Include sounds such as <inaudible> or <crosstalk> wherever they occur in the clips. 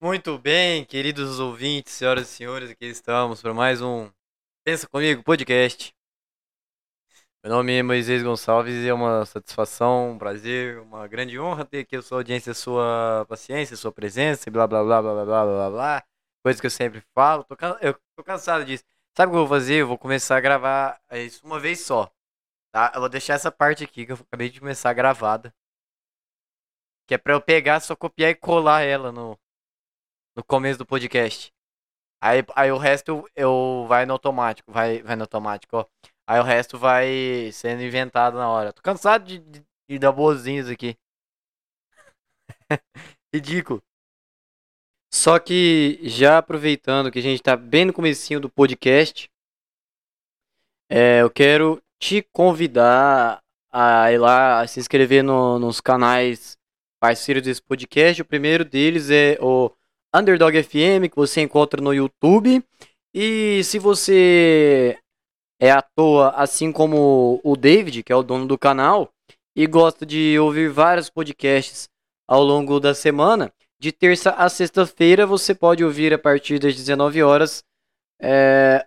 Muito bem, queridos ouvintes, senhoras e senhores, aqui estamos para mais um Pensa Comigo podcast. Meu nome é Moisés Gonçalves e é uma satisfação, um prazer, uma grande honra ter aqui a sua audiência, a sua paciência, a sua presença blá blá blá blá blá blá blá blá. Coisa que eu sempre falo, tô, eu tô cansado disso. Sabe o que eu vou fazer? Eu vou começar a gravar isso uma vez só. Tá? Eu vou deixar essa parte aqui que eu acabei de começar gravada. Que é pra eu pegar, só copiar e colar ela no, no começo do podcast. Aí, aí o resto eu vai no automático, vai, vai no automático, ó. Aí o resto vai sendo inventado na hora. Tô cansado de, de, de dar boazinhos aqui. <laughs> Ridículo. Só que já aproveitando que a gente tá bem no comecinho do podcast, é, eu quero te convidar a ir lá a se inscrever no, nos canais parceiros desse podcast. O primeiro deles é o Underdog FM, que você encontra no YouTube. E se você é à toa, assim como o David, que é o dono do canal, e gosta de ouvir vários podcasts ao longo da semana, de terça a sexta-feira você pode ouvir a partir das 19 horas é,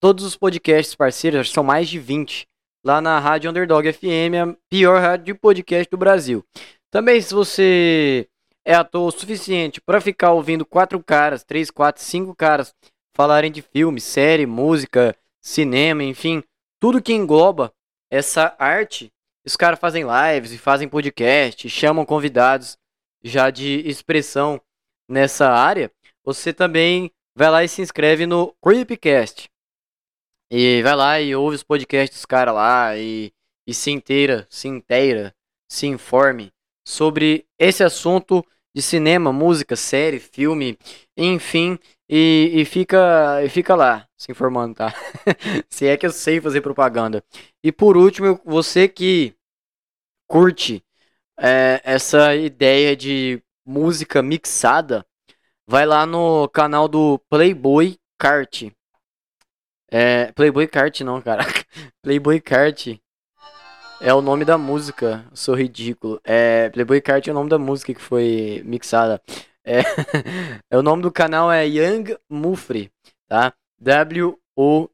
todos os podcasts parceiros, são mais de 20, lá na Rádio Underdog FM, a pior rádio de podcast do Brasil. Também, se você é ator o suficiente para ficar ouvindo quatro caras, três, quatro, cinco caras falarem de filme, série, música, cinema, enfim, tudo que engloba essa arte. Os caras fazem lives e fazem podcast, chamam convidados já de expressão nessa área. Você também vai lá e se inscreve no Creepcast. E vai lá e ouve os podcasts dos caras lá e, e se inteira, se inteira, se informe sobre esse assunto de cinema, música, série, filme, enfim, e, e, fica, e fica lá se informando, tá? <laughs> se é que eu sei fazer propaganda. E por último, você que curte é, essa ideia de música mixada, vai lá no canal do Playboy Kart. É, Playboy Kart não, cara. <laughs> Playboy Kart é o nome da música, sou ridículo. É, Playboy Kart é o nome da música que foi mixada. É, <laughs> é o nome do canal é Young Mufre, tá? W-O-U-N-G-M-U-F-R-E.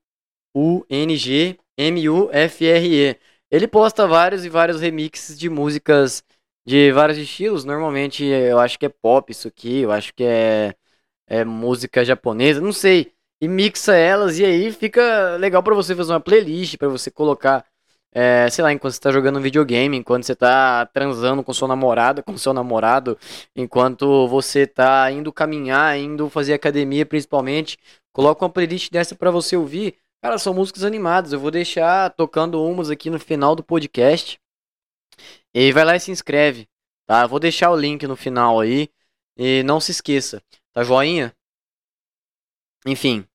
Ele posta vários e vários remixes de músicas de vários estilos. Normalmente eu acho que é pop isso aqui, eu acho que é, é música japonesa, não sei. E mixa elas e aí fica legal para você fazer uma playlist, para você colocar é, sei lá, enquanto você tá jogando um videogame, enquanto você tá transando com sua namorada, com seu namorado, enquanto você tá indo caminhar, indo fazer academia principalmente, coloca uma playlist dessa para você ouvir. Cara, são músicas animadas. Eu vou deixar tocando umas aqui no final do podcast. E vai lá e se inscreve, tá? vou deixar o link no final aí. E não se esqueça, tá joinha? Enfim.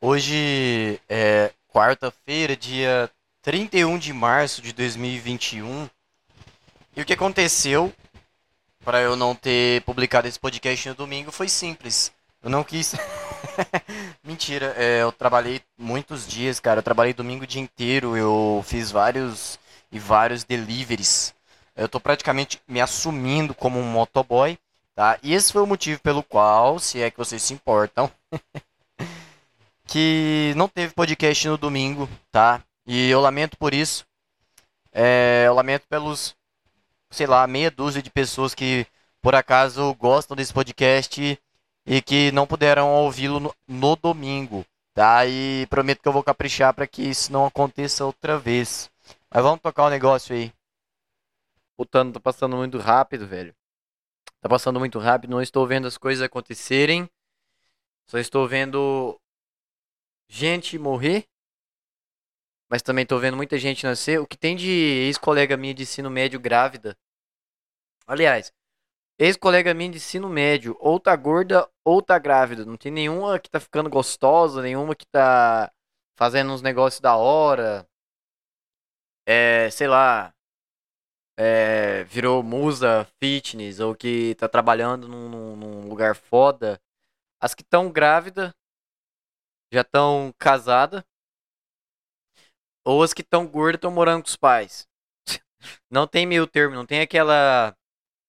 Hoje é, quarta-feira, dia 31 de março de 2021. E o que aconteceu para eu não ter publicado esse podcast no domingo foi simples. Eu não quis. <laughs> Mentira, é, eu trabalhei muitos dias, cara. Eu trabalhei domingo o dia inteiro. Eu fiz vários e vários deliveries. Eu tô praticamente me assumindo como um motoboy, tá? E esse foi o motivo pelo qual, se é que vocês se importam, <laughs> que não teve podcast no domingo, tá? E eu lamento por isso. É, eu lamento pelos, sei lá, meia dúzia de pessoas que por acaso gostam desse podcast e que não puderam ouvi-lo no, no, domingo, tá? E prometo que eu vou caprichar para que isso não aconteça outra vez. Mas vamos tocar o um negócio aí. Putando, tá passando muito rápido, velho. Tá passando muito rápido, não estou vendo as coisas acontecerem. Só estou vendo gente morrer, mas também tô vendo muita gente nascer. O que tem de ex-colega minha de ensino médio grávida. Aliás, ex-colega minha de ensino médio, ou tá gorda ou tá grávida. Não tem nenhuma que tá ficando gostosa, nenhuma que tá fazendo uns negócios da hora. É, sei lá. É, virou musa fitness ou que tá trabalhando num, num lugar foda. As que estão grávidas já estão casadas. Ou as que estão gordas estão morando com os pais. <laughs> Não tem meio termo, não tem aquela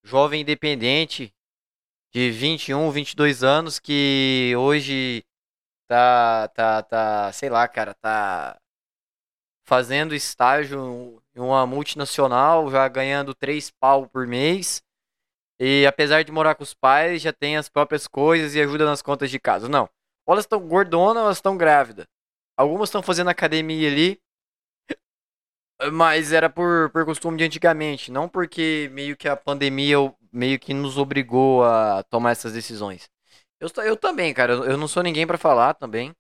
jovem independente de 21, 22 anos que hoje tá, tá, tá, sei lá, cara, tá fazendo estágio em uma multinacional, já ganhando três pau por mês. E apesar de morar com os pais, já tem as próprias coisas e ajuda nas contas de casa. Não. Ou elas estão gordonas ou elas estão grávidas. Algumas estão fazendo academia ali. Mas era por, por costume de antigamente, não porque meio que a pandemia meio que nos obrigou a tomar essas decisões. Eu, eu também, cara, eu não sou ninguém para falar também.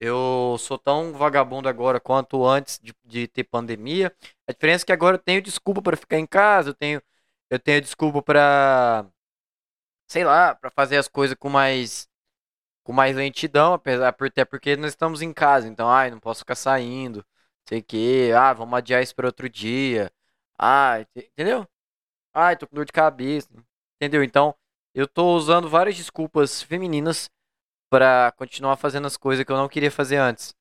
Eu sou tão vagabundo agora quanto antes de, de ter pandemia. A diferença é que agora eu tenho desculpa para ficar em casa, eu tenho, eu tenho desculpa para sei lá, para fazer as coisas com mais com mais lentidão, apesar até porque nós estamos em casa, então, ai, não posso ficar saindo, sei que, ah, vamos adiar isso para outro dia. Ah, entendeu? Ai, tô com dor de cabeça. Entendeu? Então, eu tô usando várias desculpas femininas para continuar fazendo as coisas que eu não queria fazer antes.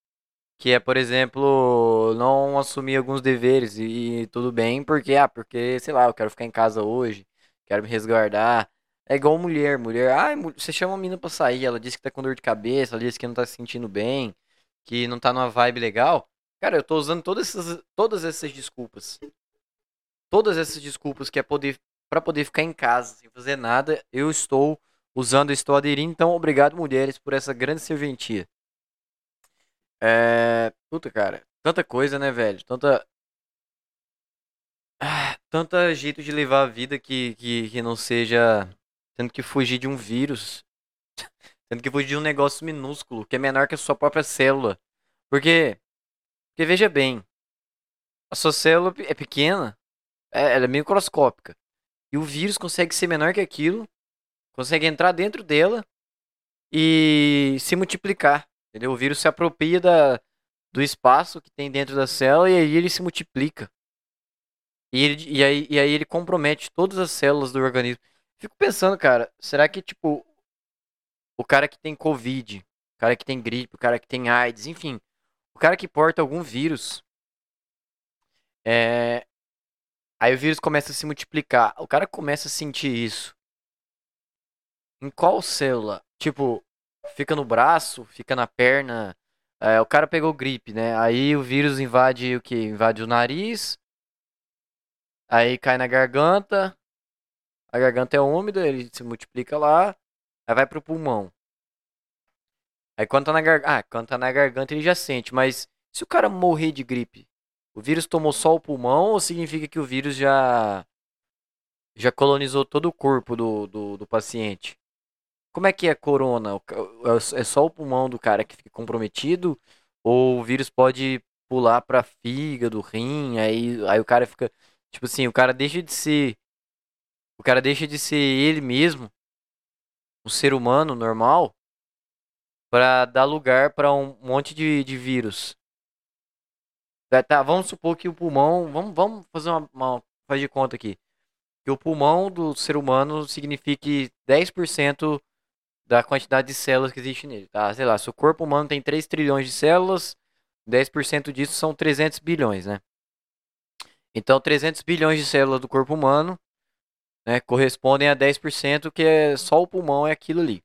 Que é, por exemplo, não assumir alguns deveres e, e tudo bem, porque, ah, porque, sei lá, eu quero ficar em casa hoje, quero me resguardar. É igual mulher, mulher, ah, você chama a menina pra sair, ela disse que tá com dor de cabeça, ela disse que não tá se sentindo bem, que não tá numa vibe legal. Cara, eu tô usando todas essas, todas essas desculpas. Todas essas desculpas que é poder para poder ficar em casa sem fazer nada, eu estou usando, estou aderindo. Então, obrigado, mulheres, por essa grande serventia. É. Puta, cara. Tanta coisa, né, velho? Tanta. Ah, tanta jeito de levar a vida que, que, que não seja. Tendo que fugir de um vírus. Tendo que fugir de um negócio minúsculo, que é menor que a sua própria célula. Porque. Porque veja bem. A sua célula é pequena. É, ela é microscópica. E o vírus consegue ser menor que aquilo, consegue entrar dentro dela e se multiplicar. Entendeu? O vírus se apropria da, do espaço que tem dentro da célula e aí ele se multiplica. E, ele, e, aí, e aí ele compromete todas as células do organismo. Fico pensando, cara, será que, tipo, o cara que tem Covid, o cara que tem gripe, o cara que tem AIDS, enfim, o cara que porta algum vírus, é, Aí o vírus começa a se multiplicar. O cara começa a sentir isso. Em qual célula? Tipo, fica no braço, fica na perna. É, o cara pegou gripe, né? Aí o vírus invade o que? Invade o nariz. Aí cai na garganta. A garganta é úmida, ele se multiplica lá. Aí vai pro pulmão. Aí quando tá na garganta. Ah, quando tá na garganta ele já sente. Mas se o cara morrer de gripe, o vírus tomou só o pulmão ou significa que o vírus já já colonizou todo o corpo do, do, do paciente? Como é que é corona? É só o pulmão do cara que fica comprometido? Ou o vírus pode pular para fígado, rim, aí, aí o cara fica. Tipo assim, o cara deixa de ser. O cara deixa de ser ele mesmo, um ser humano normal, para dar lugar para um monte de, de vírus. Tá, tá, vamos supor que o pulmão. Vamos, vamos fazer uma, uma. Faz de conta aqui. Que o pulmão do ser humano signifique 10% da quantidade de células que existe nele. Tá? Sei lá, se o corpo humano tem 3 trilhões de células, 10% disso são 300 bilhões, né? Então, 300 bilhões de células do corpo humano né, correspondem a 10%, que é só o pulmão é aquilo ali.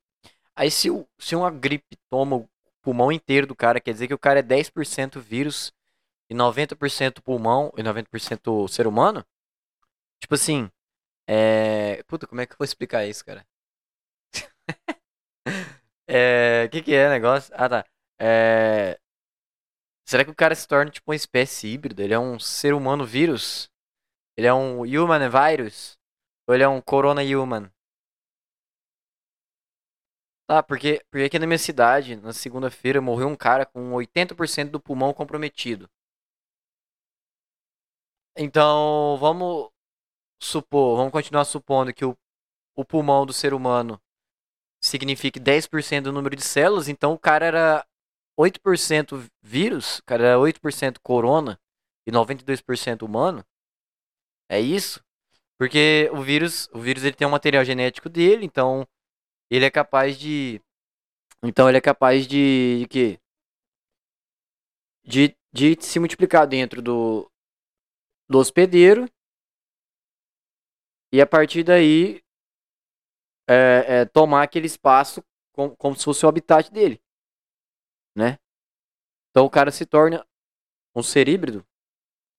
Aí, se, se uma gripe toma o pulmão inteiro do cara, quer dizer que o cara é 10% vírus e 90% pulmão e 90% ser humano, tipo assim, é. Puta, como é que eu vou explicar isso, cara? <laughs> é. Que, que é o negócio? Ah, tá. É. Será que o cara se torna tipo uma espécie híbrida? Ele é um ser humano vírus? Ele é um human virus? Ele é um corona human? Tá, porque, porque aqui na minha cidade, na segunda-feira, morreu um cara com 80% do pulmão comprometido. Então, vamos supor, vamos continuar supondo que o, o pulmão do ser humano signifique 10% do número de células, então o cara era 8% vírus, o cara era 8% corona e 92% humano. É isso? Porque o vírus, o vírus ele tem um material genético dele, então ele é capaz de então ele é capaz de, de quê? De, de se multiplicar dentro do, do hospedeiro. E a partir daí, é, é, tomar aquele espaço como, como se fosse o habitat dele, né? Então o cara se torna um ser híbrido?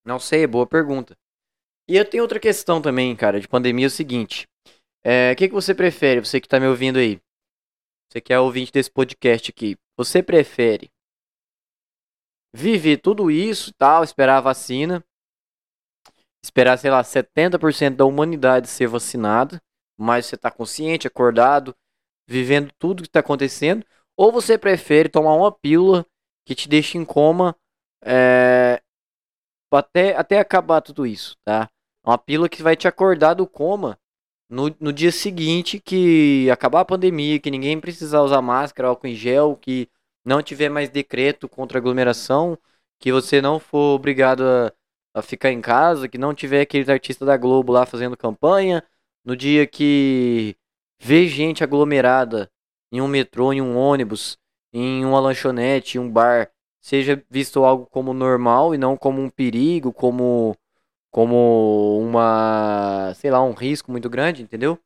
Não sei, é boa pergunta. E eu tenho outra questão também, cara, de pandemia, é o seguinte. É, o que, que você prefere, você que tá me ouvindo aí? Você que é ouvinte desse podcast aqui. Você prefere viver tudo isso e tal, esperar a vacina, esperar, sei lá, 70% da humanidade ser vacinada, mas você tá consciente, acordado, vivendo tudo que está acontecendo, ou você prefere tomar uma pílula que te deixa em coma é, até, até acabar tudo isso, tá? Uma pílula que vai te acordar do coma no, no dia seguinte que acabar a pandemia, que ninguém precisar usar máscara, álcool em gel, que não tiver mais decreto contra aglomeração, que você não for obrigado a, a ficar em casa, que não tiver aqueles artistas da Globo lá fazendo campanha, no dia que vê gente aglomerada em um metrô, em um ônibus, em uma lanchonete, em um bar, seja visto algo como normal e não como um perigo, como como uma, sei lá, um risco muito grande, entendeu?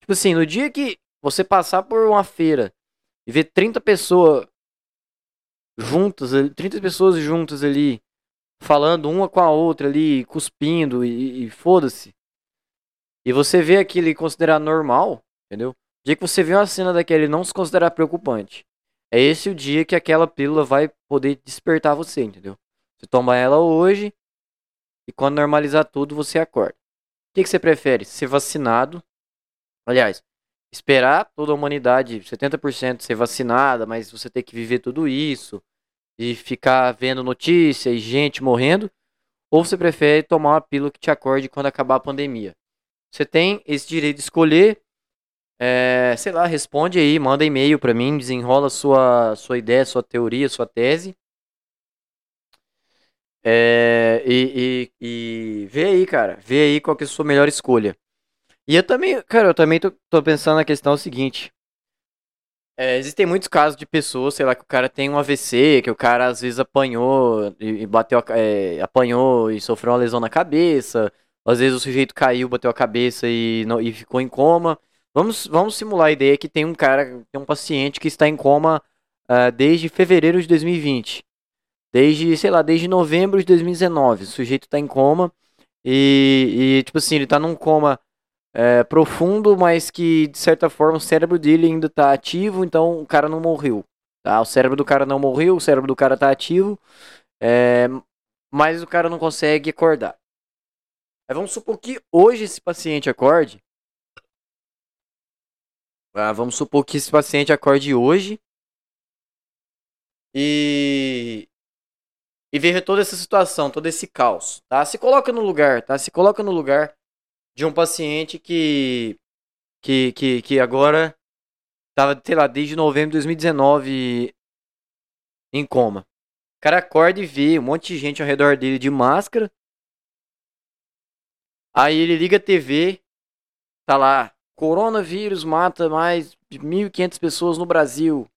Tipo assim, no dia que você passar por uma feira e ver 30 pessoas juntas, 30 pessoas juntas ali, falando uma com a outra ali, cuspindo e, e foda-se. E você vê aquilo e considerar normal, entendeu? O dia que você vê uma cena daquela e não se considerar preocupante, é esse o dia que aquela pílula vai poder despertar você, entendeu? Você toma ela hoje e quando normalizar tudo, você acorda. O que, que você prefere? Ser vacinado? Aliás, esperar toda a humanidade, 70% ser vacinada, mas você ter que viver tudo isso e ficar vendo notícias e gente morrendo? Ou você prefere tomar uma pílula que te acorde quando acabar a pandemia? Você tem esse direito de escolher. É, sei lá, responde aí, manda e-mail para mim, desenrola sua, sua ideia, sua teoria, sua tese. É, e, e, e vê aí, cara. Vê aí qual que é a sua melhor escolha. E eu também, cara, eu também tô, tô pensando na questão seguinte. É, existem muitos casos de pessoas, sei lá, que o cara tem um AVC, que o cara às vezes apanhou e, e bateu, é, apanhou e sofreu uma lesão na cabeça, às vezes o sujeito caiu, bateu a cabeça e, não, e ficou em coma. Vamos, vamos simular a ideia que tem um cara, tem um paciente que está em coma uh, desde fevereiro de 2020. Desde, sei lá, desde novembro de 2019. O sujeito está em coma e, e, tipo assim, ele está num coma é, profundo, mas que, de certa forma, o cérebro dele ainda está ativo, então o cara não morreu. Tá? O cérebro do cara não morreu, o cérebro do cara está ativo, é, mas o cara não consegue acordar. Vamos supor que hoje esse paciente acorde. Ah, vamos supor que esse paciente acorde hoje. E. E veja toda essa situação, todo esse caos, tá? Se coloca no lugar, tá? Se coloca no lugar de um paciente que. Que, que, que agora tava, sei lá, desde novembro de 2019 em coma. O cara acorda e vê um monte de gente ao redor dele de máscara, Aí ele liga a TV, tá lá, coronavírus mata mais de 1.500 pessoas no Brasil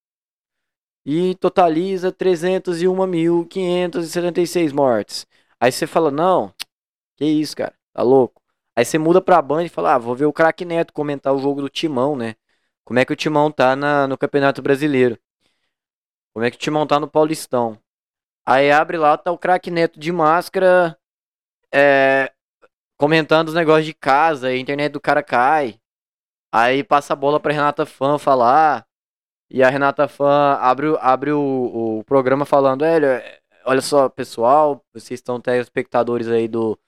e totaliza 301.576 mortes. Aí você fala, não, que isso, cara, tá louco. Aí você muda pra Band e fala, ah, vou ver o craque Neto comentar o jogo do Timão, né? Como é que o Timão tá na, no Campeonato Brasileiro? Como é que o Timão tá no Paulistão? Aí abre lá, tá o craque Neto de máscara, é, comentando os negócios de casa, a internet do cara cai. Aí passa a bola pra Renata Fã falar. E a Renata Fã abre, abre o, o programa falando, é, olha só, pessoal, vocês estão telespectadores aí do,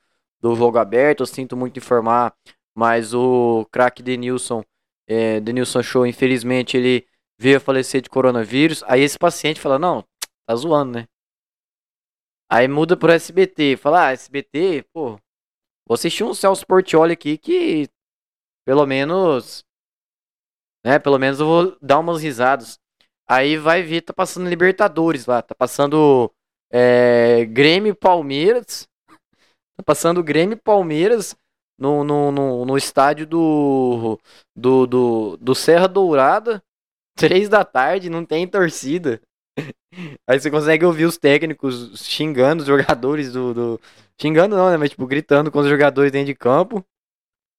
do jogo aberto, eu sinto muito informar, mas o craque Denilson, é, Denilson Show, infelizmente, ele veio a falecer de coronavírus. Aí esse paciente fala, não, tá zoando, né? Aí muda pro SBT, fala, ah, SBT, pô, Vou assistir um Celso Portioli aqui que pelo menos né, pelo menos eu vou dar umas risadas. Aí vai ver, tá passando Libertadores lá, tá passando é, Grêmio Palmeiras, tá passando Grêmio Palmeiras no, no, no, no estádio do, do, do, do Serra Dourada, <laughs> três da tarde, não tem torcida. <laughs> Aí você consegue ouvir os técnicos xingando os jogadores do, do, Xingando não, né? Mas tipo, gritando com os jogadores dentro de campo.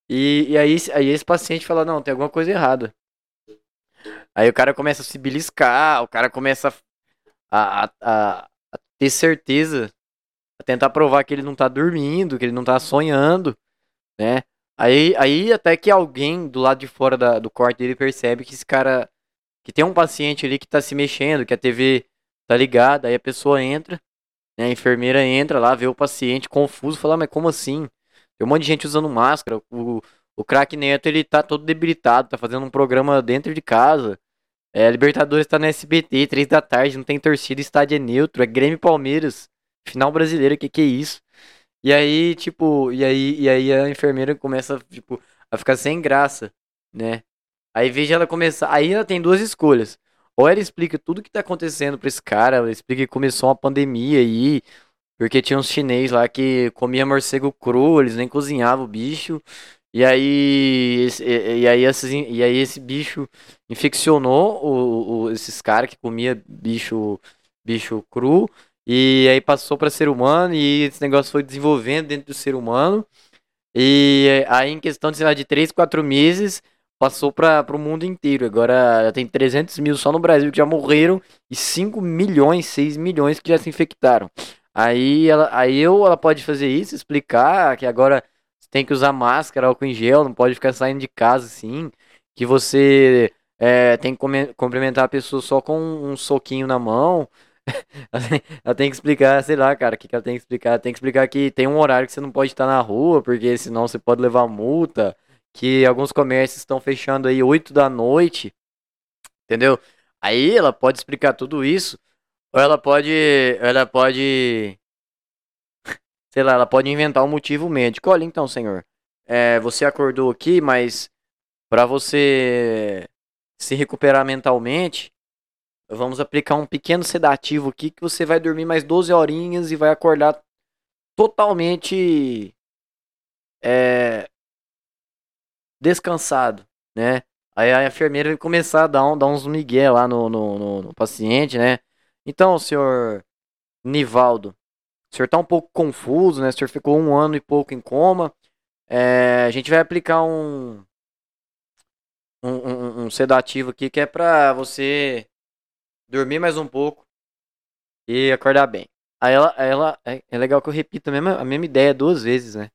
E, e aí, aí esse paciente fala, não, tem alguma coisa errada. Aí o cara começa a se beliscar, o cara começa a, a, a, a ter certeza, a tentar provar que ele não tá dormindo, que ele não tá sonhando, né? Aí, aí até que alguém do lado de fora da, do quarto dele percebe que esse cara. Que tem um paciente ali que tá se mexendo, que a TV tá ligada, aí a pessoa entra, né? A enfermeira entra lá, vê o paciente confuso, fala, mas como assim? Tem um monte de gente usando máscara. O, o craque Neto, ele tá todo debilitado, tá fazendo um programa dentro de casa. É, Libertadores tá no SBT, três da tarde, não tem torcida, estádio é neutro, é Grêmio Palmeiras. Final brasileiro, que que é isso? E aí, tipo, e aí, e aí a enfermeira começa, tipo, a ficar sem graça, né? Aí veja ela começar. Aí ela tem duas escolhas. Ou ela explica tudo que tá acontecendo pra esse cara, ela explica que começou uma pandemia aí, porque tinha uns chinês lá que comia morcego cru, eles nem cozinhavam o bicho. E aí, esse, e, aí esses, e aí esse bicho infeccionou o, o esses caras que comia bicho, bicho cru. E aí passou para ser humano e esse negócio foi desenvolvendo dentro do ser humano. E aí em questão de, sei lá, de 3, 4 meses, passou para o mundo inteiro. Agora tem 300 mil só no Brasil que já morreram e 5 milhões, 6 milhões que já se infectaram. Aí ela, aí eu, ela pode fazer isso, explicar que agora tem que usar máscara, álcool em gel, não pode ficar saindo de casa assim, que você é, tem que cumprimentar a pessoa só com um soquinho na mão. <laughs> ela tem que explicar, sei lá, cara, o que, que ela tem que explicar? Ela tem que explicar que tem um horário que você não pode estar na rua, porque senão você pode levar multa, que alguns comércios estão fechando aí 8 da noite, entendeu? Aí ela pode explicar tudo isso, ou ela pode. Ela pode. Sei lá, ela pode inventar um motivo médico. Olha então, senhor. É, você acordou aqui, mas para você se recuperar mentalmente, vamos aplicar um pequeno sedativo aqui que você vai dormir mais 12 horinhas e vai acordar totalmente é, descansado, né? Aí a enfermeira vai começar a dar, um, dar uns migué lá no, no, no, no paciente, né? Então, senhor Nivaldo, o senhor está um pouco confuso, né? O senhor ficou um ano e pouco em coma. É, a gente vai aplicar um, um, um, um sedativo aqui que é para você dormir mais um pouco e acordar bem. Aí ela, ela é, é legal que eu repito a mesma, a mesma ideia duas vezes, né?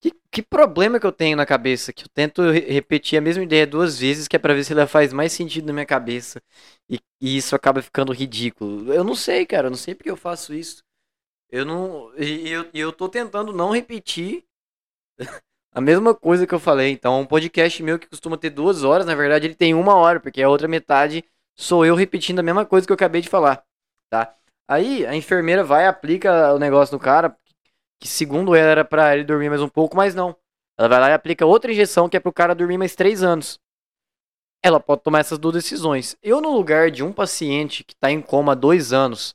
Que, que problema que eu tenho na cabeça? Que eu tento repetir a mesma ideia duas vezes, que é pra ver se ela faz mais sentido na minha cabeça. E, e isso acaba ficando ridículo. Eu não sei, cara. Eu não sei porque eu faço isso. Eu não. E eu, eu tô tentando não repetir <laughs> a mesma coisa que eu falei. Então, um podcast meu que costuma ter duas horas, na verdade, ele tem uma hora, porque a outra metade sou eu repetindo a mesma coisa que eu acabei de falar. Tá? Aí a enfermeira vai, aplica o negócio no cara, que segundo ela era para ele dormir mais um pouco, mas não. Ela vai lá e aplica outra injeção que é pro cara dormir mais três anos. Ela pode tomar essas duas decisões. Eu, no lugar de um paciente que tá em coma há dois anos,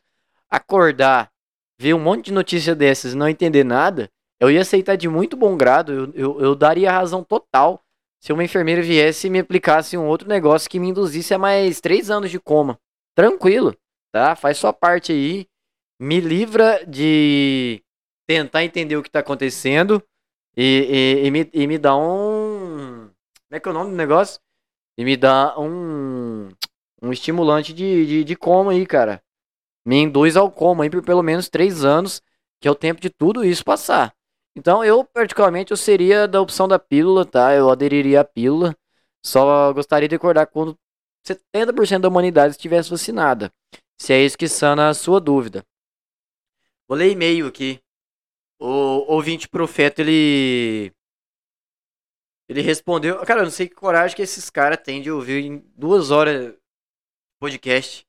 acordar, ver um monte de notícia dessas e não entender nada, eu ia aceitar de muito bom grado, eu, eu, eu daria razão total se uma enfermeira viesse e me aplicasse um outro negócio que me induzisse a mais três anos de coma. Tranquilo, tá? Faz sua parte aí. Me livra de tentar entender o que está acontecendo e, e, e, me, e me dá um. Como é que é o nome do negócio? E me dá um. Um estimulante de, de, de coma aí, cara. Me induz ao coma aí por pelo menos três anos, que é o tempo de tudo isso passar. Então, eu, particularmente, eu seria da opção da pílula, tá? Eu aderiria à pílula. Só gostaria de acordar quando 70% da humanidade estivesse vacinada. Se é isso que sana a sua dúvida. Vou ler e-mail aqui o ouvinte profeta, ele. Ele respondeu. Cara, eu não sei que coragem que esses caras têm de ouvir em duas horas podcast.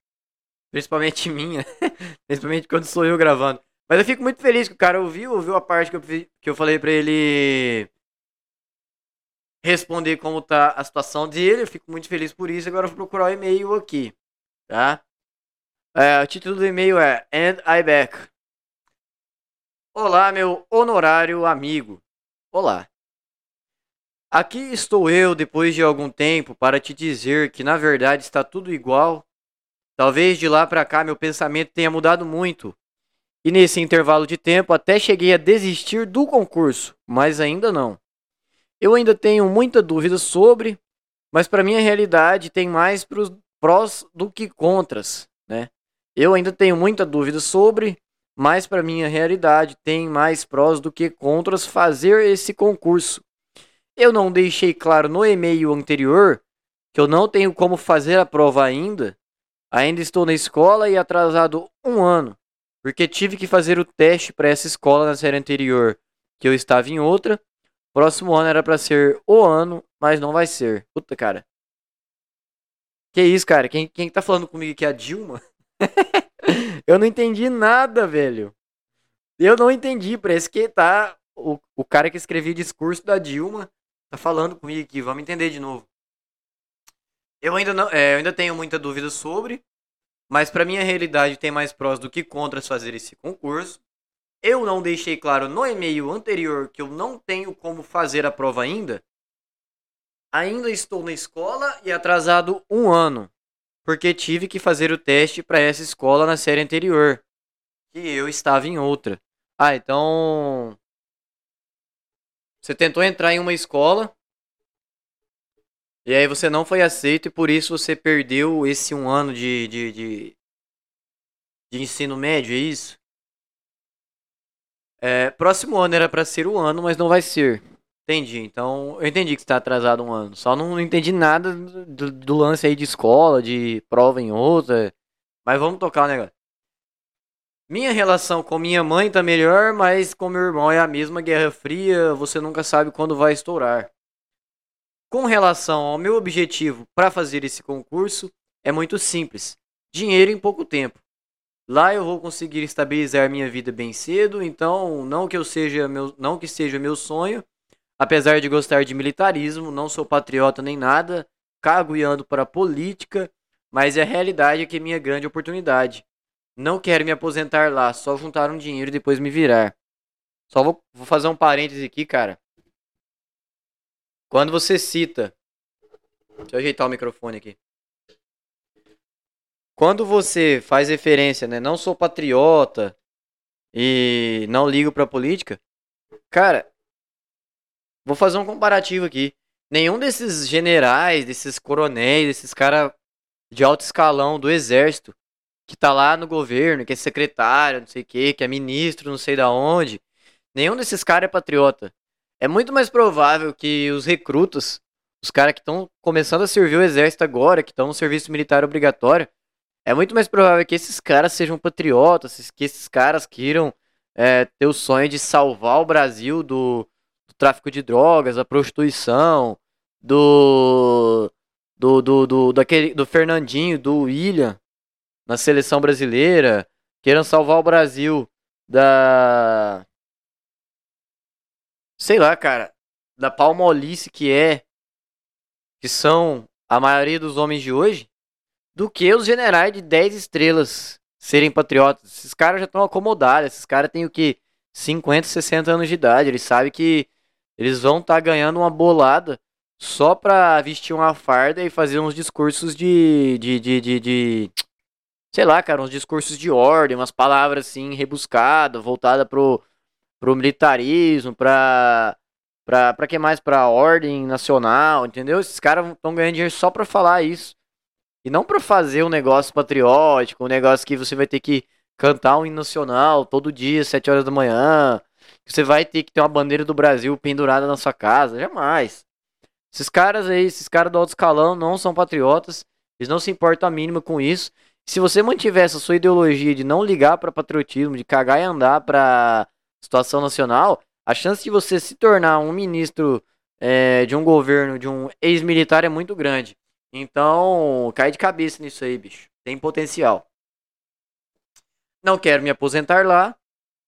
Principalmente minha. <laughs> principalmente quando sou eu gravando. Mas eu fico muito feliz que o cara ouviu, ouviu a parte que eu, que eu falei pra ele responder como tá a situação dele. Eu fico muito feliz por isso. Agora eu vou procurar o e-mail aqui, tá? É, o título do e-mail é And I Back. Olá, meu honorário amigo. Olá. Aqui estou eu depois de algum tempo para te dizer que na verdade está tudo igual. Talvez de lá para cá meu pensamento tenha mudado muito. E nesse intervalo de tempo até cheguei a desistir do concurso, mas ainda não. Eu ainda tenho muita dúvida sobre, mas para minha realidade tem mais pros prós do que contras, né? Eu ainda tenho muita dúvida sobre, mas para minha realidade tem mais prós do que contras fazer esse concurso. Eu não deixei claro no e-mail anterior que eu não tenho como fazer a prova ainda. Ainda estou na escola e atrasado um ano, porque tive que fazer o teste para essa escola na série anterior, que eu estava em outra. Próximo ano era para ser o ano, mas não vai ser. Puta, cara. Que isso, cara? Quem, quem tá falando comigo aqui é a Dilma? <laughs> eu não entendi nada, velho. Eu não entendi. Parece que tá. O, o cara que escreveu o discurso da Dilma tá falando comigo aqui. Vamos entender de novo. Eu ainda não, é, eu ainda tenho muita dúvida sobre, mas para minha realidade tem mais prós do que contras fazer esse concurso. Eu não deixei claro no e-mail anterior que eu não tenho como fazer a prova ainda. Ainda estou na escola e atrasado um ano, porque tive que fazer o teste para essa escola na série anterior, que eu estava em outra. Ah, então você tentou entrar em uma escola e aí você não foi aceito e por isso você perdeu esse um ano de, de, de, de ensino médio, é isso? É, próximo ano era para ser o ano, mas não vai ser. Entendi. Então, eu entendi que você tá atrasado um ano. Só não entendi nada do, do lance aí de escola, de prova em outra. Mas vamos tocar o negócio. Minha relação com minha mãe tá melhor, mas com meu irmão é a mesma Guerra Fria, você nunca sabe quando vai estourar. Com relação ao meu objetivo para fazer esse concurso, é muito simples: dinheiro em pouco tempo. Lá eu vou conseguir estabilizar minha vida bem cedo, então não que eu seja meu, não que seja meu sonho, apesar de gostar de militarismo, não sou patriota nem nada, cago e ando para a política, mas a realidade é que é minha grande oportunidade. Não quero me aposentar lá, só juntar um dinheiro e depois me virar. Só vou, vou fazer um parêntese aqui, cara. Quando você cita. Deixa eu ajeitar o microfone aqui. Quando você faz referência, né? Não sou patriota e não ligo pra política. Cara, vou fazer um comparativo aqui. Nenhum desses generais, desses coronéis, desses caras de alto escalão do exército que tá lá no governo, que é secretário, não sei o que, que é ministro, não sei da onde. Nenhum desses caras é patriota. É muito mais provável que os recrutas, os caras que estão começando a servir o exército agora, que estão no serviço militar obrigatório, é muito mais provável que esses caras sejam patriotas, que esses caras queiram é, ter o sonho de salvar o Brasil do, do tráfico de drogas, da prostituição, do do, do, do, daquele, do Fernandinho, do William na seleção brasileira, queiram salvar o Brasil da sei lá, cara, da palmolice que é, que são a maioria dos homens de hoje, do que os generais de 10 estrelas serem patriotas. Esses caras já estão acomodados, esses caras têm o que? 50, 60 anos de idade. Eles sabem que eles vão estar tá ganhando uma bolada só pra vestir uma farda e fazer uns discursos de, de, de, de, de sei lá, cara, uns discursos de ordem, umas palavras assim rebuscadas, voltada pro pro militarismo, pra. Pra, pra que mais? Pra ordem nacional, entendeu? Esses caras estão ganhando dinheiro só pra falar isso. E não pra fazer um negócio patriótico, um negócio que você vai ter que cantar um hino nacional todo dia, sete horas da manhã. Que você vai ter que ter uma bandeira do Brasil pendurada na sua casa. Jamais. Esses caras aí, esses caras do alto escalão não são patriotas. Eles não se importam a mínima com isso. Se você mantiver essa sua ideologia de não ligar para patriotismo, de cagar e andar para situação nacional, a chance de você se tornar um ministro é, de um governo, de um ex-militar é muito grande. Então, cai de cabeça nisso aí, bicho. Tem potencial. Não quero me aposentar lá,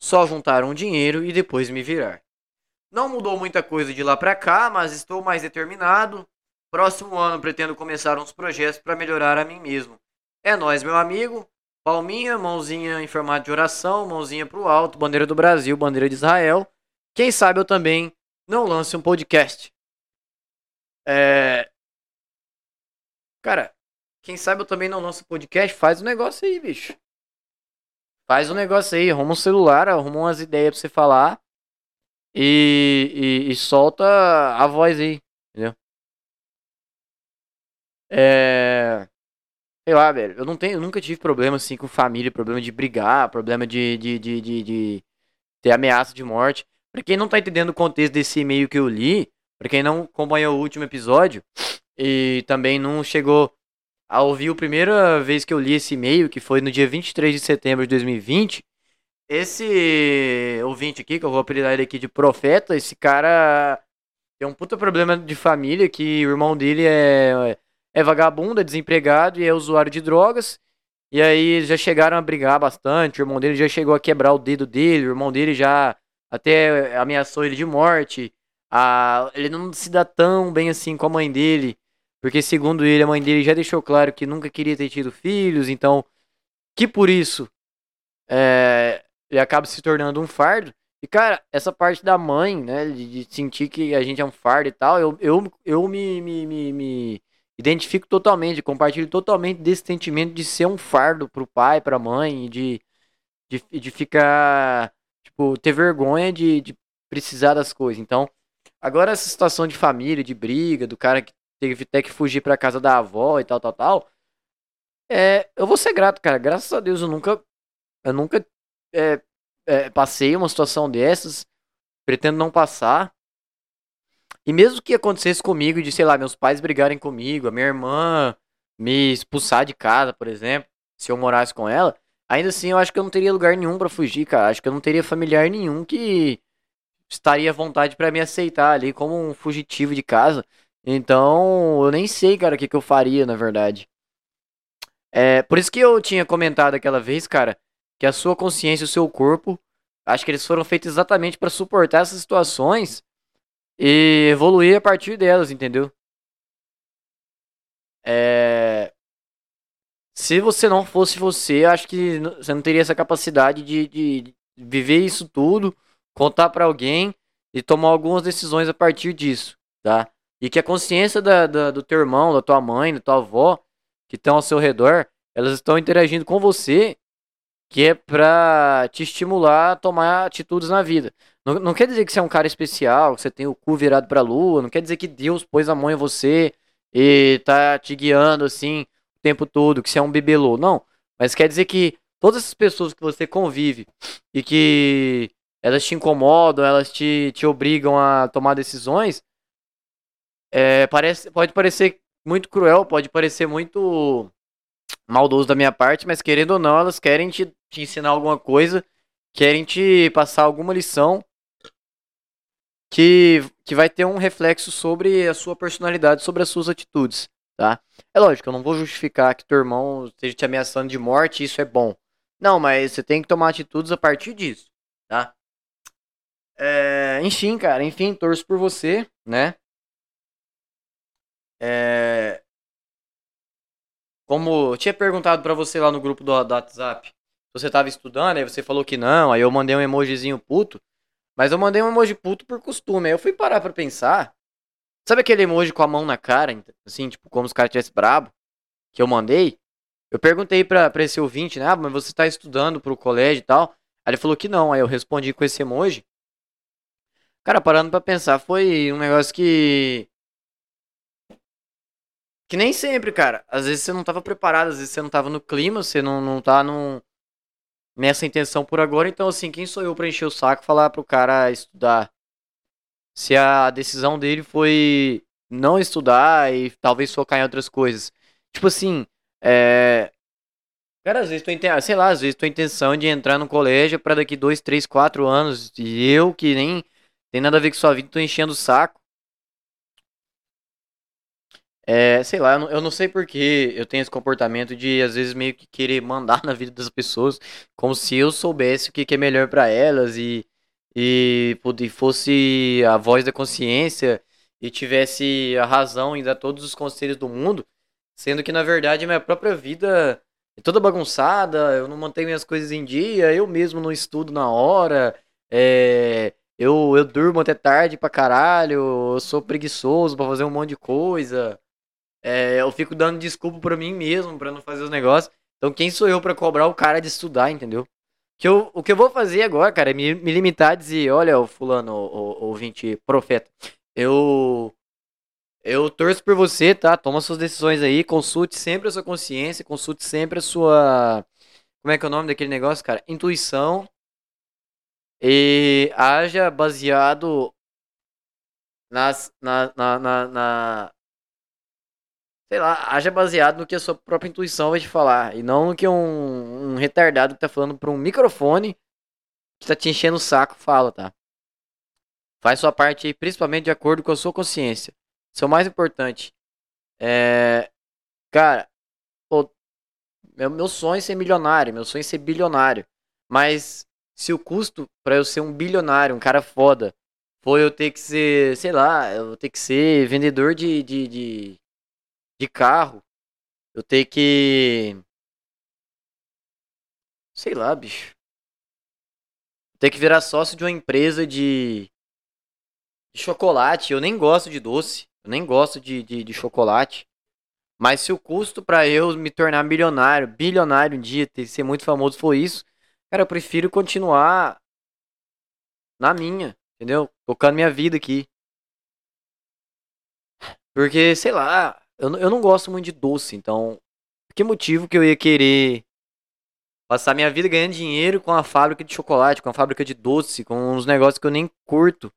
só juntar um dinheiro e depois me virar. Não mudou muita coisa de lá para cá, mas estou mais determinado. Próximo ano pretendo começar uns projetos para melhorar a mim mesmo. É nós, meu amigo. Palminha, mãozinha em formato de oração, mãozinha pro alto, bandeira do Brasil, bandeira de Israel. Quem sabe eu também não lance um podcast. É. Cara, quem sabe eu também não lance um podcast, faz um negócio aí, bicho. Faz um negócio aí, arruma um celular, arruma umas ideias pra você falar. e, e, e solta a voz aí, entendeu? É. Sei lá, velho. Eu não tenho, eu nunca tive problema assim com família, problema de brigar, problema de, de, de, de, de ter ameaça de morte. Pra quem não tá entendendo o contexto desse e-mail que eu li, pra quem não acompanhou o último episódio e também não chegou a ouvir a primeira vez que eu li esse e-mail, que foi no dia 23 de setembro de 2020, esse ouvinte aqui, que eu vou apelidar ele aqui de profeta, esse cara tem um puta problema de família, que o irmão dele é, é vagabundo, é desempregado e é usuário de drogas. E aí já chegaram a brigar bastante, o irmão dele já chegou a quebrar o dedo dele, o irmão dele já até ameaçou ele de morte. A, ele não se dá tão bem assim com a mãe dele, porque segundo ele, a mãe dele já deixou claro que nunca queria ter tido filhos, então que por isso é, ele acaba se tornando um fardo. E, cara, essa parte da mãe, né, de, de, sentir que a gente é um fardo e tal, eu, eu, eu me, me, me, me identifico totalmente, compartilho totalmente desse sentimento de ser um fardo pro pai, pra mãe, de, de, de ficar, tipo, ter vergonha de, de precisar das coisas. Então, agora essa situação de família, de briga, do cara que teve até que fugir pra casa da avó e tal, tal, tal, é, eu vou ser grato, cara. Graças a Deus eu nunca, eu nunca é, é, passei uma situação dessas, pretendo não passar. E mesmo que acontecesse comigo de, sei lá, meus pais brigarem comigo, a minha irmã me expulsar de casa, por exemplo, se eu morasse com ela, ainda assim eu acho que eu não teria lugar nenhum para fugir, cara. Acho que eu não teria familiar nenhum que estaria à vontade para me aceitar ali como um fugitivo de casa. Então, eu nem sei, cara, o que, que eu faria, na verdade. É, por isso que eu tinha comentado aquela vez, cara, que a sua consciência e o seu corpo, acho que eles foram feitos exatamente para suportar essas situações e evoluir a partir delas, entendeu? É... Se você não fosse você, acho que você não teria essa capacidade de, de viver isso tudo, contar para alguém e tomar algumas decisões a partir disso, tá? E que a consciência da, da, do teu irmão, da tua mãe, da tua avó, que estão ao seu redor, elas estão interagindo com você que é pra te estimular a tomar atitudes na vida. Não, não quer dizer que você é um cara especial, que você tem o cu virado pra lua, não quer dizer que Deus pôs a mão em você e tá te guiando assim o tempo todo, que você é um bibelô. Não, mas quer dizer que todas as pessoas que você convive e que elas te incomodam, elas te, te obrigam a tomar decisões, é, parece, pode parecer muito cruel, pode parecer muito maldoso da minha parte, mas querendo ou não, elas querem te, te ensinar alguma coisa, querem te passar alguma lição que, que vai ter um reflexo sobre a sua personalidade, sobre as suas atitudes, tá? É lógico, eu não vou justificar que teu irmão esteja te ameaçando de morte, isso é bom. Não, mas você tem que tomar atitudes a partir disso, tá? É, enfim, cara, enfim, torço por você, né? É, como eu tinha perguntado para você lá no grupo do, do WhatsApp, você tava estudando, aí você falou que não, aí eu mandei um emojizinho puto, mas eu mandei um emoji puto por costume. Aí eu fui parar pra pensar. Sabe aquele emoji com a mão na cara, assim, tipo, como os caras tivessem brabo, que eu mandei? Eu perguntei pra, pra esse ouvinte, né, ah, mas você tá estudando pro colégio e tal? Aí ele falou que não, aí eu respondi com esse emoji. Cara, parando pra pensar, foi um negócio que que nem sempre, cara. Às vezes você não tava preparado, às vezes você não tava no clima, você não, não tá num, nessa intenção por agora. Então, assim, quem sou eu pra encher o saco falar pro cara estudar? Se a decisão dele foi não estudar e talvez focar em outras coisas. Tipo assim, é. Cara, às vezes tua sei lá, às vezes tua intenção de entrar no colégio para daqui dois, três, quatro anos. E eu que nem tem nada a ver com sua vida, tô enchendo o saco. É, sei lá, eu não, eu não sei porque eu tenho esse comportamento de, às vezes, meio que querer mandar <laughs> na vida das pessoas, como se eu soubesse o que, que é melhor para elas e, e, e fosse a voz da consciência e tivesse a razão em dar todos os conselhos do mundo, sendo que, na verdade, minha própria vida é toda bagunçada, eu não mantenho minhas coisas em dia, eu mesmo não estudo na hora, é, eu, eu durmo até tarde pra caralho, eu sou preguiçoso pra fazer um monte de coisa. É, eu fico dando desculpa pra mim mesmo, pra não fazer os negócios. Então quem sou eu pra cobrar o cara de estudar, entendeu? Que eu, o que eu vou fazer agora, cara, é me, me limitar a dizer, olha, o fulano, o, o ouvinte profeta, eu eu torço por você, tá? Toma suas decisões aí, consulte sempre a sua consciência, consulte sempre a sua como é que é o nome daquele negócio, cara? Intuição. E haja baseado nas na, na, na, na sei lá, haja baseado no que a sua própria intuição vai te falar. E não no que um, um retardado que tá falando pra um microfone que tá te enchendo o saco fala, tá? Faz sua parte aí, principalmente de acordo com a sua consciência. Isso é o mais importante. É. Cara, pô, meu, meu sonho é ser milionário, meu sonho é ser bilionário. Mas se o custo para eu ser um bilionário, um cara foda, foi eu ter que ser, sei lá, eu ter que ser vendedor de, de, de, de carro. Eu ter que. Sei lá, bicho. Ter que virar sócio de uma empresa de, de chocolate. Eu nem gosto de doce. Eu nem gosto de, de, de chocolate. Mas se o custo para eu me tornar milionário, bilionário um dia, ter, ser muito famoso for isso, cara, eu prefiro continuar na minha, entendeu? Tocando minha vida aqui. Porque, sei lá, eu, eu não gosto muito de doce, então. Que motivo que eu ia querer passar minha vida ganhando dinheiro com a fábrica de chocolate, com a fábrica de doce, com uns negócios que eu nem curto.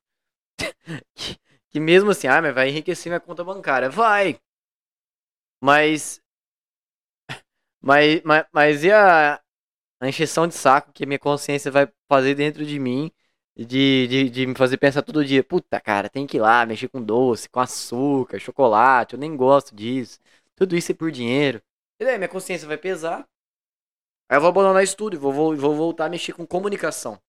<laughs> que, que, mesmo assim, ah, mas vai enriquecer minha conta bancária. Vai! Mas. <laughs> Mas, mas, mas e a, a encheção de saco que a minha consciência vai fazer dentro de mim? De, de, de me fazer pensar todo dia, puta cara, tem que ir lá mexer com doce, com açúcar, chocolate, eu nem gosto disso. Tudo isso é por dinheiro. E daí minha consciência vai pesar. Aí eu vou abandonar isso tudo e vou, vou, vou voltar a mexer com comunicação.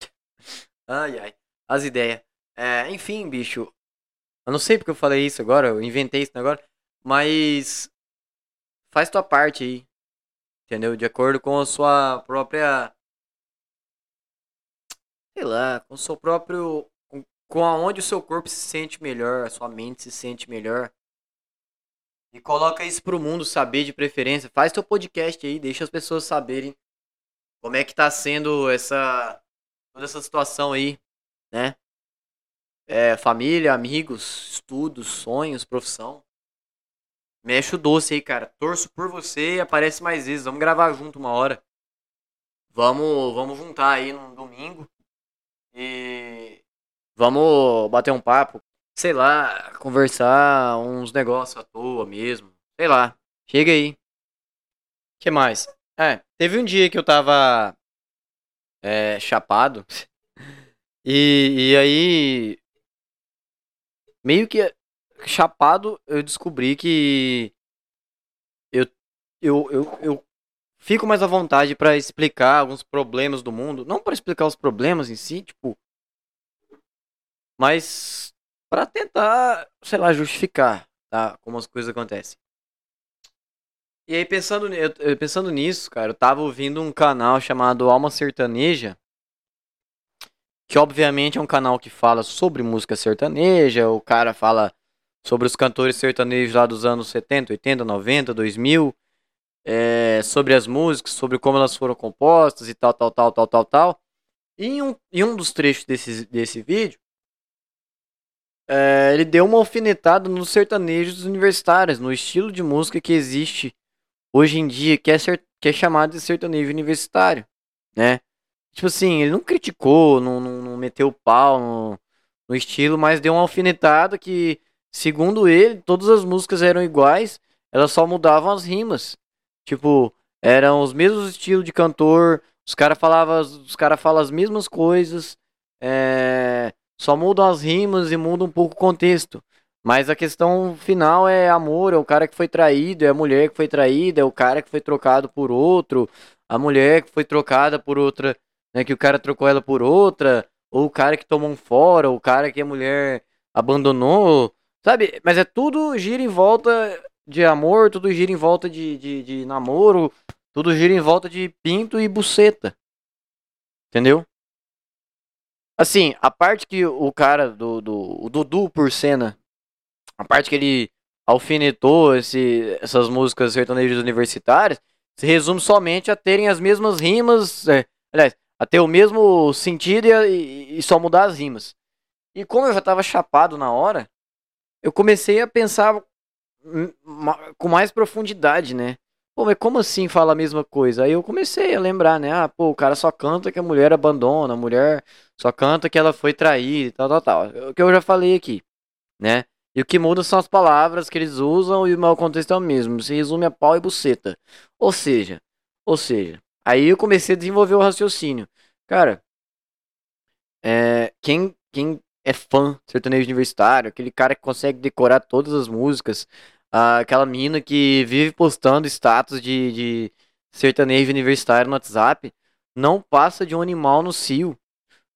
<laughs> ai, ai. As ideias. É, enfim, bicho. Eu não sei porque eu falei isso agora, eu inventei isso agora. Mas. Faz tua parte aí. Entendeu? De acordo com a sua própria sei lá, com o seu próprio. Com, aonde o seu corpo se sente melhor, a sua mente se sente melhor. E coloca isso pro mundo saber de preferência. Faz teu podcast aí, deixa as pessoas saberem como é que tá sendo essa. toda essa situação aí, né? É, família, amigos, estudos, sonhos, profissão. Mexe o doce aí, cara. Torço por você e aparece mais vezes. Vamos gravar junto uma hora. Vamos, vamos juntar aí no domingo. E vamos bater um papo, sei lá, conversar uns negócios à toa mesmo. Sei lá. Chega aí. que mais? É, teve um dia que eu tava é, chapado. <laughs> E, e aí. Meio que chapado, eu descobri que. Eu, eu, eu, eu fico mais à vontade para explicar alguns problemas do mundo, não para explicar os problemas em si, tipo, mas para tentar, sei lá, justificar, tá, como as coisas acontecem. E aí pensando, pensando nisso, cara, eu tava ouvindo um canal chamado Alma Sertaneja, que obviamente é um canal que fala sobre música sertaneja, o cara fala sobre os cantores sertanejos lá dos anos 70, 80, 90, 2000, é, sobre as músicas, sobre como elas foram compostas e tal, tal, tal, tal, tal, tal. E em um, em um dos trechos desse, desse vídeo, é, ele deu uma alfinetada nos sertanejos universitários, no estilo de música que existe hoje em dia, que é, ser, que é chamado de sertanejo universitário, né? Tipo assim, ele não criticou, não, não, não meteu o pau no, no estilo, mas deu uma alfinetada que, segundo ele, todas as músicas eram iguais, elas só mudavam as rimas. Tipo, eram os mesmos estilos de cantor, os caras falavam, os cara falam as mesmas coisas, é, só mudam as rimas e mudam um pouco o contexto. Mas a questão final é amor, é o cara que foi traído, é a mulher que foi traída, é o cara que foi trocado por outro, a mulher que foi trocada por outra, né, que o cara trocou ela por outra, ou o cara que tomou um fora, ou o cara que a mulher abandonou, sabe? Mas é tudo gira em volta de amor, tudo gira em volta de, de, de namoro, tudo gira em volta de pinto e buceta. Entendeu? Assim, a parte que o cara do, do o Dudu por cena, a parte que ele alfinetou esse, essas músicas sertanejas universitárias, se resume somente a terem as mesmas rimas, é, Aliás, a ter o mesmo sentido e, e só mudar as rimas. E como eu já tava chapado na hora, eu comecei a pensar com mais profundidade, né? Pô, mas como assim fala a mesma coisa? Aí eu comecei a lembrar, né? Ah, pô, o cara só canta que a mulher abandona, a mulher só canta que ela foi traída e tal, tal, tal. O que eu já falei aqui, né? E o que muda são as palavras que eles usam e o meu contexto é o mesmo. Se resume a pau e buceta. Ou seja, ou seja, aí eu comecei a desenvolver o raciocínio. Cara, é, quem, quem é fã sertanejo universitário, aquele cara que consegue decorar todas as músicas, aquela mina que vive postando status de, de sertanejo universitário no WhatsApp, não passa de um animal no cio.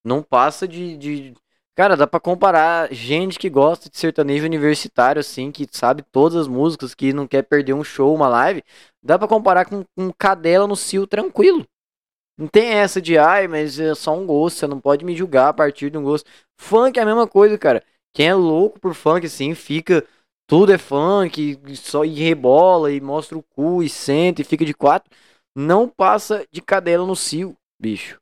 Não passa de, de... Cara, dá pra comparar gente que gosta de sertanejo universitário, assim, que sabe todas as músicas, que não quer perder um show, uma live. Dá pra comparar com um cadela no cio tranquilo. Não tem essa de, ai, mas é só um gosto, você não pode me julgar a partir de um gosto. Funk é a mesma coisa, cara. Quem é louco por funk, assim, fica. Tudo é funk, só e rebola e mostra o cu e senta e fica de quatro. Não passa de cadela no cio, bicho.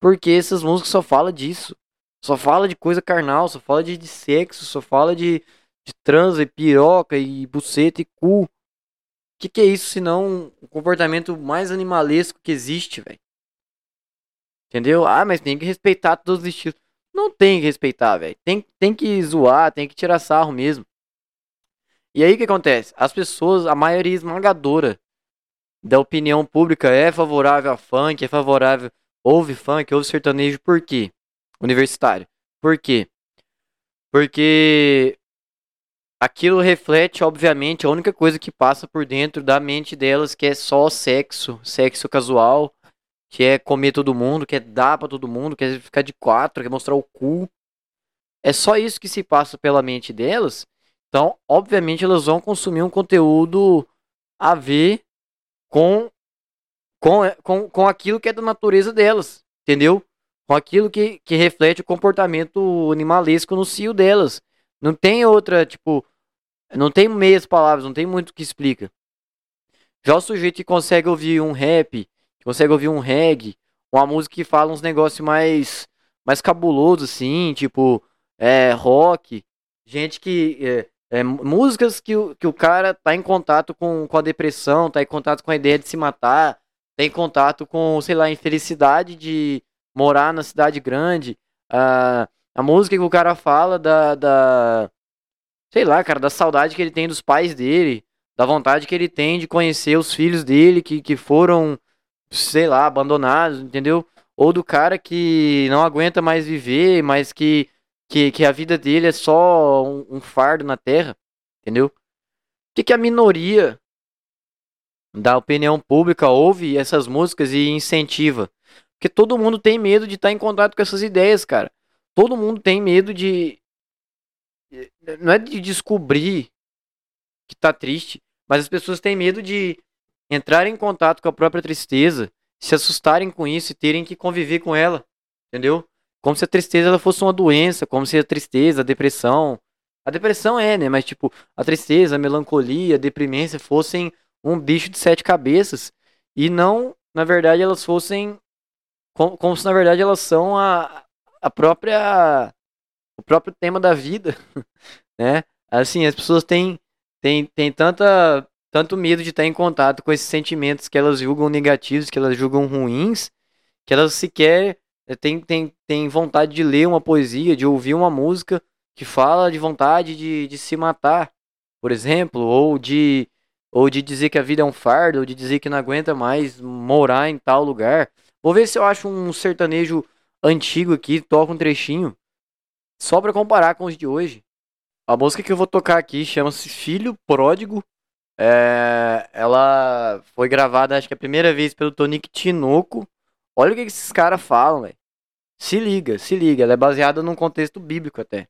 Porque essas músicas só fala disso. Só fala de coisa carnal, só fala de, de sexo, só fala de, de transa e piroca e buceta e cu. O que, que é isso senão o comportamento mais animalesco que existe, velho? Entendeu? Ah, mas tem que respeitar todos os estilos. Não tem que respeitar, velho. Tem, tem que zoar, tem que tirar sarro mesmo. E aí o que acontece? As pessoas, a maioria esmagadora da opinião pública é favorável a funk, é favorável, ouve funk, ouve sertanejo, por quê? Universitário. Por quê? Porque aquilo reflete, obviamente, a única coisa que passa por dentro da mente delas, que é só sexo, sexo casual, que é comer todo mundo, quer dar para todo mundo, quer ficar de quatro, quer mostrar o cu. É só isso que se passa pela mente delas. Então, obviamente, elas vão consumir um conteúdo a ver com, com, com, com aquilo que é da natureza delas, entendeu? Com aquilo que, que reflete o comportamento animalesco no cio delas. Não tem outra, tipo, não tem meias palavras, não tem muito que explica. Já o sujeito que consegue ouvir um rap, consegue ouvir um reggae, uma música que fala uns negócios mais, mais cabulosos, assim, tipo, é, rock, gente que. É, é, músicas que, o, que o cara tá em contato com, com a depressão, tá em contato com a ideia de se matar, tá em contato com, sei lá, a infelicidade de morar na cidade grande. A, a música que o cara fala da, da. Sei lá, cara, da saudade que ele tem dos pais dele, da vontade que ele tem de conhecer os filhos dele que, que foram sei lá, abandonados, entendeu? Ou do cara que não aguenta mais viver, mas que, que, que a vida dele é só um, um fardo na terra, entendeu? O que, que a minoria da opinião pública ouve essas músicas e incentiva? Porque todo mundo tem medo de estar em contato com essas ideias, cara. Todo mundo tem medo de. Não é de descobrir que tá triste, mas as pessoas têm medo de entrar em contato com a própria tristeza, se assustarem com isso e terem que conviver com ela, entendeu? Como se a tristeza ela fosse uma doença, como se a tristeza, a depressão, a depressão é, né? Mas tipo, a tristeza, a melancolia, a deprimência fossem um bicho de sete cabeças e não, na verdade, elas fossem como, como se na verdade elas são a, a própria o próprio tema da vida, <laughs> né? Assim, as pessoas têm têm, têm tanta tanto medo de estar em contato com esses sentimentos que elas julgam negativos, que elas julgam ruins, que elas sequer eh, têm, têm, têm vontade de ler uma poesia, de ouvir uma música que fala de vontade de, de se matar, por exemplo, ou de, ou de dizer que a vida é um fardo, ou de dizer que não aguenta mais morar em tal lugar. Vou ver se eu acho um sertanejo antigo aqui, toca um trechinho, só para comparar com os de hoje. A música que eu vou tocar aqui chama-se Filho Pródigo é, ela foi gravada, acho que a primeira vez pelo Tonique Tinoco. Olha o que esses caras falam, velho. Se liga, se liga. Ela é baseada num contexto bíblico até.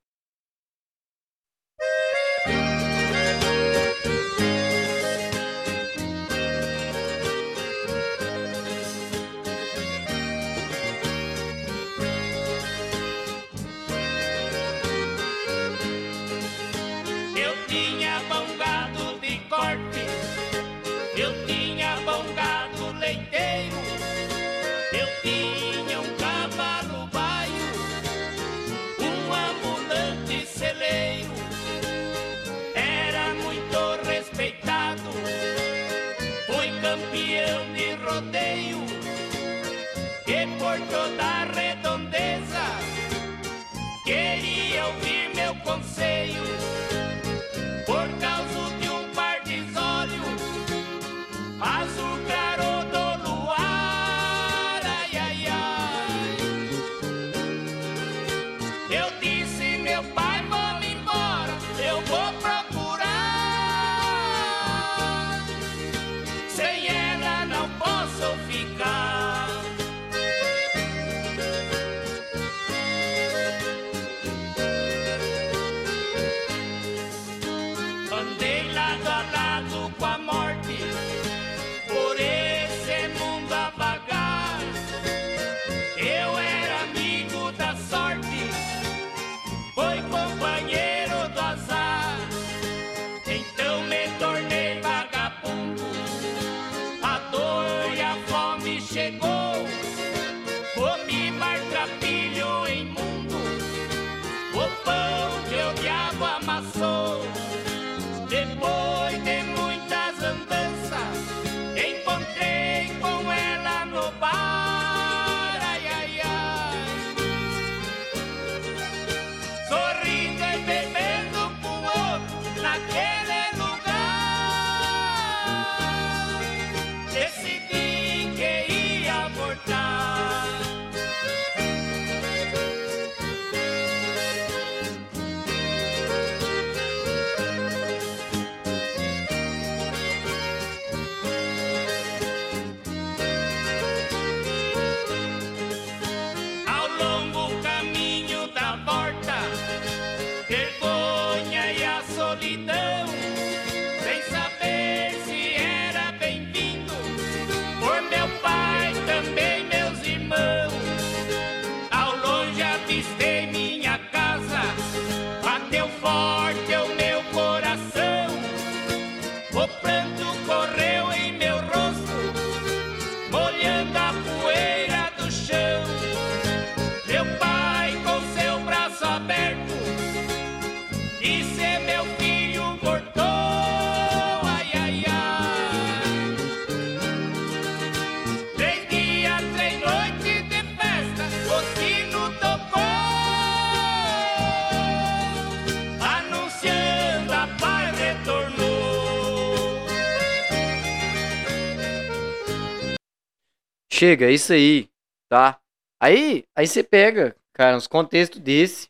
Chega, é isso aí, tá? Aí, aí você pega, cara, uns contextos desse.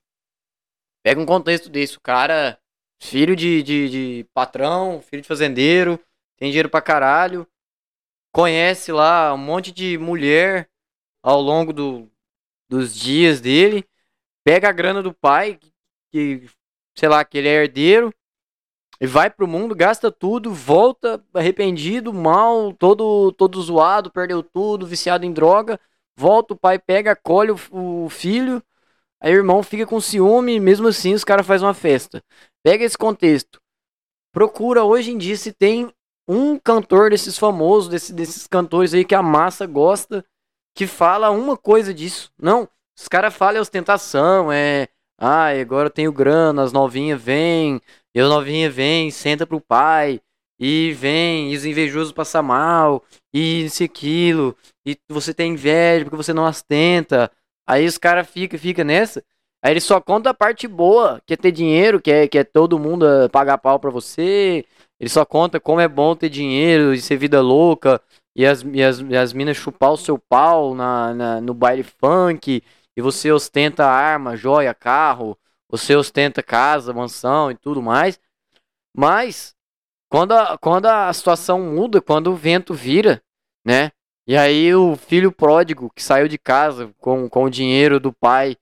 Pega um contexto desse, o cara, filho de, de, de patrão, filho de fazendeiro, tem dinheiro pra caralho, conhece lá um monte de mulher ao longo do, dos dias dele, pega a grana do pai, que, sei lá, que ele é herdeiro, e vai pro mundo, gasta tudo, volta arrependido, mal, todo, todo zoado, perdeu tudo, viciado em droga, volta, o pai pega, acolhe o, o filho, aí o irmão fica com ciúme, mesmo assim os caras fazem uma festa. Pega esse contexto. Procura hoje em dia se tem um cantor desses famosos, desse, desses cantores aí que a massa gosta, que fala uma coisa disso. Não, os caras falam é ostentação, é. Ah, agora eu tenho grana, as novinhas vêm, e as novinhas vêm, senta pro pai, e vem, e os invejosos passam mal, e isso e aquilo, e você tem inveja porque você não as tenta. Aí os caras ficam fica nessa. Aí ele só conta a parte boa, que é ter dinheiro, que é, que é todo mundo eh, pagar pau pra você, ele só conta como é bom ter dinheiro e ser vida louca. E as, e as, e as minas chupar o seu pau na, na, no baile funk. E você ostenta arma, joia, carro. Você ostenta casa, mansão e tudo mais. Mas, quando a, quando a situação muda, quando o vento vira, né? E aí o filho pródigo que saiu de casa com, com o dinheiro do pai.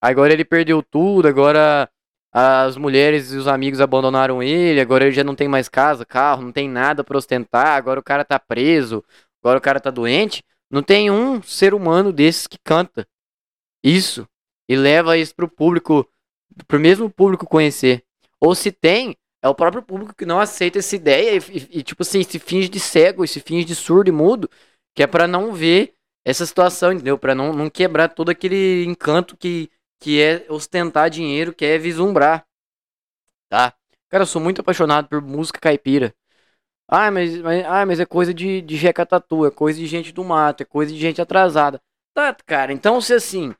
Agora ele perdeu tudo, agora as mulheres e os amigos abandonaram ele, agora ele já não tem mais casa, carro, não tem nada para ostentar, agora o cara tá preso, agora o cara tá doente. Não tem um ser humano desses que canta isso e leva isso pro público, pro mesmo público conhecer. Ou se tem, é o próprio público que não aceita essa ideia e, e, e tipo assim, se finge de cego, se finge de surdo e mudo, que é para não ver essa situação, entendeu? Para não, não quebrar todo aquele encanto que que é ostentar dinheiro, que é vislumbrar. Tá? Cara, eu sou muito apaixonado por música caipira. Ah, mas, mas, ah, mas é coisa de, de jeca tatu, é coisa de gente do mato, é coisa de gente atrasada. Tá, cara, então se assim,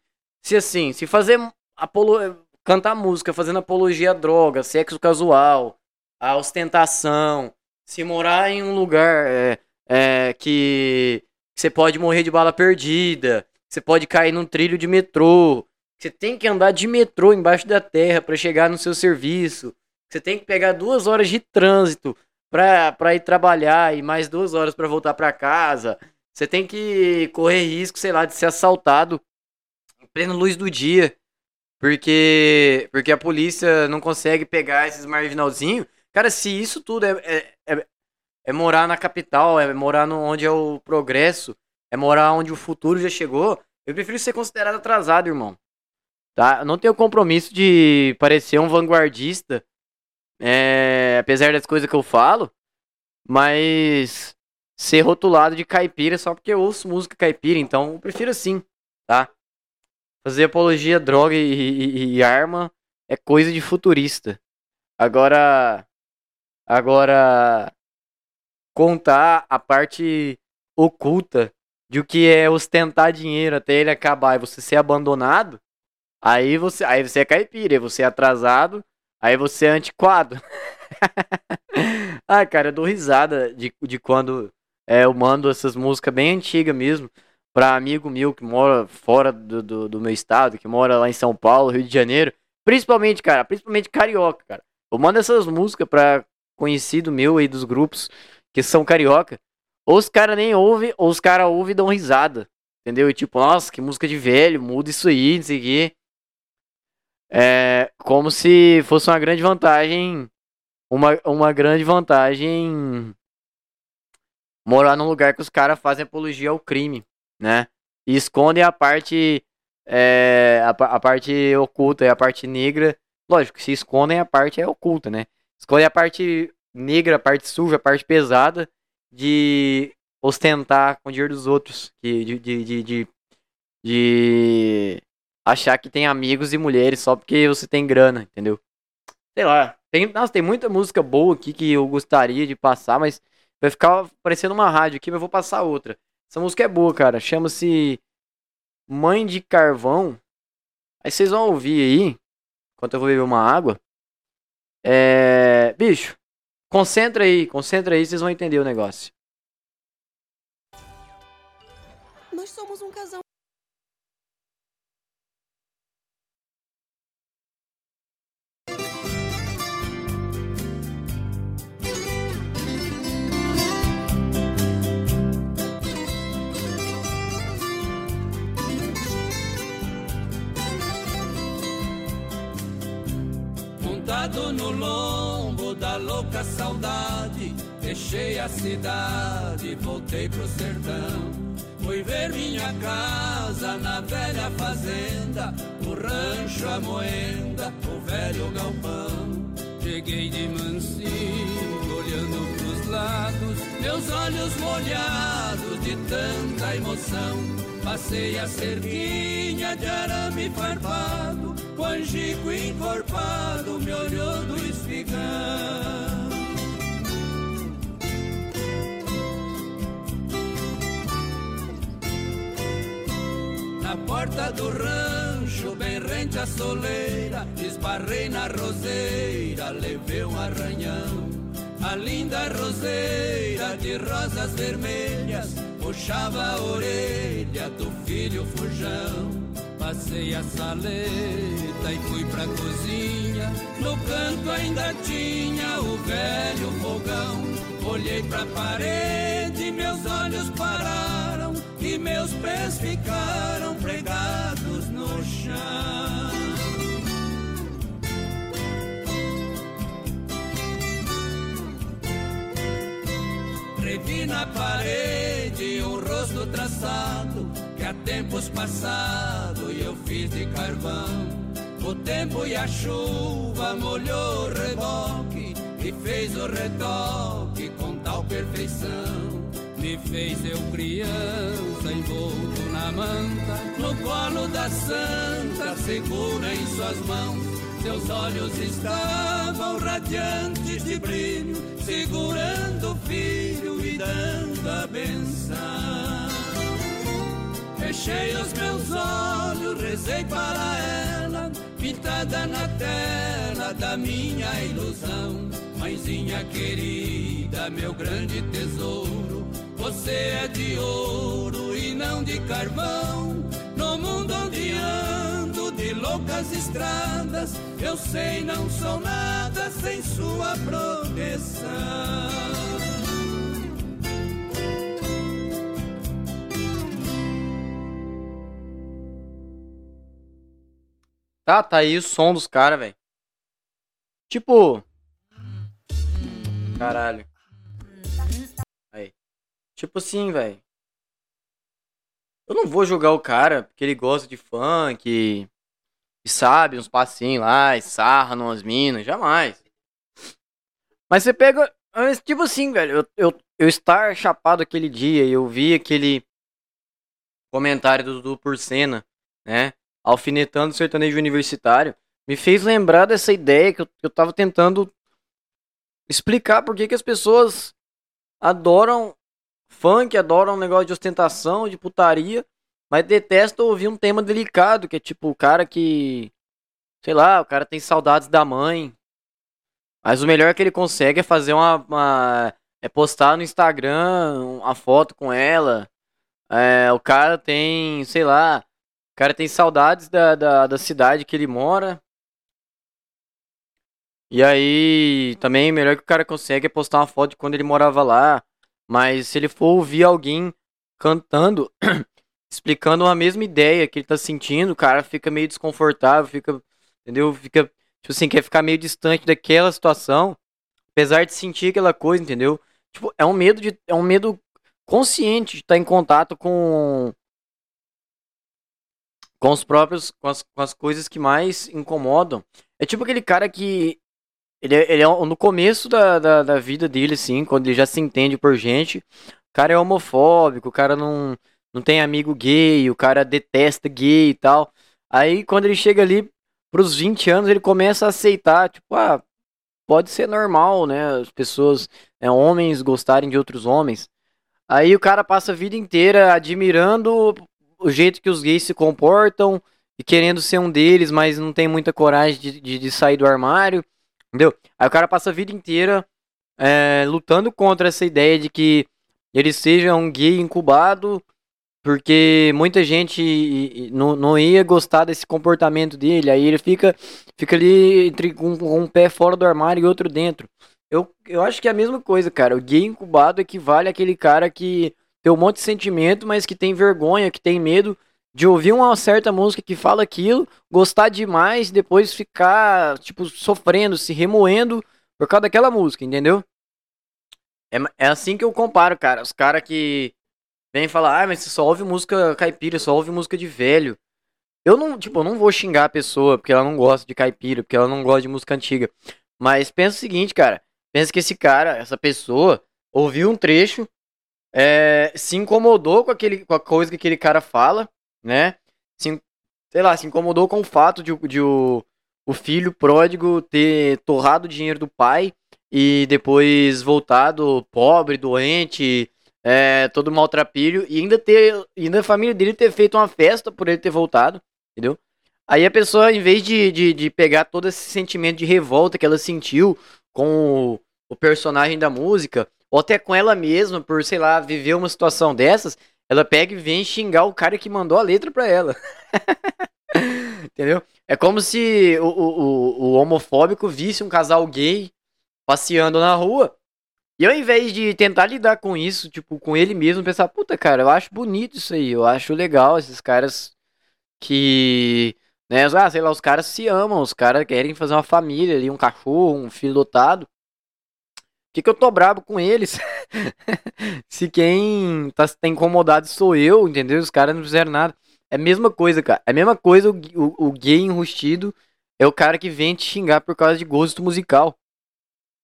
se assim, se fazer apolo, cantar música fazendo apologia à droga, sexo casual, a ostentação, se morar em um lugar é, é, que você pode morrer de bala perdida, você pode cair num trilho de metrô, você tem que andar de metrô embaixo da terra para chegar no seu serviço. Você tem que pegar duas horas de trânsito para ir trabalhar e mais duas horas para voltar para casa. Você tem que correr risco, sei lá, de ser assaltado plena luz do dia. Porque, porque a polícia não consegue pegar esses marginalzinhos. Cara, se isso tudo é, é, é, é morar na capital, é morar no, onde é o progresso, é morar onde o futuro já chegou, eu prefiro ser considerado atrasado, irmão. Tá? Eu não tenho compromisso de parecer um vanguardista, é, apesar das coisas que eu falo, mas ser rotulado de caipira só porque eu ouço música caipira, então eu prefiro assim, tá? Fazer apologia, droga e, e, e arma é coisa de futurista. Agora, agora contar a parte oculta de o que é ostentar dinheiro até ele acabar e você ser abandonado, Aí você, aí você é caipira, você é atrasado, aí você é antiquado. <laughs> ah, cara, eu dou risada de, de quando é, eu mando essas músicas bem antigas mesmo pra amigo meu que mora fora do, do, do, meu estado, que mora lá em São Paulo, Rio de Janeiro. Principalmente, cara, principalmente carioca, cara. Eu mando essas músicas pra conhecido meu aí dos grupos que são carioca. Ou os caras nem ouvem, ou os caras ouvem e dão risada. Entendeu? E tipo, nossa, que música de velho, muda isso aí, não sei o quê. É como se fosse uma grande vantagem. Uma, uma grande vantagem morar num lugar que os caras fazem apologia ao crime, né? E escondem a parte. É, a, a parte oculta e a parte negra. Lógico, se escondem a parte é oculta, né? Escondem a parte negra, a parte suja, a parte pesada de ostentar com o dinheiro dos outros. De, de, de, de, de, achar que tem amigos e mulheres só porque você tem grana, entendeu? Sei lá. Tem, nossa, tem muita música boa aqui que eu gostaria de passar, mas vai ficar parecendo uma rádio aqui, mas eu vou passar outra. Essa música é boa, cara. Chama-se Mãe de Carvão. Aí vocês vão ouvir aí, enquanto eu vou beber uma água. É. Bicho, concentra aí, concentra aí, vocês vão entender o negócio. Nós somos um casal. No lombo da louca saudade, deixei a cidade, voltei pro sertão. Fui ver minha casa na velha fazenda, o rancho, a moenda, o velho galpão. Cheguei de mansinho, olhando pros lados, meus olhos molhados de tanta emoção. Passei a cerquinha de arame farpado, com angico encorpado, me olhou do espigão. Na porta do rancho, bem rente à soleira, esbarrei na roseira, levei um arranhão. A linda roseira de rosas vermelhas puxava a orelha do filho fujão. Passei a saleta e fui pra cozinha. No canto ainda tinha o velho fogão. Olhei pra parede, meus olhos pararam e meus pés ficaram pregados no chão. Revi na parede um rosto traçado que há tempos passado eu fiz de carvão. O tempo e a chuva molhou o reboque e fez o retoque com tal perfeição. Me fez eu criança envolto na manta, no colo da santa, segura em suas mãos. Seus olhos estavam radiantes de brilho, segurando o filho e dando a benção. Fechei os meus olhos, rezei para ela, pintada na tela da minha ilusão. Mãezinha querida, meu grande tesouro, você é de ouro e não de carvão. Onde ando de loucas estradas, eu sei não sou nada sem sua proteção. Tá, tá aí o som dos caras, velho. Tipo. Caralho. Aí. Tipo assim, velho. Eu não vou julgar o cara porque ele gosta de funk e, sabe uns passinhos lá e sarra numas minas, jamais. Mas você pega. Tipo assim, velho, eu, eu, eu estar chapado aquele dia e eu vi aquele comentário do Dudu Porcena, né? Alfinetando o sertanejo universitário, me fez lembrar dessa ideia que eu, que eu tava tentando explicar por que que as pessoas adoram funk, adoram um negócio de ostentação, de putaria, mas detestam ouvir um tema delicado, que é tipo o cara que. Sei lá, o cara tem saudades da mãe. Mas o melhor que ele consegue é fazer uma. uma- é postar no Instagram uma foto com ela. É, o cara tem, sei lá. O cara tem saudades da, da, da cidade que ele mora. E aí, também, o melhor que o cara consegue é postar uma foto de quando ele morava lá. Mas se ele for ouvir alguém cantando, <clears throat> explicando a mesma ideia que ele tá sentindo, o cara fica meio desconfortável, fica, entendeu? Fica, tipo assim, quer ficar meio distante daquela situação, apesar de sentir aquela coisa, entendeu? Tipo, é um medo de, é um medo consciente de estar em contato com com os próprios, com as, com as coisas que mais incomodam. É tipo aquele cara que ele, é- ele é no começo da, da, da vida dele, assim, quando ele já se entende por gente, o cara é homofóbico, o cara não, não tem amigo gay, o cara detesta gay e tal. Aí quando ele chega ali pros 20 anos, ele começa a aceitar, tipo, ah, pode ser normal, né? As pessoas, né, homens gostarem de outros homens. Aí o cara passa a vida inteira admirando o jeito que os gays se comportam e querendo ser um deles, mas não tem muita coragem de, de, de sair do armário, entendeu? Aí o cara passa a vida inteira é, lutando contra essa ideia de que ele seja um gay incubado porque muita gente não, não ia gostar desse comportamento dele, aí ele fica, fica ali entre, com um pé fora do armário e outro dentro. Eu, eu acho que é a mesma coisa, cara. O gay incubado equivale àquele cara que tem um monte de sentimento, mas que tem vergonha, que tem medo de ouvir uma certa música que fala aquilo, gostar demais, depois ficar, tipo, sofrendo, se remoendo por causa daquela música, entendeu? É, é assim que eu comparo, cara. Os caras que vêm falar, ah, mas você só ouve música caipira, só ouve música de velho. Eu não, tipo, eu não vou xingar a pessoa porque ela não gosta de caipira, porque ela não gosta de música antiga. Mas pensa o seguinte, cara. Pensa que esse cara, essa pessoa, ouviu um trecho, é, se incomodou com, aquele, com a coisa que aquele cara fala, né? Se, sei lá, se incomodou com o fato de, de o, o filho pródigo ter torrado o dinheiro do pai e depois voltado pobre, doente, é, todo maltrapilho, e ainda ter, ainda a família dele ter feito uma festa por ele ter voltado, entendeu? Aí a pessoa, em vez de, de, de pegar todo esse sentimento de revolta que ela sentiu com o, o personagem da música, ou até com ela mesma, por, sei lá, viver uma situação dessas, ela pega e vem xingar o cara que mandou a letra pra ela. <laughs> Entendeu? É como se o, o, o, homofóbico visse um casal gay passeando na rua. E ao invés de tentar lidar com isso, tipo, com ele mesmo, pensar, puta, cara, eu acho bonito isso aí, eu acho legal esses caras que. Né, ah, sei lá, os caras se amam, os caras querem fazer uma família ali, um cachorro, um filho dotado que, que eu tô brabo com eles? <laughs> Se quem tá, tá incomodado sou eu, entendeu? Os caras não fizeram nada. É a mesma coisa, cara. É a mesma coisa o, o, o gay enrustido é o cara que vem te xingar por causa de gosto musical.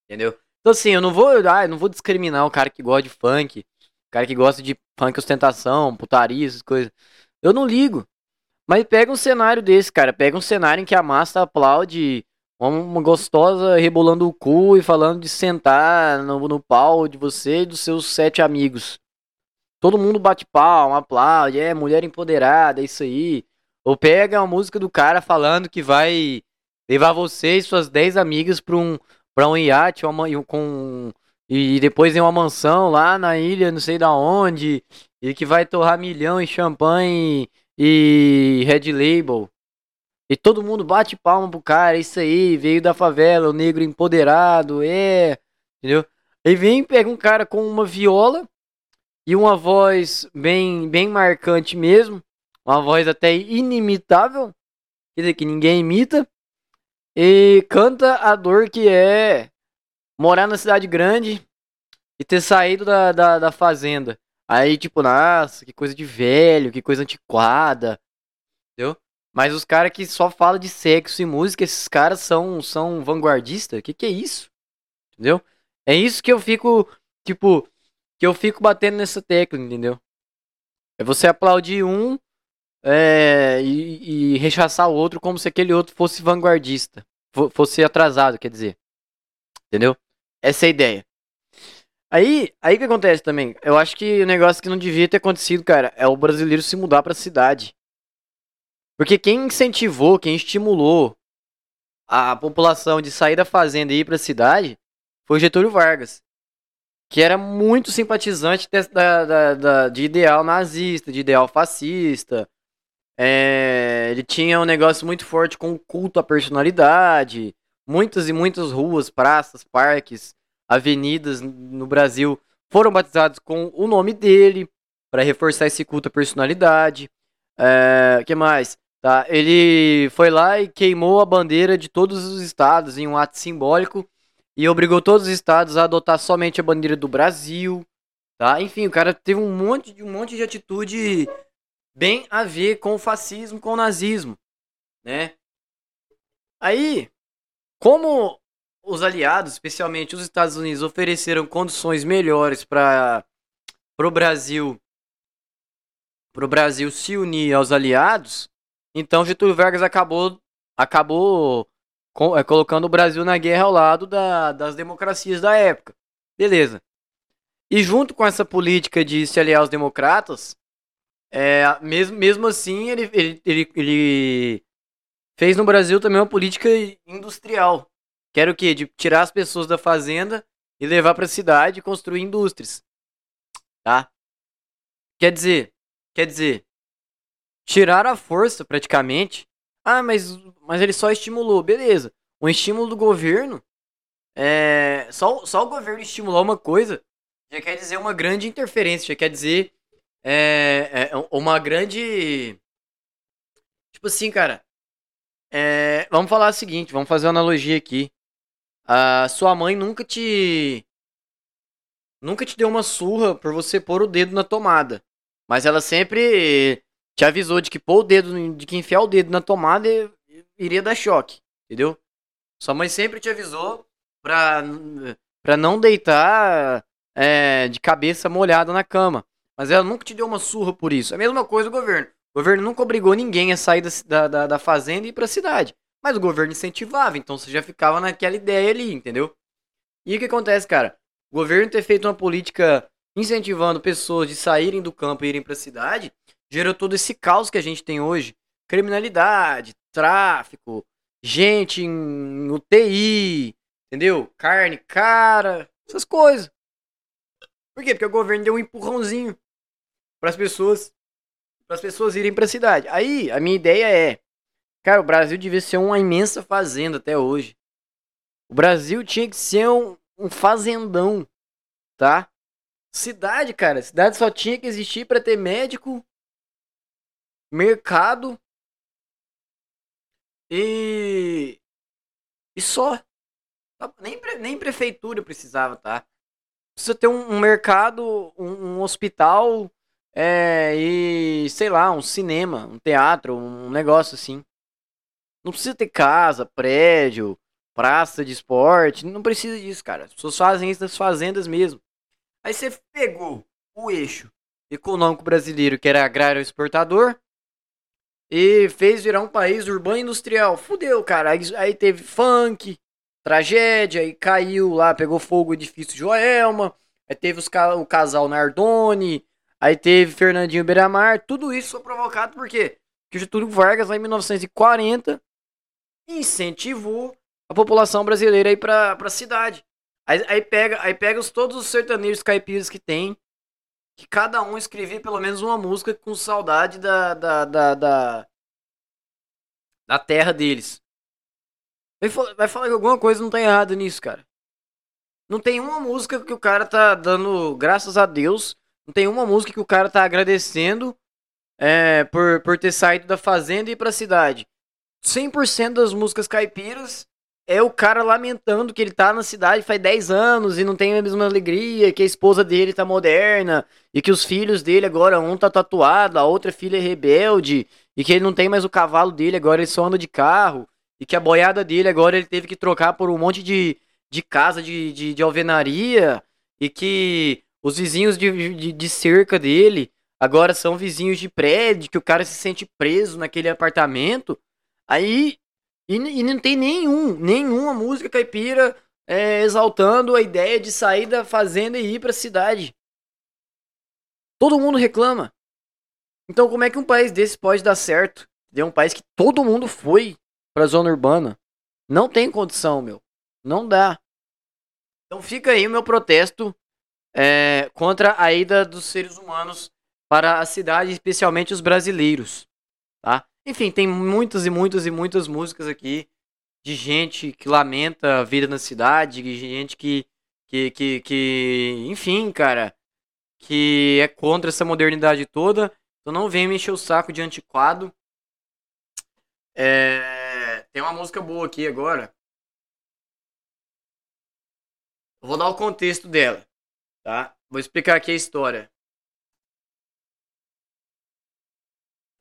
Entendeu? Então assim, eu não vou, ah, eu não vou discriminar o cara que gosta de funk, o cara que gosta de funk ostentação, putaria, essas coisas. Eu não ligo. Mas pega um cenário desse, cara. Pega um cenário em que a massa aplaude uma gostosa rebolando o cu e falando de sentar no, no pau de você e dos seus sete amigos. Todo mundo bate palma, aplaude, é mulher empoderada, é isso aí. Ou pega a música do cara falando que vai levar você e suas dez amigas pra um, pra um iate uma, com, e depois em uma mansão lá na ilha, não sei da onde, e que vai torrar milhão em champanhe e Red Label. E todo mundo bate palma pro cara, isso aí, veio da favela, o negro empoderado, é. Entendeu? Aí vem, pega um cara com uma viola e uma voz bem, bem marcante mesmo, uma voz até inimitável, quer dizer, que ninguém imita, e canta a dor que é morar na cidade grande e ter saído da, da, da fazenda. Aí, tipo, nossa, que coisa de velho, que coisa antiquada? Mas os caras que só falam de sexo e música, esses caras são, são vanguardistas? Que, que é isso? Entendeu? É isso que eu fico, tipo, que eu fico batendo nessa tecla, entendeu? É você aplaudir um é, e, e rechaçar o outro como se aquele outro fosse vanguardista. Fosse atrasado, quer dizer. Entendeu? Essa é a ideia. Aí, aí que acontece também? Eu acho que o negócio que não devia ter acontecido, cara, é o brasileiro se mudar pra cidade. Porque quem incentivou, quem estimulou a população de sair da fazenda e ir para a cidade foi Getúlio Vargas, que era muito simpatizante de, da, da, de ideal nazista, de ideal fascista. É, ele tinha um negócio muito forte com o culto à personalidade. Muitas e muitas ruas, praças, parques, avenidas no Brasil foram batizados com o nome dele para reforçar esse culto à personalidade. É, que mais? Tá, ele foi lá e queimou a bandeira de todos os estados em um ato simbólico e obrigou todos os estados a adotar somente a bandeira do Brasil, tá? Enfim, o cara teve um monte de um monte de atitude bem a ver com o fascismo, com o nazismo, né? Aí, como os aliados, especialmente os Estados Unidos, ofereceram condições melhores para o Brasil, para o Brasil se unir aos aliados, então Getúlio Vargas acabou, acabou com, é, colocando o Brasil na guerra ao lado da, das democracias da época. Beleza. E junto com essa política de se aliar aos democratas, é, mesmo, mesmo assim, ele, ele, ele, ele fez no Brasil também uma política industrial. Que era o quê? De tirar as pessoas da fazenda e levar para a cidade e construir indústrias. Tá? Quer dizer, Quer dizer, tiraram a força praticamente. Ah, mas, mas ele só estimulou, beleza. O estímulo do governo é. Só, só o governo estimular uma coisa já quer dizer uma grande interferência, já quer dizer é, é uma grande. Tipo assim, cara. É, vamos falar o seguinte, vamos fazer uma analogia aqui. A sua mãe nunca te. Nunca te deu uma surra por você pôr o dedo na tomada. Mas ela sempre te avisou de que pôr o dedo, de que enfiar o dedo na tomada iria dar choque, entendeu? Sua mãe sempre te avisou pra, pra não deitar é, de cabeça molhada na cama. Mas ela nunca te deu uma surra por isso. É a mesma coisa do governo. O governo nunca obrigou ninguém a sair da, da, da fazenda e ir pra cidade. Mas o governo incentivava, então você já ficava naquela ideia ali, entendeu? E o que acontece, cara? O governo ter feito uma política incentivando pessoas de saírem do campo e irem para a cidade, gerou todo esse caos que a gente tem hoje. Criminalidade, tráfico, gente em UTI, entendeu? Carne cara, essas coisas. Por quê? Porque o governo deu um empurrãozinho para as pessoas, para as pessoas irem para a cidade. Aí, a minha ideia é, cara, o Brasil devia ser uma imensa fazenda até hoje. O Brasil tinha que ser um, um fazendão, tá? Cidade, cara, cidade só tinha que existir para ter médico, mercado e e só. Nem, nem prefeitura precisava, tá? Precisa ter um, um mercado, um, um hospital é, e, sei lá, um cinema, um teatro, um negócio assim. Não precisa ter casa, prédio, praça de esporte, não precisa disso, cara. As pessoas fazem isso nas fazendas mesmo. Aí você pegou o eixo econômico brasileiro, que era agrário exportador, e fez virar um país urbano industrial. Fudeu, cara. Aí, aí teve funk, tragédia, aí caiu lá, pegou fogo o edifício Joelma, aí teve os, o casal Nardoni, aí teve Fernandinho Beiramar. Tudo isso foi provocado por quê? Porque Getúlio Vargas, lá em 1940, incentivou a população brasileira aí pra, pra cidade. Aí, aí, pega, aí pega os, todos os sertanejos caipiras que tem, que cada um escrevia pelo menos uma música com saudade da, da, da, da, da terra deles. Vai, falar que alguma coisa não tá errada nisso, cara. Não tem uma música que o cara tá dando graças a Deus. Não tem uma música que o cara tá agradecendo é, por, por ter saído da fazenda e ir pra cidade. 100% das músicas caipiras é o cara lamentando que ele tá na cidade faz 10 anos e não tem a mesma alegria, que a esposa dele tá moderna, e que os filhos dele agora, um tá tatuado, a outra filha é rebelde, e que ele não tem mais o cavalo dele, agora ele só anda de carro, e que a boiada dele agora ele teve que trocar por um monte de, de casa de, de, de alvenaria, e que os vizinhos de, de, de cerca dele agora são vizinhos de prédio, que o cara se sente preso naquele apartamento. Aí e, e não tem nenhum, nenhuma música caipira é, exaltando a ideia de sair da fazenda e ir pra cidade. Todo mundo reclama. Então como é que um país desse pode dar certo? É um país que todo mundo foi pra zona urbana. Não tem condição, meu. Não dá. Então fica aí o meu protesto é, contra a ida dos seres humanos para a cidade, especialmente os brasileiros. Tá? Enfim, tem muitas e muitas e muitas músicas aqui de gente que lamenta a vida na cidade, de gente que, que, que, que, enfim, cara, que é contra essa modernidade toda. Então não vem me encher o saco de antiquado. É... Tem uma música boa aqui agora. Eu vou dar o contexto dela, tá? Vou explicar aqui a história.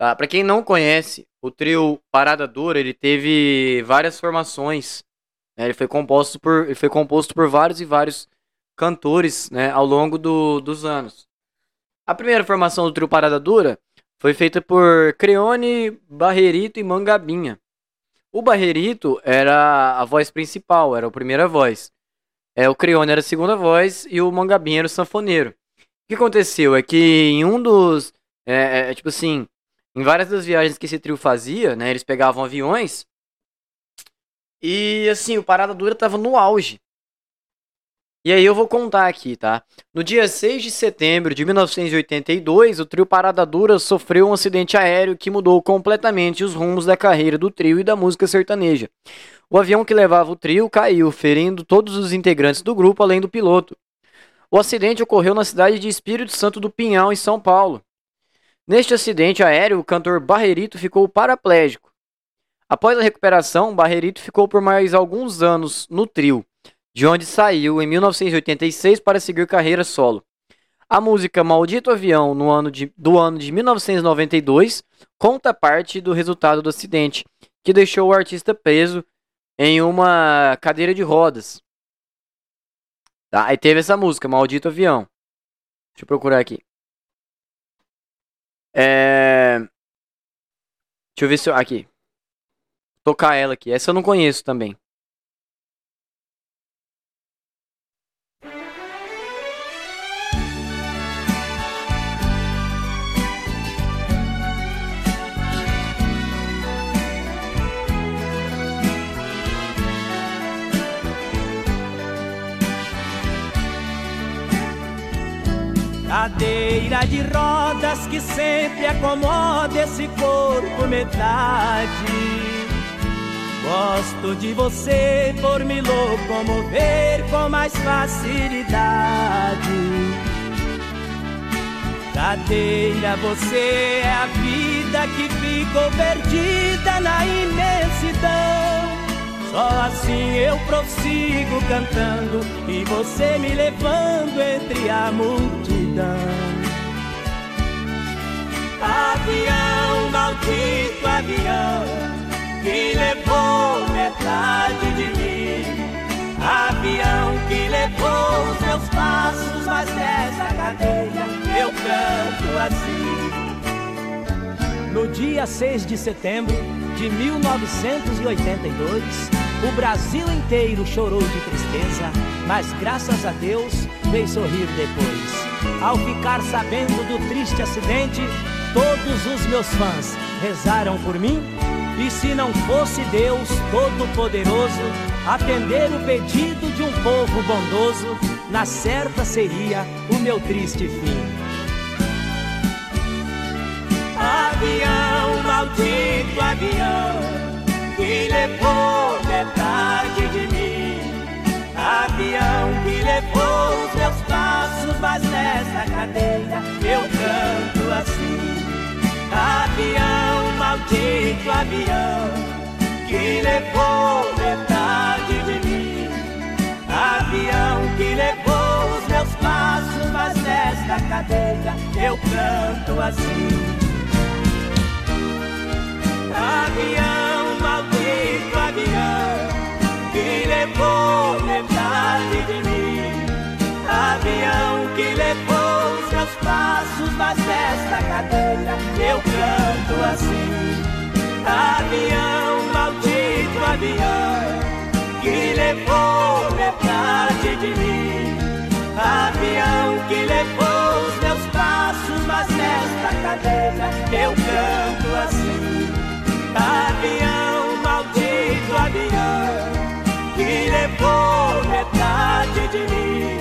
Tá? Para quem não conhece, o trio Parada Dura ele teve várias formações. Né? Ele, foi composto por, ele foi composto por vários e vários cantores né? ao longo do, dos anos. A primeira formação do trio Parada Dura foi feita por Creone, Barrerito e Mangabinha. O Barrerito era a voz principal, era a primeira voz. É, o Creone era a segunda voz e o Mangabinha era o sanfoneiro. O que aconteceu é que em um dos. É, é, tipo assim, em várias das viagens que esse trio fazia, né, eles pegavam aviões e assim, o Parada Dura tava no auge. E aí eu vou contar aqui, tá? No dia 6 de setembro de 1982, o trio Parada Dura sofreu um acidente aéreo que mudou completamente os rumos da carreira do trio e da música sertaneja. O avião que levava o trio caiu, ferindo todos os integrantes do grupo, além do piloto. O acidente ocorreu na cidade de Espírito Santo do Pinhal, em São Paulo. Neste acidente aéreo, o cantor Barrerito ficou paraplégico. Após a recuperação, Barrerito ficou por mais alguns anos no trio de onde saiu em 1986 para seguir carreira solo. A música Maldito Avião, no ano de, do ano de 1992, conta parte do resultado do acidente, que deixou o artista preso em uma cadeira de rodas. Tá? Aí teve essa música, Maldito Avião. Deixa eu procurar aqui. É... Deixa eu ver se eu... Aqui. Tocar ela aqui. Essa eu não conheço também. Cadeira de rodas que sempre acomoda esse corpo metade. Gosto de você por me locomover com mais facilidade. Cadeira, você é a vida que ficou perdida na imensidão. Só assim eu prossigo cantando e você me levando entre a multidão. Avião, maldito avião, que levou metade de mim. Avião que levou os meus passos, mas nessa cadeia eu canto assim. No dia 6 de setembro de 1982, o Brasil inteiro chorou de tristeza, mas graças a Deus fez sorrir depois. Ao ficar sabendo do triste acidente, todos os meus fãs rezaram por mim. E se não fosse Deus Todo-Poderoso atender o pedido de um povo bondoso, na certa seria o meu triste fim. Avião, maldito avião que levou metade de. Avião que levou os meus passos, mas nessa cadeia eu canto assim. Avião, maldito avião, que levou metade de mim. Avião que levou os meus passos, mas nesta cadeia eu canto assim. Avião, maldito avião, que levou metade de mim. Avião que levou os meus passos, mas nesta cadeira eu canto assim. Avião, maldito avião, que levou metade de mim. Avião que levou os meus passos, mas nesta cadeira eu canto assim. Avião, maldito avião, levou metade de mim.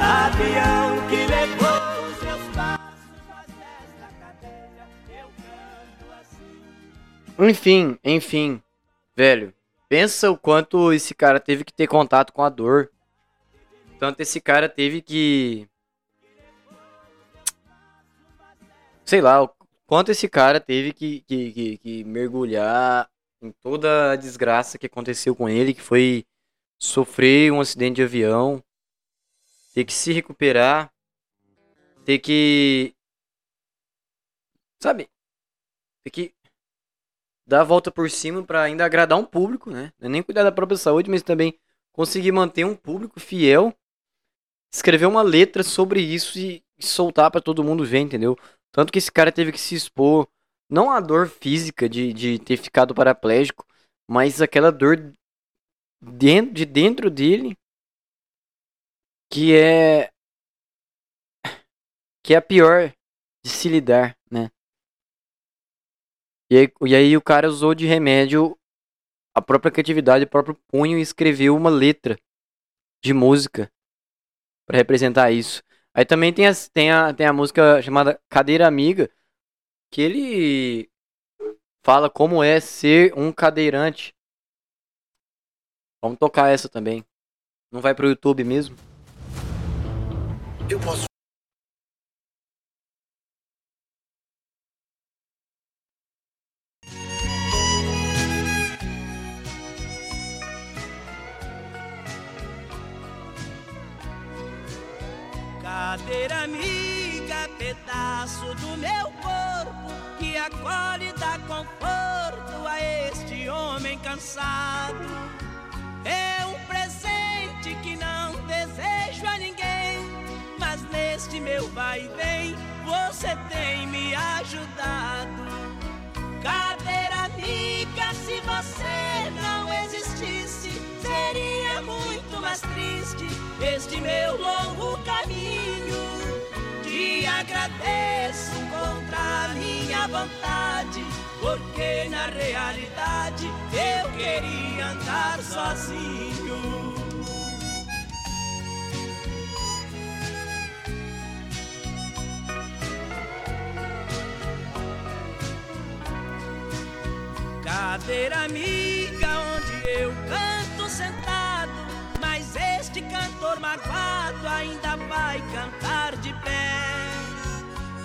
Avião que levou os meus passos, mas cadeira eu canto assim. Enfim, enfim, velho. Pensa o quanto esse cara teve que ter contato com a dor. Tanto esse cara teve que. Sei lá, o quanto esse cara teve que, que, que, que mergulhar em toda a desgraça que aconteceu com ele, que foi sofrer um acidente de avião, ter que se recuperar, ter que. Sabe? Ter que dar a volta por cima para ainda agradar um público, né? É nem cuidar da própria saúde, mas também conseguir manter um público fiel. Escrever uma letra sobre isso e, e soltar para todo mundo ver, entendeu? Tanto que esse cara teve que se expor, não a dor física de, de ter ficado paraplégico, mas aquela dor dentro, de dentro dele que é que é a pior de se lidar, né? E aí, e aí o cara usou de remédio a própria criatividade, o próprio punho e escreveu uma letra de música para representar isso. Aí também tem, as, tem, a, tem a música chamada Cadeira Amiga, que ele fala como é ser um cadeirante. Vamos tocar essa também. Não vai pro YouTube mesmo? Eu posso Cadeira amiga, pedaço do meu corpo que acolhe e dá conforto a este homem cansado. É um presente que não desejo a ninguém, mas neste meu vai e vem você tem me ajudado. Cadeira amiga, se você não existisse, seria muito mais triste este meu longo caminho. Te agradeço contra a minha vontade, porque na realidade eu queria andar sozinho. Cadeira amiga, onde eu canto sentado, mas este cantor marvado ainda vai cantar de pé.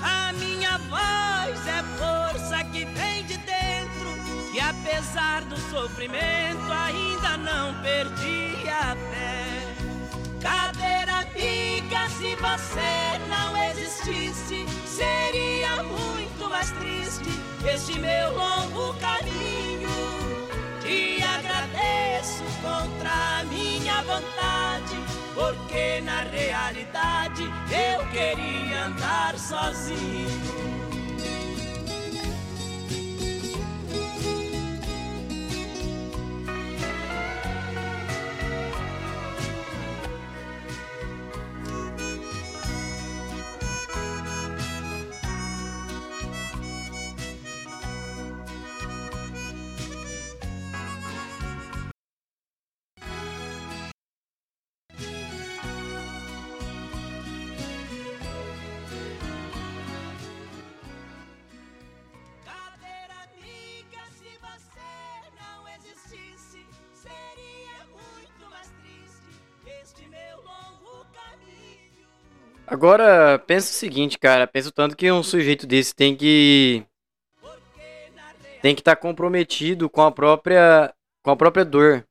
A minha voz é força apesar do sofrimento ainda não perdi a fé. Cadeira amiga, se você não existisse, seria muito mais triste este meu longo caminho. Te agradeço contra a minha vontade, porque na realidade eu queria andar sozinho. Agora, pensa o seguinte, cara. Pensa o tanto que um sujeito desse tem que. Tem que estar comprometido com a própria. Com a própria dor.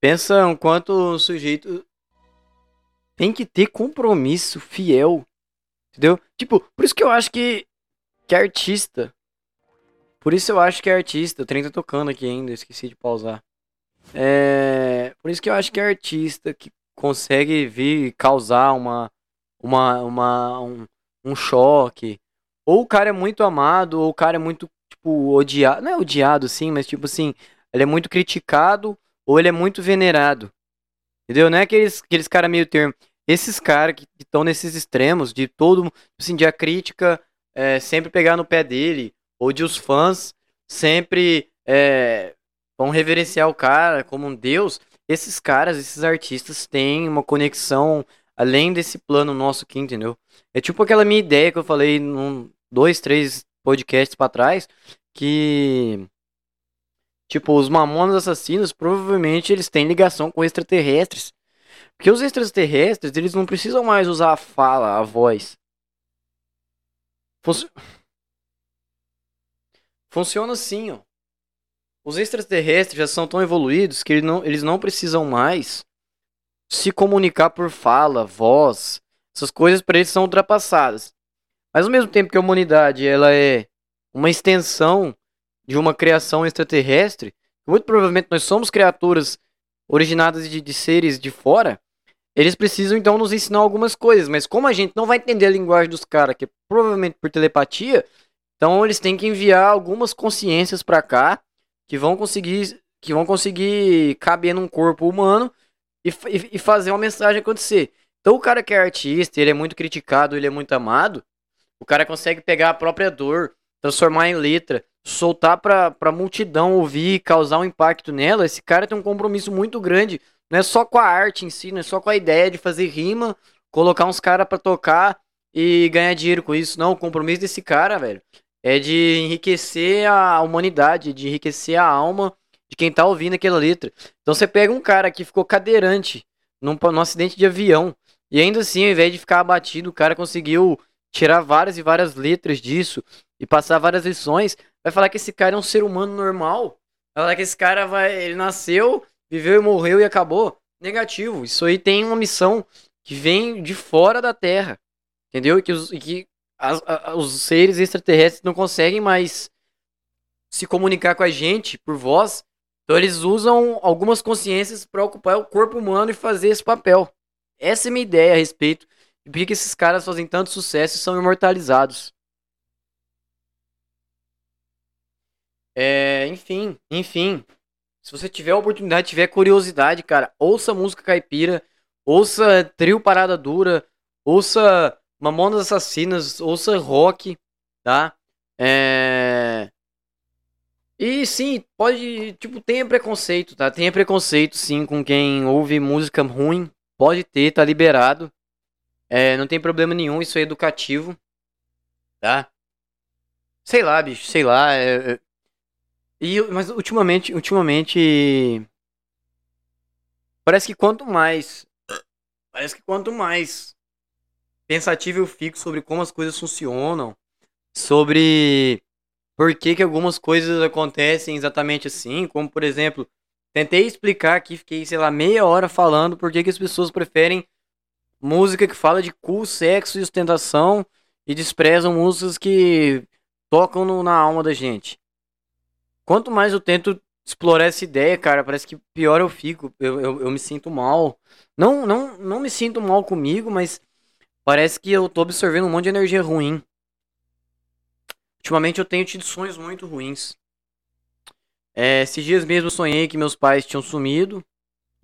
Pensa o quanto um sujeito tem que ter compromisso fiel. Entendeu? Tipo, por isso que eu acho que. Que artista. Por isso eu acho que é artista. O trem tá tocando aqui ainda, esqueci de pausar. É. Por isso que eu acho que é artista que consegue vir causar uma. Uma. uma um, um choque. Ou o cara é muito amado, ou o cara é muito, tipo, odiado. Não é odiado, sim, mas tipo assim, ele é muito criticado, ou ele é muito venerado. Entendeu? Não é aqueles, aqueles caras meio termo. Esses caras que estão nesses extremos, de todo, assim, de a crítica é, sempre pegar no pé dele, ou de os fãs sempre é, vão reverenciar o cara como um deus. Esses caras, esses artistas têm uma conexão além desse plano nosso aqui, entendeu? É tipo aquela minha ideia que eu falei num dois, três podcasts pra trás, que tipo, os mamonas assassinos provavelmente eles têm ligação com extraterrestres. Porque os extraterrestres, eles não precisam mais usar a fala, a voz. Func- Funciona assim, ó. Os extraterrestres já são tão evoluídos que eles não, eles não precisam mais se comunicar por fala, voz. Essas coisas para eles são ultrapassadas. Mas ao mesmo tempo que a humanidade ela é uma extensão de uma criação extraterrestre, muito provavelmente nós somos criaturas originadas de, de seres de fora, eles precisam então nos ensinar algumas coisas. Mas como a gente não vai entender a linguagem dos caras, que é provavelmente por telepatia, então eles têm que enviar algumas consciências para cá que vão conseguir que vão conseguir caber num corpo humano e, e- e fazer uma mensagem acontecer. Então o cara que é artista, ele é muito criticado, ele é muito amado, o cara consegue pegar a própria dor, transformar em letra, soltar pra, pra multidão ouvir, causar um impacto nela. Esse cara tem um compromisso muito grande não é só com a arte em si, não é só com a ideia de fazer rima, colocar uns caras para tocar e ganhar dinheiro com isso. Não, o compromisso desse cara, velho, é de enriquecer a humanidade, de enriquecer a alma de quem tá ouvindo aquela letra. Então você pega um cara que ficou cadeirante num, num acidente de avião, e ainda assim, ao invés de ficar abatido, o cara conseguiu tirar várias e várias letras disso e passar várias lições. Vai falar que esse cara é um ser humano normal. Vai falar que esse cara vai. Ele nasceu, viveu e morreu e acabou. Negativo. Isso aí tem uma missão que vem de fora da Terra. Entendeu? E que os, e que as, os seres extraterrestres não conseguem mais se comunicar com a gente por voz. Então eles usam algumas consciências para ocupar o corpo humano e fazer esse papel. Essa é a minha ideia a respeito de por que esses caras fazem tanto sucesso e são imortalizados. É, enfim, enfim. Se você tiver a oportunidade, tiver curiosidade, cara, ouça música caipira, ouça trio Parada Dura, ouça Mamonas Assassinas, ouça rock, tá? É... E sim, pode, tipo, tenha preconceito, tá? Tenha preconceito, sim, com quem ouve música ruim, Pode ter, tá liberado. É, não tem problema nenhum, isso é educativo. Tá? Sei lá, bicho, sei lá. É, é... E, mas ultimamente, ultimamente. Parece que quanto mais. Parece que quanto mais pensativo eu fico sobre como as coisas funcionam, sobre por que, que algumas coisas acontecem exatamente assim, como por exemplo, Tentei explicar aqui, fiquei, sei lá, meia hora falando por que as pessoas preferem música que fala de cu, sexo e ostentação e desprezam músicas que tocam no, na alma da gente. Quanto mais eu tento explorar essa ideia, cara, parece que pior eu fico. Eu, eu, eu me sinto mal. Não, não, não me sinto mal comigo, mas parece que eu tô absorvendo um monte de energia ruim. Ultimamente eu tenho tido sonhos muito ruins. É, esses dias mesmo eu sonhei que meus pais tinham sumido,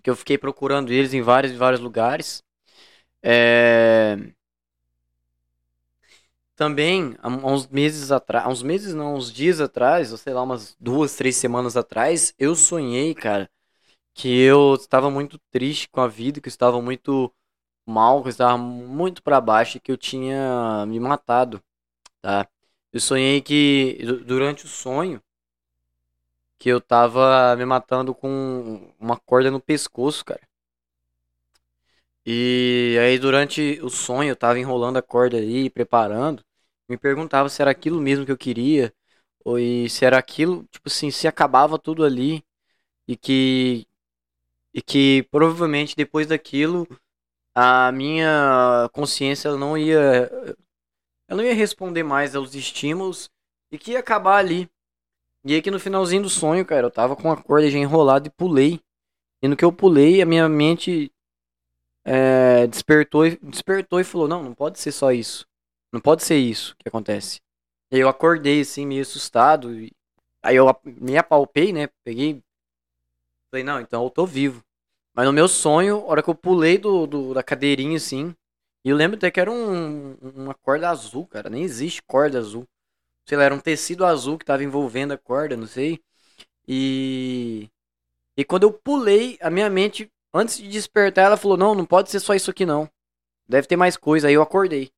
que eu fiquei procurando eles em vários vários lugares. É... Também, há uns meses atrás, uns meses não, uns dias atrás, ou sei lá, umas duas, três semanas atrás, eu sonhei, cara, que eu estava muito triste com a vida, que eu estava muito mal, que eu estava muito para baixo, que eu tinha me matado, tá? Eu sonhei que durante o sonho que eu tava me matando com uma corda no pescoço, cara. E aí durante o sonho eu tava enrolando a corda aí, preparando, me perguntava se era aquilo mesmo que eu queria, ou se era aquilo, tipo assim, se acabava tudo ali e que e que provavelmente depois daquilo a minha consciência não ia ela não ia responder mais aos estímulos e que ia acabar ali. E aí que no finalzinho do sonho, cara, eu tava com a corda já enrolada e pulei. E no que eu pulei, a minha mente é, despertou, e, despertou e falou, não, não pode ser só isso. Não pode ser isso que acontece. E aí eu acordei assim, meio assustado. Aí eu me apalpei, né? Peguei. Falei, não, então eu tô vivo. Mas no meu sonho, a hora que eu pulei do, do da cadeirinha assim, e eu lembro até que era um, uma corda azul, cara. Nem existe corda azul sei lá, era um tecido azul que tava envolvendo a corda, não sei. E e quando eu pulei, a minha mente antes de despertar, ela falou: "Não, não pode ser só isso aqui não. Deve ter mais coisa". Aí eu acordei.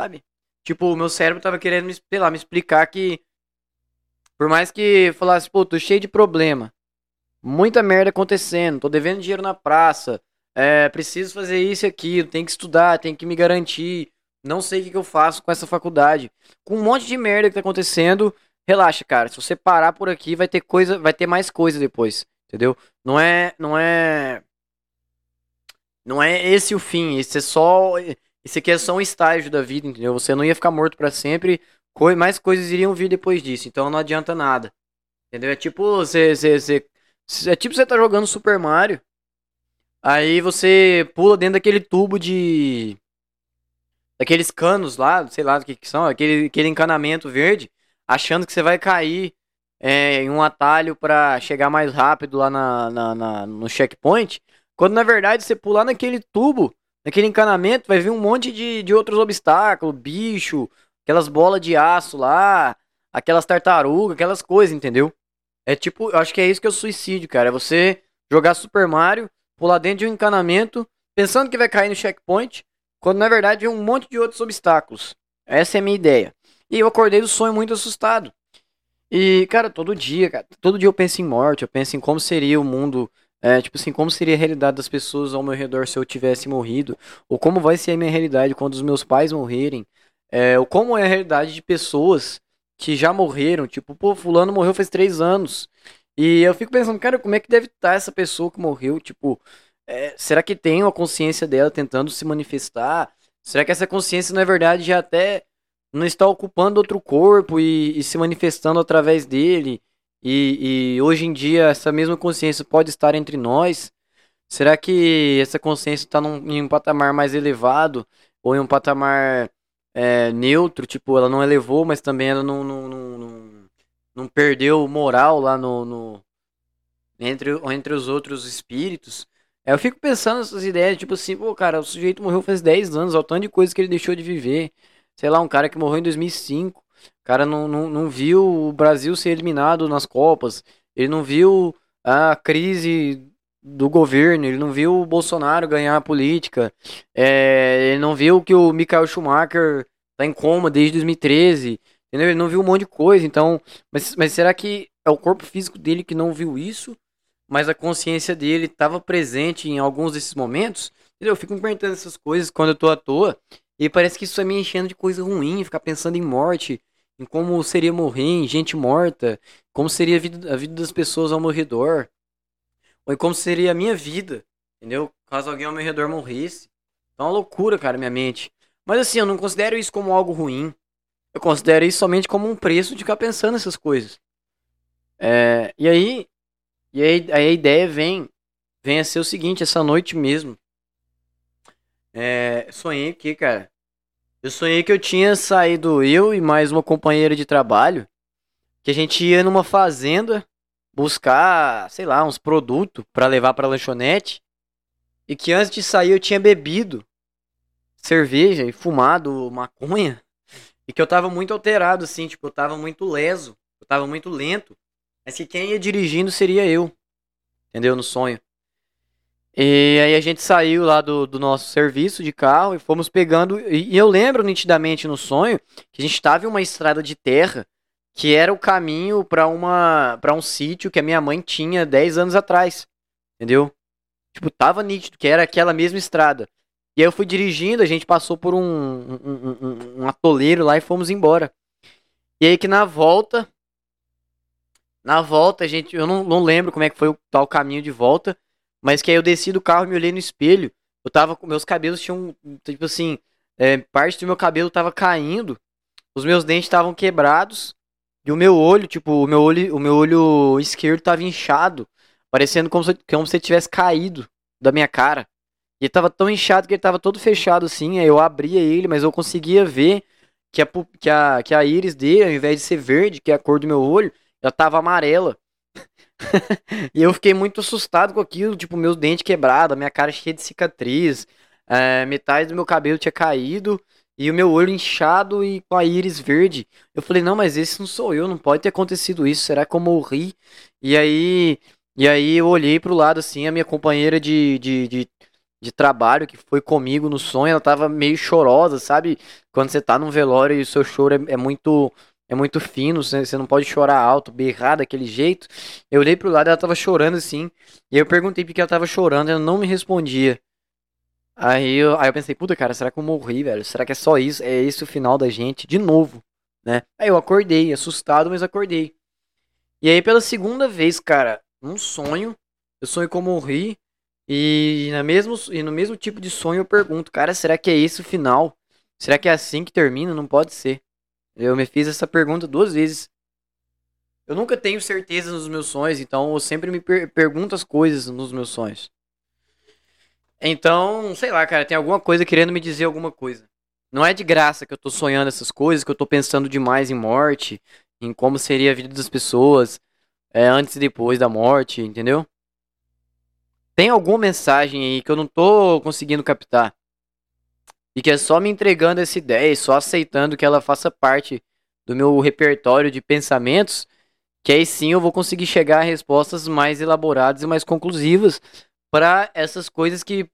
Sabe? Tipo, o meu cérebro tava querendo me, sei lá, me explicar que por mais que falasse, pô, tô cheio de problema. Muita merda acontecendo, tô devendo dinheiro na praça, é, preciso fazer isso e aquilo, tem que estudar, tem que me garantir, não sei o que, que eu faço com essa faculdade. Com um monte de merda que tá acontecendo, relaxa, cara. Se você parar por aqui, vai ter coisa, vai ter mais coisa depois, entendeu? Não é, não é não é esse o fim, esse é só esse aqui é só um estágio da vida, entendeu? Você não ia ficar morto para sempre, mais coisas iriam vir depois disso, então não adianta nada. Entendeu? É tipo você, você, você é tipo você tá jogando Super Mario, aí você pula dentro daquele tubo de daqueles canos lá, sei lá do que, que são, aquele, aquele encanamento verde, achando que você vai cair é, em um atalho para chegar mais rápido lá na, na, na, no checkpoint, quando na verdade você pular naquele tubo, naquele encanamento, vai vir um monte de, de outros obstáculos, bicho, aquelas bolas de aço lá, aquelas tartarugas, aquelas coisas, entendeu? É tipo, eu acho que é isso que é o suicídio, cara. É você jogar Super Mario, pular dentro de um encanamento, pensando que vai cair no checkpoint, quando na verdade é um monte de outros obstáculos. Essa é a minha ideia. E eu acordei do sonho muito assustado. E, cara, todo dia, cara, todo dia eu penso em morte, eu penso em como seria o mundo, é, tipo assim, como seria a realidade das pessoas ao meu redor se eu tivesse morrido, ou como vai ser a minha realidade quando os meus pais morrerem, é, ou como é a realidade de pessoas que já morreram, tipo, pô, fulano morreu faz três anos. E eu fico pensando, cara, como é que deve estar essa pessoa que morreu, tipo, é, será que tem uma consciência dela tentando se manifestar? Será que essa consciência, na verdade, já até não está ocupando outro corpo e, e se manifestando através dele. E, e, hoje em dia essa mesma consciência pode estar entre nós. Será que essa consciência está em um patamar mais elevado ou em um patamar é, neutro? Tipo, ela não elevou, mas também ela não, não, não, não, perdeu moral lá no, no, entre, entre os outros espíritos. É, eu fico pensando nessas ideias, tipo assim, pô, cara, o sujeito morreu faz 10 anos, olha o tanto de coisa que ele deixou de viver sei lá, um cara que morreu em 2005. O cara não, não, não viu o Brasil ser eliminado nas Copas. Ele não viu a crise do governo, ele não viu o Bolsonaro ganhar a política, é, ele não viu que o Michael Schumacher tá em coma desde 2013, entendeu? Ele não viu um monte de coisa, então, mas, mas será que é o corpo físico dele que não viu isso, mas a consciência dele estava presente em alguns desses momentos? Entendeu? Eu fico me perguntando essas coisas quando eu tô à toa, e parece que isso vai me enchendo de coisa ruim, ficar pensando em morte, em como seria morrer, em gente morta, como seria a vida, a vida das pessoas ao meu redor, ou como seria a minha vida, entendeu? Caso alguém ao meu redor morresse. É uma loucura, cara, minha mente. Mas assim, eu não considero isso como algo ruim. Eu considero isso somente como um preço de ficar pensando nessas coisas. É, e aí, e aí, aí a ideia vem, vem a ser o seguinte, essa noite mesmo. É, sonhei aqui, cara. Eu sonhei que eu tinha saído eu e mais uma companheira de trabalho, que a gente ia numa fazenda buscar, sei lá, uns produtos para levar para lanchonete, e que antes de sair eu tinha bebido cerveja e fumado maconha, e que eu tava muito alterado assim, tipo, eu tava muito leso, eu tava muito lento, mas que quem ia dirigindo seria eu. Entendeu? No sonho. E aí a gente saiu lá do, do nosso serviço de carro e fomos pegando. E, e eu lembro nitidamente no sonho que a gente estava em uma estrada de terra que era o caminho para uma para um sítio que a minha mãe tinha 10 anos atrás. Entendeu? Tipo, tava nítido que era aquela mesma estrada. E aí eu fui dirigindo, a gente passou por um, um, um, um atoleiro lá e fomos embora. E aí que na volta. Na volta, a gente. Eu não, não lembro como é que foi o tal caminho de volta. Mas que aí eu desci do carro e me olhei no espelho. Eu tava com. Meus cabelos tinham. Tipo assim. É, parte do meu cabelo tava caindo. Os meus dentes estavam quebrados. E o meu olho, tipo, o meu olho, o meu olho esquerdo tava inchado. Parecendo como se, como se tivesse caído da minha cara. E ele tava tão inchado que ele tava todo fechado assim. Aí eu abria ele, mas eu conseguia ver que a, que a, que a íris dele, ao invés de ser verde, que é a cor do meu olho, ela tava amarela. <laughs> e eu fiquei muito assustado com aquilo, tipo, meus dentes quebrados, minha cara cheia de cicatriz, é, metade do meu cabelo tinha caído e o meu olho inchado e com a íris verde. Eu falei, não, mas esse não sou eu, não pode ter acontecido isso, será que eu morri? E aí, e aí eu olhei pro lado assim, a minha companheira de, de, de, de trabalho que foi comigo no sonho, ela tava meio chorosa, sabe? Quando você tá num velório e o seu choro é, é muito é muito fino, você não pode chorar alto, berrar daquele jeito. Eu olhei pro lado, ela tava chorando assim, e eu perguntei por que ela tava chorando, ela não me respondia. Aí eu, aí eu pensei, puta cara, será que eu morri, velho? Será que é só isso? É esse o final da gente? De novo, né? Aí eu acordei, assustado, mas acordei. E aí pela segunda vez, cara, num sonho, eu sonho que eu morri, e, na mesmo, e no mesmo tipo de sonho eu pergunto, cara, será que é esse o final? Será que é assim que termina? Não pode ser. Eu me fiz essa pergunta duas vezes. Eu nunca tenho certeza nos meus sonhos, então eu sempre me per pergunto as coisas nos meus sonhos. Então, sei lá, cara, tem alguma coisa querendo me dizer alguma coisa. Não é de graça que eu tô sonhando essas coisas, que eu tô pensando demais em morte, em como seria a vida das pessoas é, antes e depois da morte, entendeu? Tem alguma mensagem aí que eu não tô conseguindo captar. E que é só me entregando essa ideia só aceitando que ela faça parte do meu repertório de pensamentos, que aí sim eu vou conseguir chegar a respostas mais elaboradas e mais conclusivas para essas coisas que,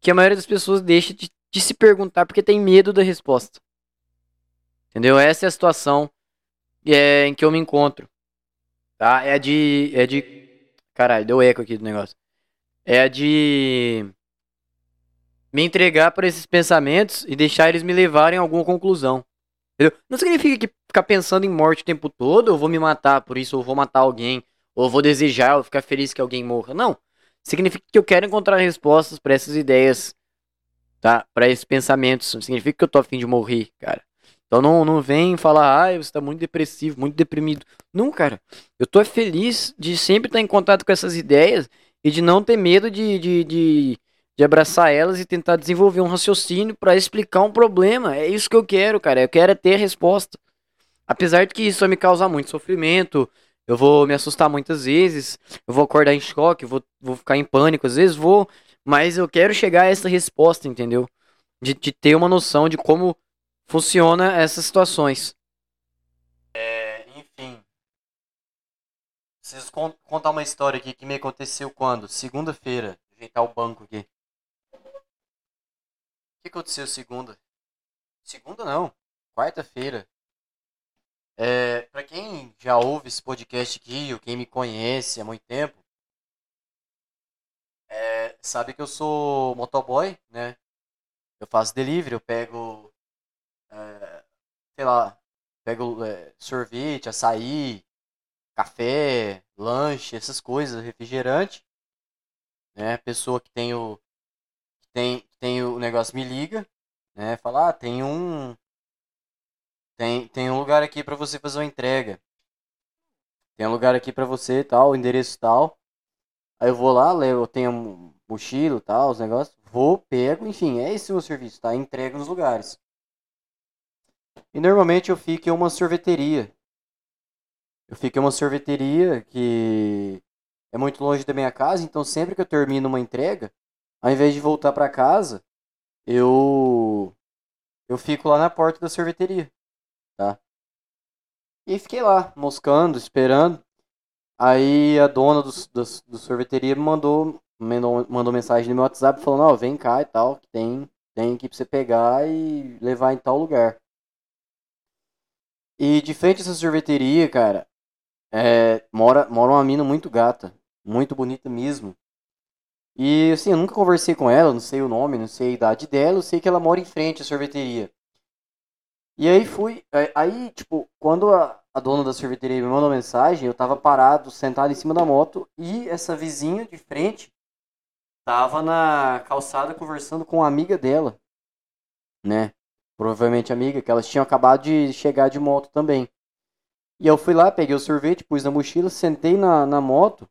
que a maioria das pessoas deixa de, de se perguntar porque tem medo da resposta. Entendeu? Essa é a situação é, em que eu me encontro. Tá? É de. É de. Caralho, deu eco aqui do negócio. É de. Me entregar para esses pensamentos e deixar eles me levarem a alguma conclusão. Entendeu? Não significa que ficar pensando em morte o tempo todo, eu vou me matar por isso, ou vou matar alguém, ou vou desejar, ou ficar feliz que alguém morra. Não. Significa que eu quero encontrar respostas para essas ideias, tá? Para esses pensamentos. Não significa que eu tô afim de morrer, cara. Então não, não vem falar, ah, você tá muito depressivo, muito deprimido. Não, cara. Eu tô feliz de sempre estar em contato com essas ideias e de não ter medo de, de, de, de abraçar elas e tentar desenvolver um raciocínio para explicar um problema. É isso que eu quero, cara. Eu quero é ter resposta. Apesar de que isso vai me causar muito sofrimento, eu vou me assustar muitas vezes, eu vou acordar em choque, vou, vou ficar em pânico, às vezes vou, mas eu quero chegar a essa resposta, entendeu? De, de ter uma noção de como funciona essas situações. É, enfim. Preciso con contar uma história aqui que me aconteceu quando? Segunda-feira. Ajeitar o banco aqui. O que aconteceu segunda? Segunda não. Quarta-feira. É, para quem já ouve esse podcast aqui, ou quem me conhece há muito tempo, é, sabe que eu sou motoboy, né? Eu faço delivery, eu pego, é, sei lá, pego é, sorvete, açaí, café, lanche, essas coisas, refrigerante. Né? Pessoa que tem o, tem, tem o negócio me liga, né? Fala, ah, tem um tem, tem um lugar aqui para você fazer uma entrega. Tem um lugar aqui para você, tal, endereço tal. Aí eu vou lá, eu tenho mochila, tal, os negócios. Vou, pego, enfim, é esse o meu serviço, tá? Entrego nos lugares. E normalmente eu fico em uma sorveteria. Eu fico em uma sorveteria que é muito longe da minha casa, então sempre que eu termino uma entrega, ao invés de voltar para casa, eu eu fico lá na porta da sorveteria? E fiquei lá, moscando, esperando. Aí a dona do, do, do sorveteria me mandou, mandou, mandou mensagem no meu WhatsApp falando, ó, oh, vem cá e tal, que tem, tem aqui pra você pegar e levar em tal lugar. E de frente a essa sorveteria, cara, é, mora, mora uma mina muito gata, muito bonita mesmo. E assim, eu nunca conversei com ela, não sei o nome, não sei a idade dela, eu sei que ela mora em frente à sorveteria. E aí fui. Aí, tipo, quando a, a dona da sorveteria me mandou mensagem, eu tava parado, sentado em cima da moto, e essa vizinha de frente tava na calçada conversando com uma amiga dela, né? Provavelmente amiga, que elas tinham acabado de chegar de moto também. E eu fui lá, peguei o sorvete, pus na mochila, sentei na, na moto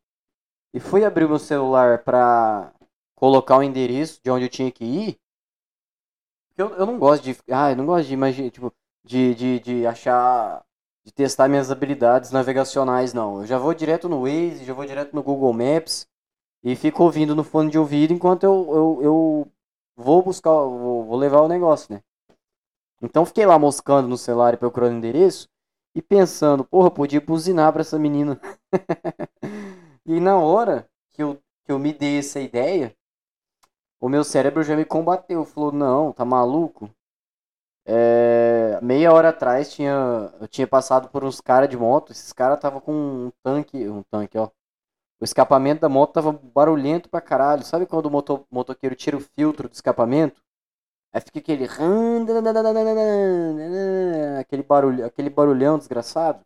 e fui abrir meu celular pra colocar o endereço de onde eu tinha que ir. Eu, eu não gosto de. Ah, eu não gosto de imaginar, tipo, de, de, de achar. De testar minhas habilidades navegacionais, não. Eu já vou direto no Waze, já vou direto no Google Maps e fico ouvindo no fone de ouvido enquanto eu, eu, eu vou buscar, vou, vou levar o negócio, né? Então fiquei lá moscando no celular e procurando endereço e pensando, porra, podia buzinar pra essa menina. <laughs> e na hora que eu, que eu me dei essa ideia, o meu cérebro já me combateu. Falou, não, tá maluco? É, meia hora atrás tinha, eu tinha passado por uns caras de moto. Esses caras tava com um tanque, um tanque, ó. O escapamento da moto tava barulhento pra caralho. Sabe quando o moto, motoqueiro tira o filtro do escapamento? Aí fica aquele aquele barulho, aquele barulhão desgraçado.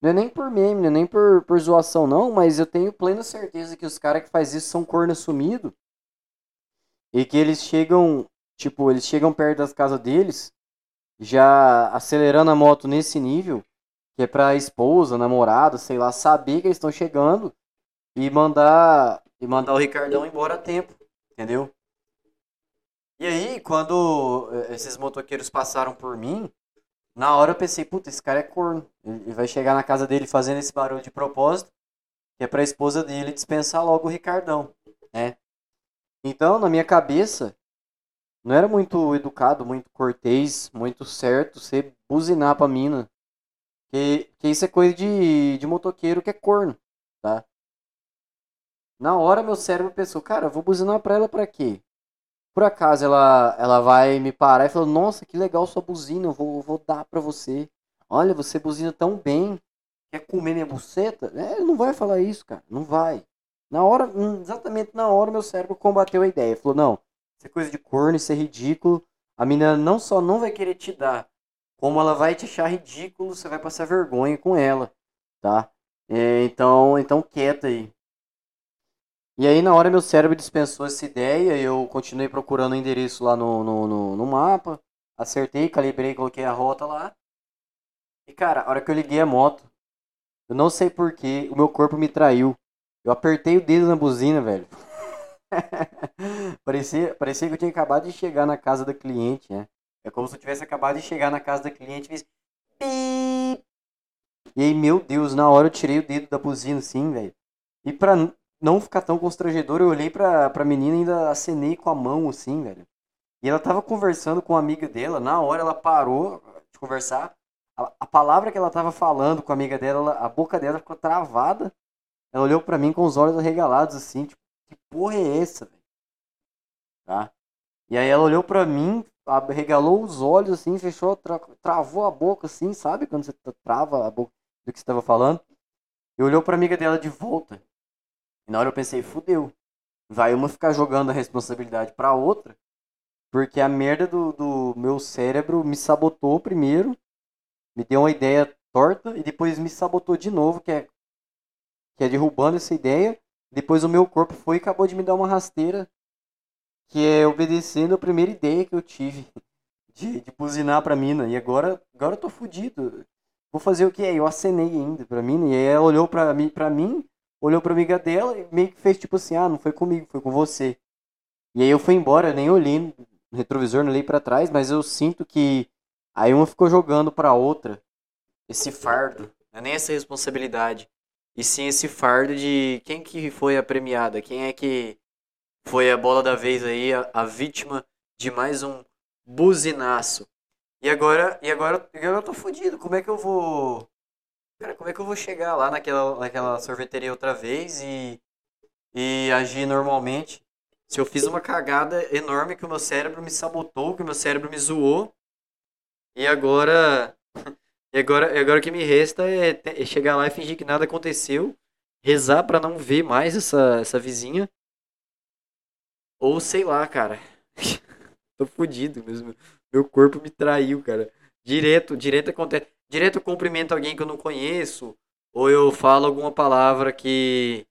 Não é nem por meme, não é nem por, por zoação não, mas eu tenho plena certeza que os caras que faz isso são corno assumido e que eles chegam, tipo, eles chegam perto das casas deles, já acelerando a moto nesse nível, que é pra esposa, namorada, sei lá, saber que eles estão chegando e mandar e mandar o Ricardão embora a tempo, entendeu? E aí, quando eh, esses motoqueiros passaram por mim, na hora eu pensei, puta, esse cara é corno. Ele vai chegar na casa dele fazendo esse barulho de propósito, que é pra esposa dele dispensar logo o Ricardão, né? Então, na minha cabeça, não era muito educado, muito cortês, muito certo você buzinar pra mina. Que, que isso é coisa de, de motoqueiro que é corno, tá? Na hora meu cérebro pensou, cara, vou buzinar pra ela pra quê? Por acaso ela, ela vai me parar e falar, nossa, que legal sua buzina, eu vou, vou dar pra você. Olha, você buzina tão bem. Quer comer minha buceta? É, não vai falar isso, cara. Não vai. Na hora, hum, exatamente na hora, meu cérebro combateu a ideia. Falou, não, isso é coisa de corno, isso é ridículo. A menina não só não vai querer te dar, como ela vai te achar ridículo, você vai passar vergonha com ela, tá? É, então, então quieta aí. E aí na hora meu cérebro dispensou essa ideia, eu continuei procurando o endereço lá no, no, no, no mapa, acertei, calibrei, coloquei a rota lá. E cara, a hora que eu liguei a moto, eu não sei porquê, o meu corpo me traiu. Eu apertei o dedo na buzina, velho. <laughs> parecia, parecia que eu tinha acabado de chegar na casa da cliente, né? É como se eu tivesse acabado de chegar na casa da cliente e fiz. E aí, meu Deus, na hora eu tirei o dedo da buzina assim, velho. E pra não ficar tão constrangedor, eu olhei pra, pra menina e ainda acenei com a mão assim, velho. E ela tava conversando com uma amiga dela, na hora ela parou de conversar. A, a palavra que ela tava falando com a amiga dela, a boca dela ficou travada. Ela olhou para mim com os olhos arregalados assim, tipo, que porra é essa, velho? Tá? E aí ela olhou para mim, arregalou os olhos assim, fechou, tra travou a boca assim, sabe? Quando você trava a boca do que você estava falando. E olhou pra amiga dela de volta. E na hora eu pensei, fudeu. Vai uma ficar jogando a responsabilidade pra outra, porque a merda do, do meu cérebro me sabotou primeiro, me deu uma ideia torta e depois me sabotou de novo, que é, que é derrubando essa ideia. Depois o meu corpo foi e acabou de me dar uma rasteira, que é obedecendo a primeira ideia que eu tive <laughs> de, de buzinar pra mina. E agora, agora eu tô fudido. Vou fazer o que? Eu acenei ainda pra mina, e ela olhou pra mim, pra mim olhou pra amiga dela e meio que fez tipo assim, ah, não foi comigo, foi com você. E aí eu fui embora, nem olhei no retrovisor, não olhei para trás, mas eu sinto que aí uma ficou jogando pra outra esse fardo, não é nem essa responsabilidade, e sim esse fardo de quem que foi a premiada, quem é que foi a bola da vez aí, a, a vítima de mais um buzinaço. E agora, e agora, eu tô fodido, como é que eu vou Cara, como é que eu vou chegar lá naquela, naquela sorveteria outra vez e, e agir normalmente? Se eu fiz uma cagada enorme que o meu cérebro me sabotou, que o meu cérebro me zoou, e agora. E agora, agora o que me resta é, é chegar lá e fingir que nada aconteceu, rezar para não ver mais essa, essa vizinha. Ou sei lá, cara. <laughs> Tô fudido mesmo. Meu corpo me traiu, cara. Direto, direto acontece direto eu cumprimento alguém que eu não conheço, ou eu falo alguma palavra que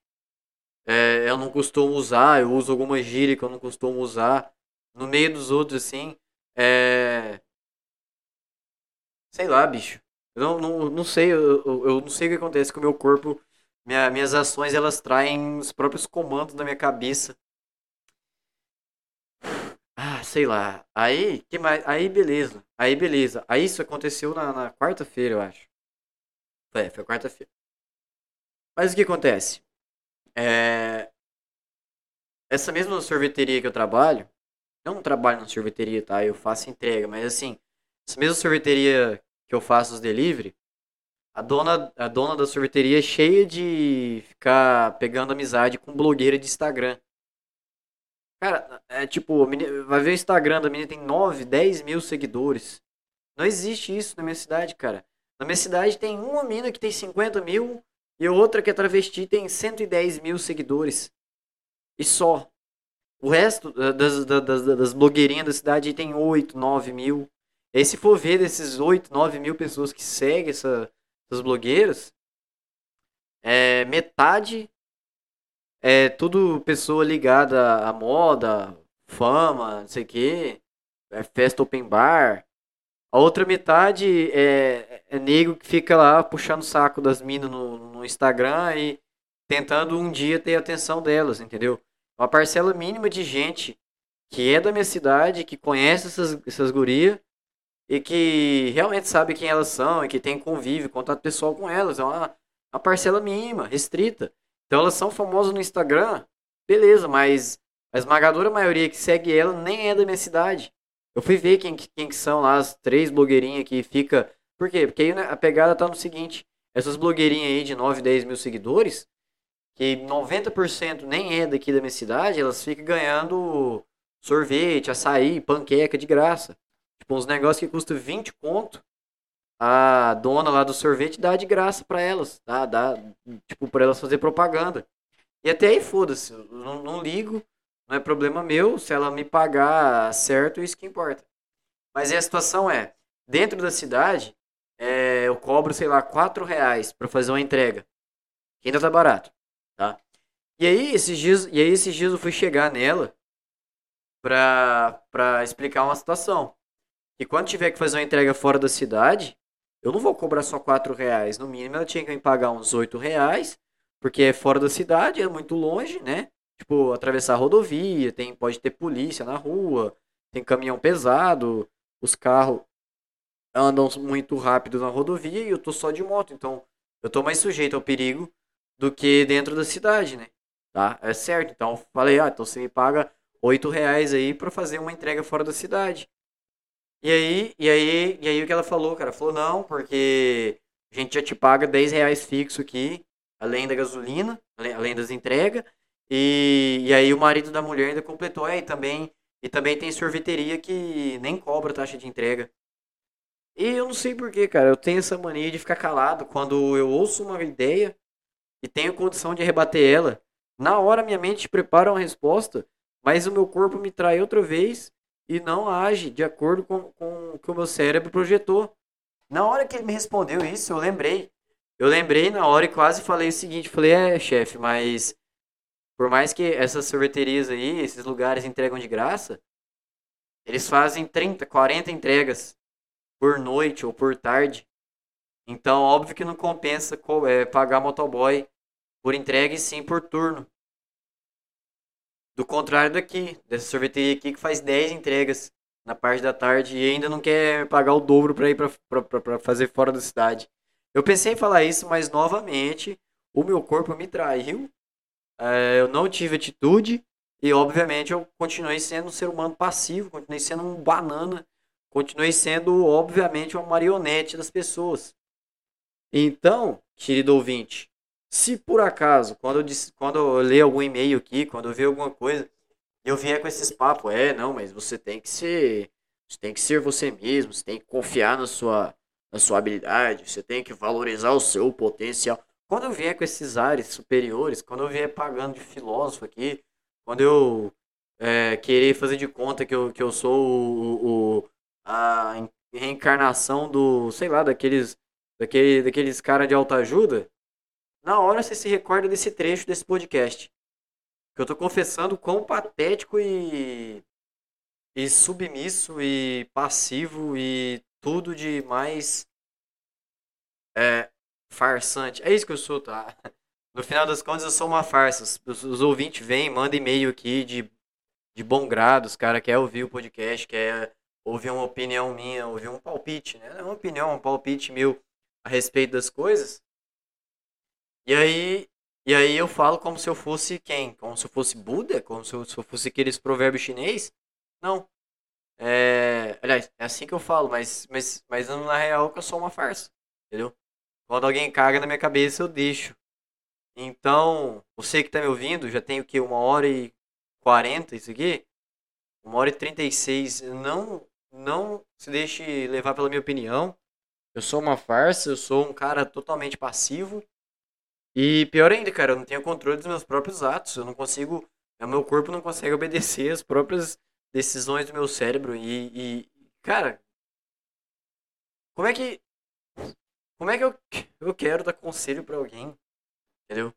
é, eu não costumo usar, eu uso alguma gíria que eu não costumo usar, no meio dos outros, assim, é... Sei lá, bicho. Eu não, não, não sei, eu, eu não sei o que acontece com o meu corpo. Minha, minhas ações, elas traem os próprios comandos da minha cabeça. Ah, sei lá. Aí, que mais? Aí, beleza. Aí, beleza. Aí, isso aconteceu na, na quarta-feira, eu acho. É, foi quarta-feira. Mas o que acontece? É... Essa mesma sorveteria que eu trabalho, eu não trabalho na sorveteria, tá? Eu faço entrega, mas assim, essa mesma sorveteria que eu faço os delivery, a dona, a dona da sorveteria é cheia de ficar pegando amizade com blogueira de Instagram. Cara, é tipo, vai ver o Instagram da menina tem 9, 10 mil seguidores. Não existe isso na minha cidade, cara. Na minha cidade tem uma mina que tem 50 mil e outra que é travesti tem 110 mil seguidores. E só. O resto das, das, das, das blogueirinhas da cidade tem 8, 9 mil. E aí se for ver desses 8, 9 mil pessoas que seguem essa, essas blogueiras, é, metade é tudo pessoa ligada à moda, fama, não sei o quê, é festa open bar. A outra metade é, é nego que fica lá puxando o saco das minas no, no Instagram e tentando um dia ter a atenção delas, entendeu? Uma parcela mínima de gente que é da minha cidade, que conhece essas, essas gurias e que realmente sabe quem elas são e que tem convívio, contato pessoal com elas. É uma, uma parcela mínima, restrita. Então elas são famosas no Instagram, beleza, mas a esmagadora maioria que segue ela nem é da minha cidade. Eu fui ver quem, quem que são lá as três blogueirinhas que fica. Por quê? Porque aí né, a pegada tá no seguinte: essas blogueirinhas aí de 9, 10 mil seguidores, que 90% nem é daqui da minha cidade, elas ficam ganhando sorvete, açaí, panqueca de graça. Tipo, uns negócios que custam 20 conto, a dona lá do sorvete dá de graça para elas, tá? Dá, tipo, para elas fazer propaganda. E até aí, foda-se, não, não ligo, não é problema meu, se ela me pagar certo, isso que importa. Mas a situação é, dentro da cidade, é, eu cobro, sei lá, 4 reais pra fazer uma entrega. Que ainda tá barato, tá? E aí, esses dias, e aí, esses dias eu fui chegar nela pra, pra explicar uma situação. E quando tiver que fazer uma entrega fora da cidade, eu não vou cobrar só 4 reais. No mínimo, ela tinha que me pagar uns 8 reais, porque é fora da cidade, é muito longe, né? Tipo, atravessar a rodovia, tem, pode ter polícia na rua, tem caminhão pesado, os carros andam muito rápido na rodovia e eu tô só de moto, então eu tô mais sujeito ao perigo do que dentro da cidade, né? Tá? É certo. Então falei, ah, então você me paga 8 reais aí pra fazer uma entrega fora da cidade. E aí, e aí, e aí o que ela falou, cara? Falou, não, porque a gente já te paga 10 reais fixo aqui, além da gasolina, além das entregas. E, e aí o marido da mulher ainda completou, é, também, e também tem sorveteria que nem cobra taxa de entrega. E eu não sei porquê, cara, eu tenho essa mania de ficar calado quando eu ouço uma ideia e tenho condição de rebater ela. Na hora minha mente prepara uma resposta, mas o meu corpo me trai outra vez e não age de acordo com, com o que o meu cérebro projetou. Na hora que ele me respondeu isso, eu lembrei. Eu lembrei na hora e quase falei o seguinte, falei, é, chefe, mas por mais que essas sorveterias aí, esses lugares entregam de graça, eles fazem 30, 40 entregas por noite ou por tarde. Então, óbvio que não compensa é, pagar motoboy por entrega e sim por turno. Do contrário daqui, dessa sorveteria aqui que faz 10 entregas na parte da tarde e ainda não quer pagar o dobro para ir para fazer fora da cidade. Eu pensei em falar isso, mas novamente o meu corpo me traiu. É, eu não tive atitude e obviamente eu continuei sendo um ser humano passivo, continuei sendo um banana, continuei sendo obviamente uma marionete das pessoas. Então, querido ouvinte, se por acaso, quando eu, quando eu ler algum e-mail aqui, quando eu ver alguma coisa, eu vier com esses papos, é, não, mas você tem que ser, você tem que ser você mesmo, você tem que confiar na sua, na sua habilidade, você tem que valorizar o seu potencial. Quando eu vier com esses ares superiores, quando eu vier pagando de filósofo aqui, quando eu é, querer fazer de conta que eu, que eu sou o, o a reencarnação do, sei lá, daqueles, daquele, daqueles caras de autoajuda, na hora você se recorda desse trecho desse podcast. Que eu tô confessando quão patético e. e submisso e passivo e tudo de mais. É. farsante. É isso que eu sou, tá? No final das contas, eu sou uma farsa. Os, os ouvintes vêm, mandam e-mail aqui de, de bom grado. Os caras querem ouvir o podcast, quer ouvir uma opinião minha, ouvir um palpite, né? É uma opinião, um palpite meu a respeito das coisas. E aí, e aí eu falo como se eu fosse quem? Como se eu fosse Buda? Como se eu, se eu fosse aqueles provérbios chinês? Não. É, aliás, é assim que eu falo, mas, mas, mas na real que eu sou uma farsa, entendeu? Quando alguém caga na minha cabeça, eu deixo. Então, você que tá me ouvindo, já tem o que? Uma hora e quarenta isso aqui? Uma hora e trinta e seis. Não, não se deixe levar pela minha opinião. Eu sou uma farsa, eu sou um cara totalmente passivo. E pior ainda, cara, eu não tenho controle dos meus próprios atos. Eu não consigo. O meu corpo não consegue obedecer as próprias decisões do meu cérebro. E, e cara, como é que. Como é que eu, eu quero dar conselho para alguém? Entendeu?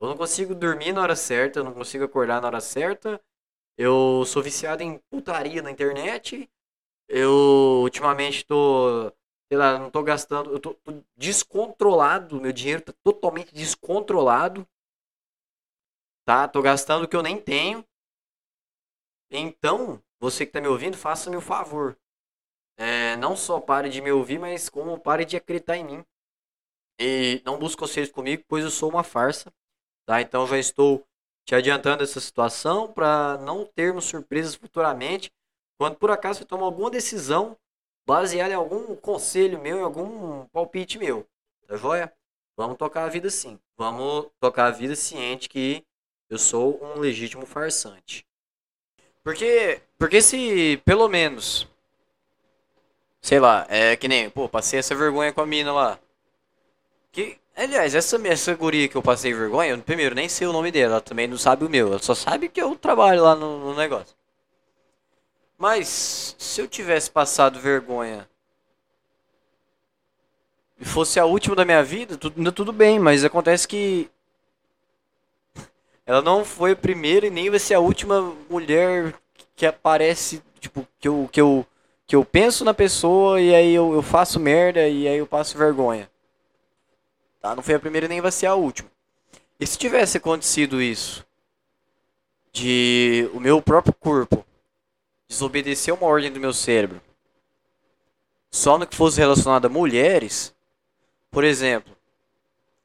Eu não consigo dormir na hora certa, eu não consigo acordar na hora certa. Eu sou viciado em putaria na internet. Eu ultimamente tô sei lá, não tô gastando, eu tô, tô descontrolado, meu dinheiro tá totalmente descontrolado. Tá? Tô gastando o que eu nem tenho. Então, você que tá me ouvindo, faça-me o um favor. É, não só pare de me ouvir, mas como pare de acreditar em mim. E não busque conselhos comigo, pois eu sou uma farsa. Tá? Então já estou te adiantando essa situação para não termos surpresas futuramente. Quando por acaso você toma alguma decisão baseado em algum conselho meu, em algum palpite meu. Tá joia? Vamos tocar a vida sim. Vamos tocar a vida ciente que eu sou um legítimo farsante. Porque, porque se, pelo menos, sei lá, é que nem, pô, passei essa vergonha com a mina lá. Que, aliás, essa, essa guria que eu passei vergonha, eu, primeiro, nem sei o nome dela, ela também não sabe o meu, ela só sabe que eu trabalho lá no, no negócio. Mas, se eu tivesse passado vergonha e fosse a última da minha vida, tudo, tudo bem, mas acontece que ela não foi a primeira e nem vai ser a última mulher que aparece, tipo, que eu, que eu, que eu penso na pessoa e aí eu, eu faço merda e aí eu passo vergonha. Tá? Não foi a primeira e nem vai ser a última. E se tivesse acontecido isso, de o meu próprio corpo desobedecer uma ordem do meu cérebro, só no que fosse relacionado a mulheres, por exemplo,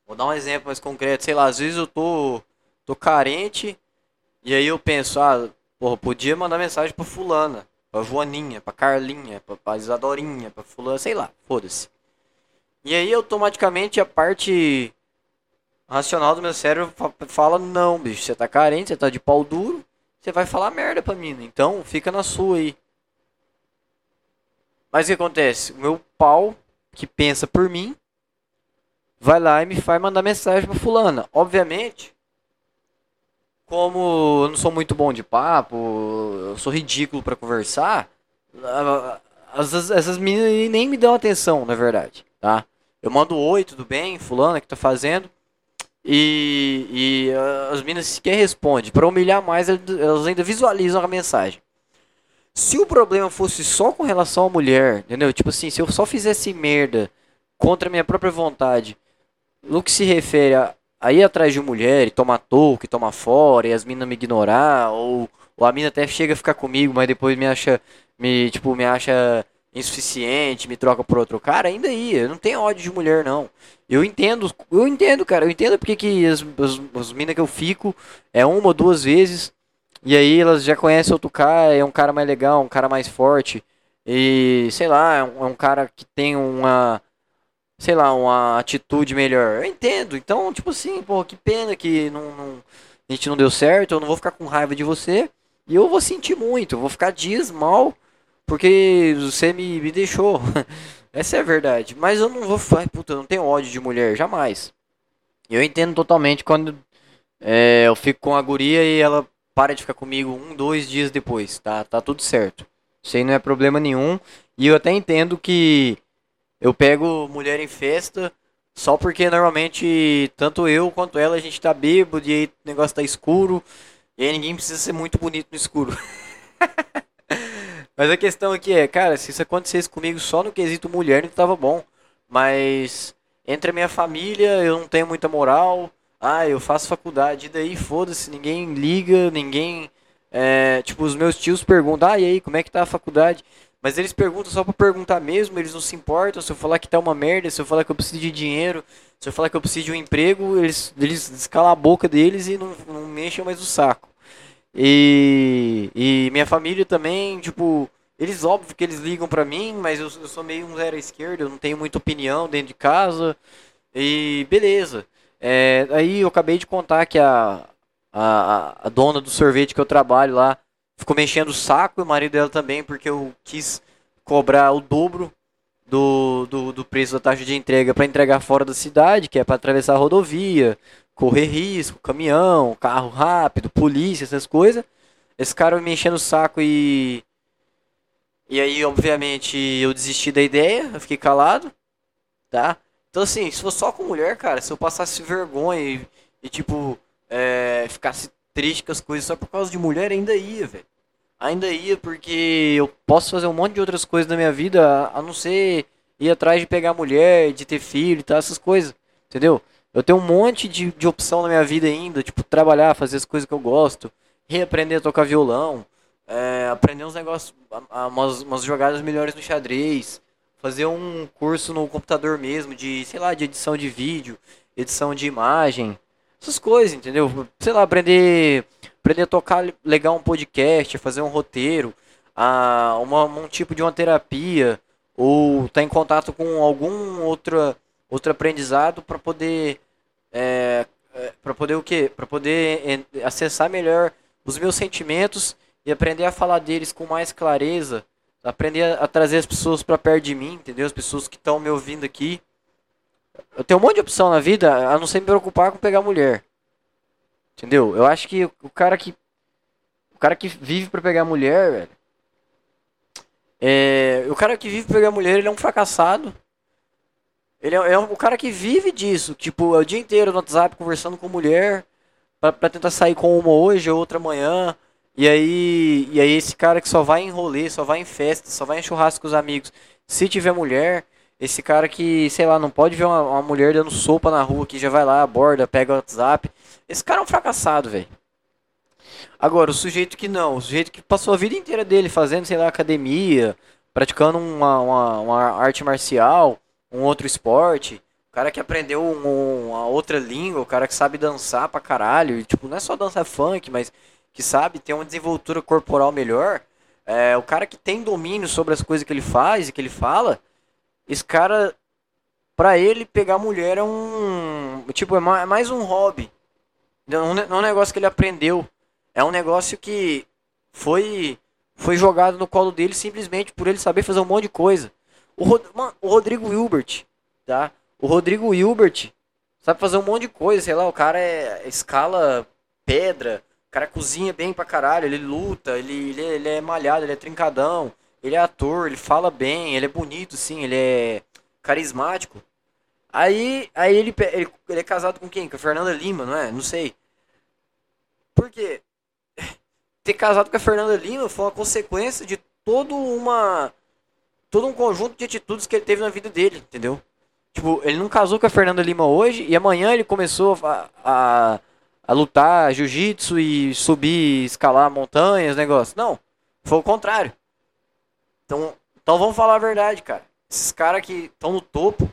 vou dar um exemplo mais concreto, sei lá, às vezes eu tô, tô carente e aí eu penso, ah, porra, podia mandar mensagem pra fulana, pra Joaninha, pra Carlinha, pra, pra Isadorinha, pra fulana, sei lá, foda-se. E aí automaticamente a parte racional do meu cérebro fala, não, bicho, você tá carente, você tá de pau duro, você vai falar merda pra mim, então fica na sua aí. Mas o que acontece? O meu pau, que pensa por mim, vai lá e me faz mandar mensagem pra fulana. Obviamente, como eu não sou muito bom de papo, eu sou ridículo para conversar, essas, essas meninas nem me dão atenção, na verdade, tá? Eu mando oi, tudo bem, fulana, que tá fazendo? E, e as meninas sequer respondem. Para humilhar mais, elas ainda visualizam a mensagem. Se o problema fosse só com relação à mulher, entendeu? Tipo assim, se eu só fizesse merda contra a minha própria vontade no que se refere a, a ir atrás de mulher e tomar toque, tomar fora, e as minas me ignorar, ou, ou a mina até chega a ficar comigo, mas depois me acha, me, tipo, me acha insuficiente, me troca por outro cara, ainda aí, eu não tenho ódio de mulher, não. Eu entendo, eu entendo, cara, eu entendo porque que as, as, as minas que eu fico é uma ou duas vezes, e aí elas já conhecem outro cara, é um cara mais legal, um cara mais forte, e sei lá, é um, é um cara que tem uma sei lá, uma atitude melhor. Eu entendo. Então, tipo assim, pô, que pena que não, não, a gente não deu certo. Eu não vou ficar com raiva de você. E eu vou sentir muito. Eu vou ficar dias mal porque você me, me deixou. <laughs> Essa é a verdade. Mas eu não vou. Ai, puta, eu não tenho ódio de mulher, jamais. Eu entendo totalmente quando é, eu fico com a guria e ela para de ficar comigo um, dois dias depois. Tá, tá tudo certo. Isso aí não é problema nenhum. E eu até entendo que eu pego mulher em festa só porque normalmente tanto eu quanto ela a gente tá bêbado e aí o negócio tá escuro. E aí ninguém precisa ser muito bonito no escuro. <laughs> Mas a questão aqui é, cara, se isso acontecesse comigo só no quesito mulher, não tava bom. Mas entre a minha família eu não tenho muita moral. Ah, eu faço faculdade, e daí foda-se, ninguém liga, ninguém. É, tipo, os meus tios perguntam, ah, e aí, como é que tá a faculdade? Mas eles perguntam só pra perguntar mesmo, eles não se importam. Se eu falar que tá uma merda, se eu falar que eu preciso de dinheiro, se eu falar que eu preciso de um emprego, eles, eles a boca deles e não, não mexem mais o saco. E, e minha família também, tipo, eles óbvio que eles ligam pra mim, mas eu, eu sou meio um zero à esquerda, eu não tenho muita opinião dentro de casa. E beleza. É, aí eu acabei de contar que a, a, a dona do sorvete que eu trabalho lá ficou mexendo o saco e o marido dela também, porque eu quis cobrar o dobro do, do, do preço da taxa de entrega para entregar fora da cidade, que é para atravessar a rodovia, correr risco, caminhão, carro rápido, polícia, essas coisas. Esse cara me enchendo o saco e. E aí, obviamente, eu desisti da ideia, eu fiquei calado, tá? Então, assim, se fosse só com mulher, cara, se eu passasse vergonha e, e tipo, é, ficasse triste com as coisas só por causa de mulher, ainda ia, velho. Ainda ia, porque eu posso fazer um monte de outras coisas na minha vida, a não ser ir atrás de pegar mulher, de ter filho e tal, essas coisas. Entendeu? Eu tenho um monte de, de opção na minha vida ainda, tipo, trabalhar, fazer as coisas que eu gosto, reaprender a tocar violão, é, aprender uns negócios, umas, umas jogadas melhores no xadrez, fazer um curso no computador mesmo, de, sei lá, de edição de vídeo, edição de imagem, essas coisas, entendeu? Sei lá, aprender, aprender a tocar legal um podcast, fazer um roteiro, a, uma, um tipo de uma terapia, ou estar tá em contato com algum outra, outro aprendizado para poder é, é, para poder o quê? Para poder acessar melhor os meus sentimentos e aprender a falar deles com mais clareza, aprender a, a trazer as pessoas para perto de mim, entendeu? As pessoas que estão me ouvindo aqui. Eu tenho um monte de opção na vida, a não ser me preocupar com pegar mulher. Entendeu? Eu acho que o cara que o cara que vive para pegar mulher, velho, é, o cara que vive pra pegar mulher, ele é um fracassado. Ele é, é um, o cara que vive disso. Tipo, é o dia inteiro no WhatsApp conversando com mulher. Pra tentar sair com uma hoje ou outra amanhã. E aí, e aí esse cara que só vai em rolê, só vai em festa, só vai em churrasco com os amigos. Se tiver mulher, esse cara que, sei lá, não pode ver uma, uma mulher dando sopa na rua, que já vai lá, aborda, pega o WhatsApp. Esse cara é um fracassado, velho. Agora, o sujeito que não, o sujeito que passou a vida inteira dele fazendo, sei lá, academia, praticando uma, uma, uma arte marcial, um outro esporte, o cara que aprendeu um, uma outra língua, o cara que sabe dançar pra caralho, e, tipo, não é só dançar funk, mas que sabe ter uma desenvoltura corporal melhor, é, o cara que tem domínio sobre as coisas que ele faz e que ele fala, esse cara, pra ele, pegar mulher é um. Tipo, é, é mais um hobby. Não é um negócio que ele aprendeu. É um negócio que foi foi jogado no colo dele simplesmente por ele saber fazer um monte de coisa. O, Rod Mano, o Rodrigo Hilbert, tá? O Rodrigo Hilbert sabe fazer um monte de coisa, sei lá, o cara é escala pedra, o cara cozinha bem pra caralho, ele luta, ele, ele, ele é malhado, ele é trincadão, ele é ator, ele fala bem, ele é bonito, sim, ele é carismático. Aí, aí ele, ele, ele é casado com quem? Com a Fernanda Lima, não é? Não sei. Por quê? ter casado com a Fernanda Lima foi uma consequência de todo uma todo um conjunto de atitudes que ele teve na vida dele, entendeu? Tipo, ele não casou com a Fernanda Lima hoje e amanhã ele começou a, a, a lutar jiu-jitsu e subir, escalar montanhas, negócio. Não, foi o contrário. Então, então vamos falar a verdade, cara. Esses caras que estão no topo,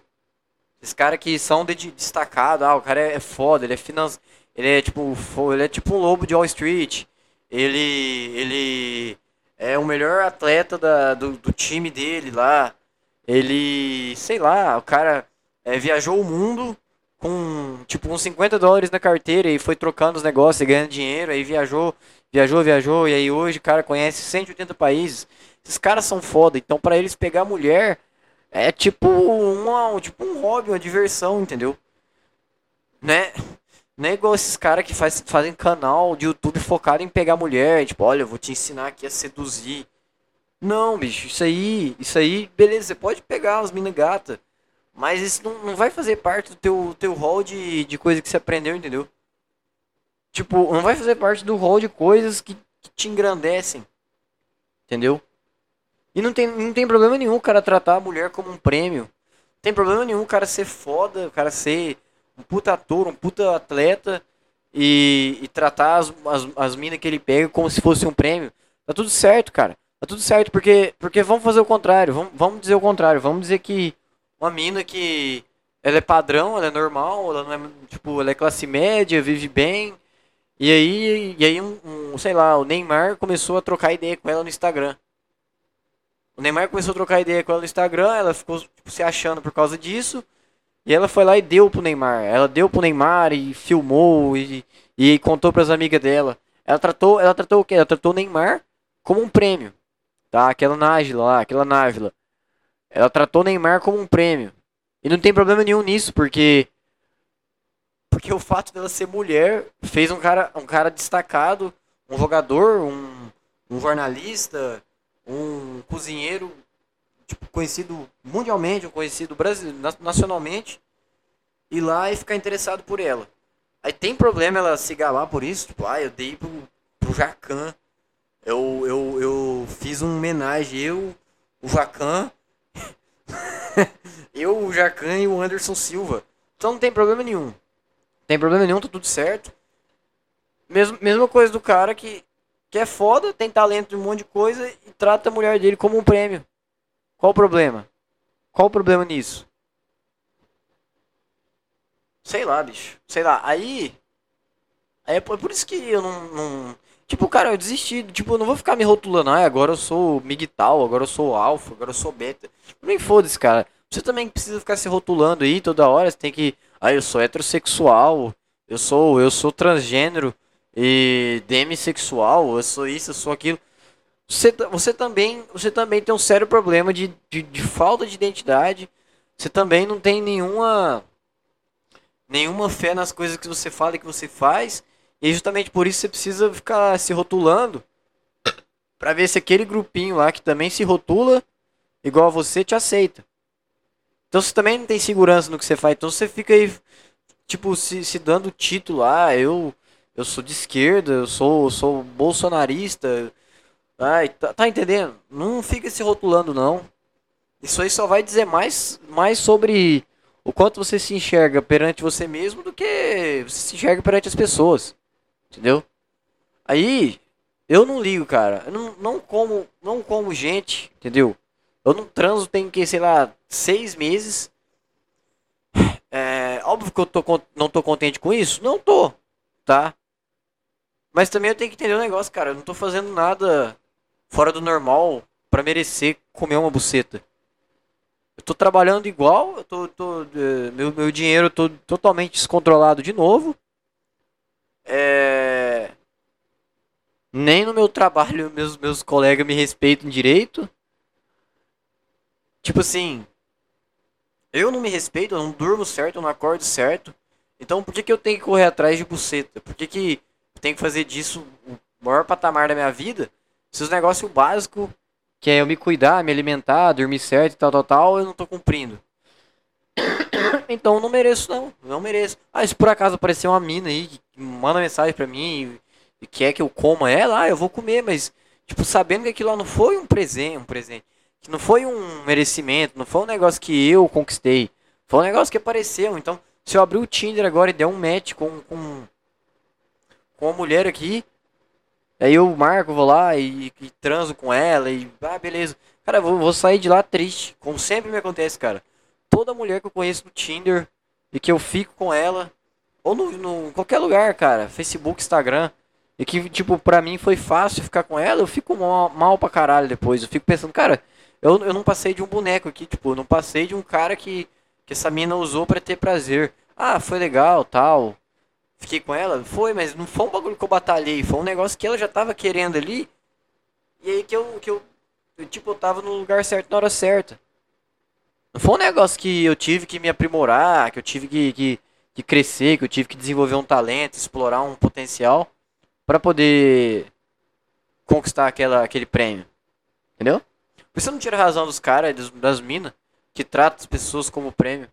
esses caras que são de, destacados, ah, o cara é, é foda, ele é finan... ele é tipo, ele é tipo um lobo de Wall Street. Ele, ele é o melhor atleta da, do, do time dele lá. Ele, sei lá, o cara é, viajou o mundo com tipo uns 50 dólares na carteira e foi trocando os negócios e ganhando dinheiro. Aí viajou, viajou, viajou. E aí hoje o cara conhece 180 países. Esses caras são foda. Então, para eles pegar mulher é tipo, uma, tipo um hobby, uma diversão, entendeu? Né? Não é igual esses caras que faz, fazem canal de YouTube focado em pegar mulher. Tipo, olha, eu vou te ensinar aqui a seduzir. Não, bicho, isso aí, isso aí, beleza, você pode pegar as minas gata. Mas isso não, não vai fazer parte do teu, teu hall de, de coisa que você aprendeu, entendeu? Tipo, não vai fazer parte do hall de coisas que, que te engrandecem. Entendeu? E não tem, não tem problema nenhum o cara tratar a mulher como um prêmio. Não tem problema nenhum o cara ser foda, o cara ser um puta ator, um puta atleta e, e tratar as, as, as minas que ele pega como se fosse um prêmio. Tá tudo certo, cara. Tá tudo certo, porque, porque vamos fazer o contrário. Vamos, vamos dizer o contrário. Vamos dizer que uma mina que ela é padrão, ela é normal, ela não é, tipo, ela é classe média, vive bem. E aí, e aí um, um, sei lá, o Neymar começou a trocar ideia com ela no Instagram. O Neymar começou a trocar ideia com ela no Instagram, ela ficou tipo, se achando por causa disso. E ela foi lá e deu pro Neymar. Ela deu pro Neymar e filmou e, e contou para as amigas dela. Ela tratou, ela tratou o quê? Ela tratou o Neymar como um prêmio. Tá? Aquela Nájila lá, aquela Návila. Ela tratou o Neymar como um prêmio. E não tem problema nenhum nisso, porque porque o fato dela ser mulher fez um cara, um cara destacado, um jogador, um, um jornalista, um cozinheiro tipo, conhecido mundialmente, ou conhecido brasileiro, nacionalmente, ir lá e ficar interessado por ela. Aí tem problema ela se galar por isso, tipo, ah, eu dei pro, pro Jacan, eu, eu, eu fiz um homenagem, eu, o Jacan, <laughs> eu, o Jacan e o Anderson Silva. Então não tem problema nenhum. Não tem problema nenhum, tá tudo certo. Mesmo, mesma coisa do cara que, que é foda, tem talento de um monte de coisa e trata a mulher dele como um prêmio. Qual o problema? Qual o problema nisso? Sei lá, bicho. Sei lá. Aí. aí é por isso que eu não, não. Tipo, cara, eu desisti. Tipo, eu não vou ficar me rotulando. Ah, agora eu sou migtal, agora eu sou alfa, agora eu sou beta. Nem foda-se, cara. Você também precisa ficar se rotulando aí toda hora. Você tem que. Ah, eu sou heterossexual. Eu sou, eu sou transgênero e demissexual. Eu sou isso, eu sou aquilo. Você, você, também, você também tem um sério problema de, de, de falta de identidade. Você também não tem nenhuma nenhuma fé nas coisas que você fala e que você faz. E justamente por isso você precisa ficar se rotulando para ver se aquele grupinho lá que também se rotula igual a você te aceita. Então você também não tem segurança no que você faz. Então você fica aí, tipo, se, se dando título, ah, eu, eu sou de esquerda, eu sou, eu sou bolsonarista. Ai, tá, tá entendendo? Não fica se rotulando, não. Isso aí só vai dizer mais, mais sobre o quanto você se enxerga perante você mesmo do que você se enxerga perante as pessoas. Entendeu? Aí, eu não ligo, cara. Eu não, não como, não como gente, entendeu? Eu não transo tem que, sei lá, seis meses. É, óbvio que eu tô, não tô contente com isso. Não tô, tá? Mas também eu tenho que entender o um negócio, cara. Eu não tô fazendo nada fora do normal para merecer comer uma buceta. Eu tô trabalhando igual, eu tô, tô é, meu, meu dinheiro tô totalmente descontrolado de novo. É... Nem no meu trabalho meus, meus colegas me respeitam direito. Tipo assim, eu não me respeito, eu não durmo certo, eu não acordo certo. Então por que, que eu tenho que correr atrás de buceta? Por que, que eu tenho que fazer disso o maior patamar da minha vida? Se os negócios básicos que é eu me cuidar, me alimentar, dormir certo e tal, tal, tal, eu não tô cumprindo. <coughs> Então não mereço, não. Não mereço. Ah, se por acaso aparecer uma mina aí que manda mensagem pra mim e, quer que eu coma ela, ah, eu vou comer, mas, tipo, sabendo que aquilo lá não foi um presente, um presente. Que não foi um merecimento, não foi um negócio que eu conquistei. Foi um negócio que apareceu. Então, se eu abrir o Tinder agora e der um match com, com, com uma mulher aqui, Aí eu marco, vou lá e, e transo com ela e. Ah, beleza. Cara, vou, vou sair de lá triste. Como sempre me acontece, cara. Toda mulher que eu conheço no Tinder e que eu fico com ela, ou no, no qualquer lugar, cara, Facebook, Instagram, e que, tipo, pra mim foi fácil ficar com ela, eu fico mal, mal pra caralho depois. Eu fico pensando, cara, eu, eu não passei de um boneco aqui, tipo, eu não passei de um cara que, que essa mina usou para ter prazer. Ah, foi legal, tal fiquei com ela? Foi, mas não foi um bagulho que eu batalhei, foi um negócio que ela já tava querendo ali. E aí que eu, que eu, eu tipo, eu tava no lugar certo na hora certa. Não foi um negócio que eu tive que me aprimorar, que eu tive que, que, que crescer, que eu tive que desenvolver um talento, explorar um potencial para poder conquistar aquela, aquele prêmio. Entendeu? Eu não tiro a razão dos caras, das minas, que tratam as pessoas como prêmio.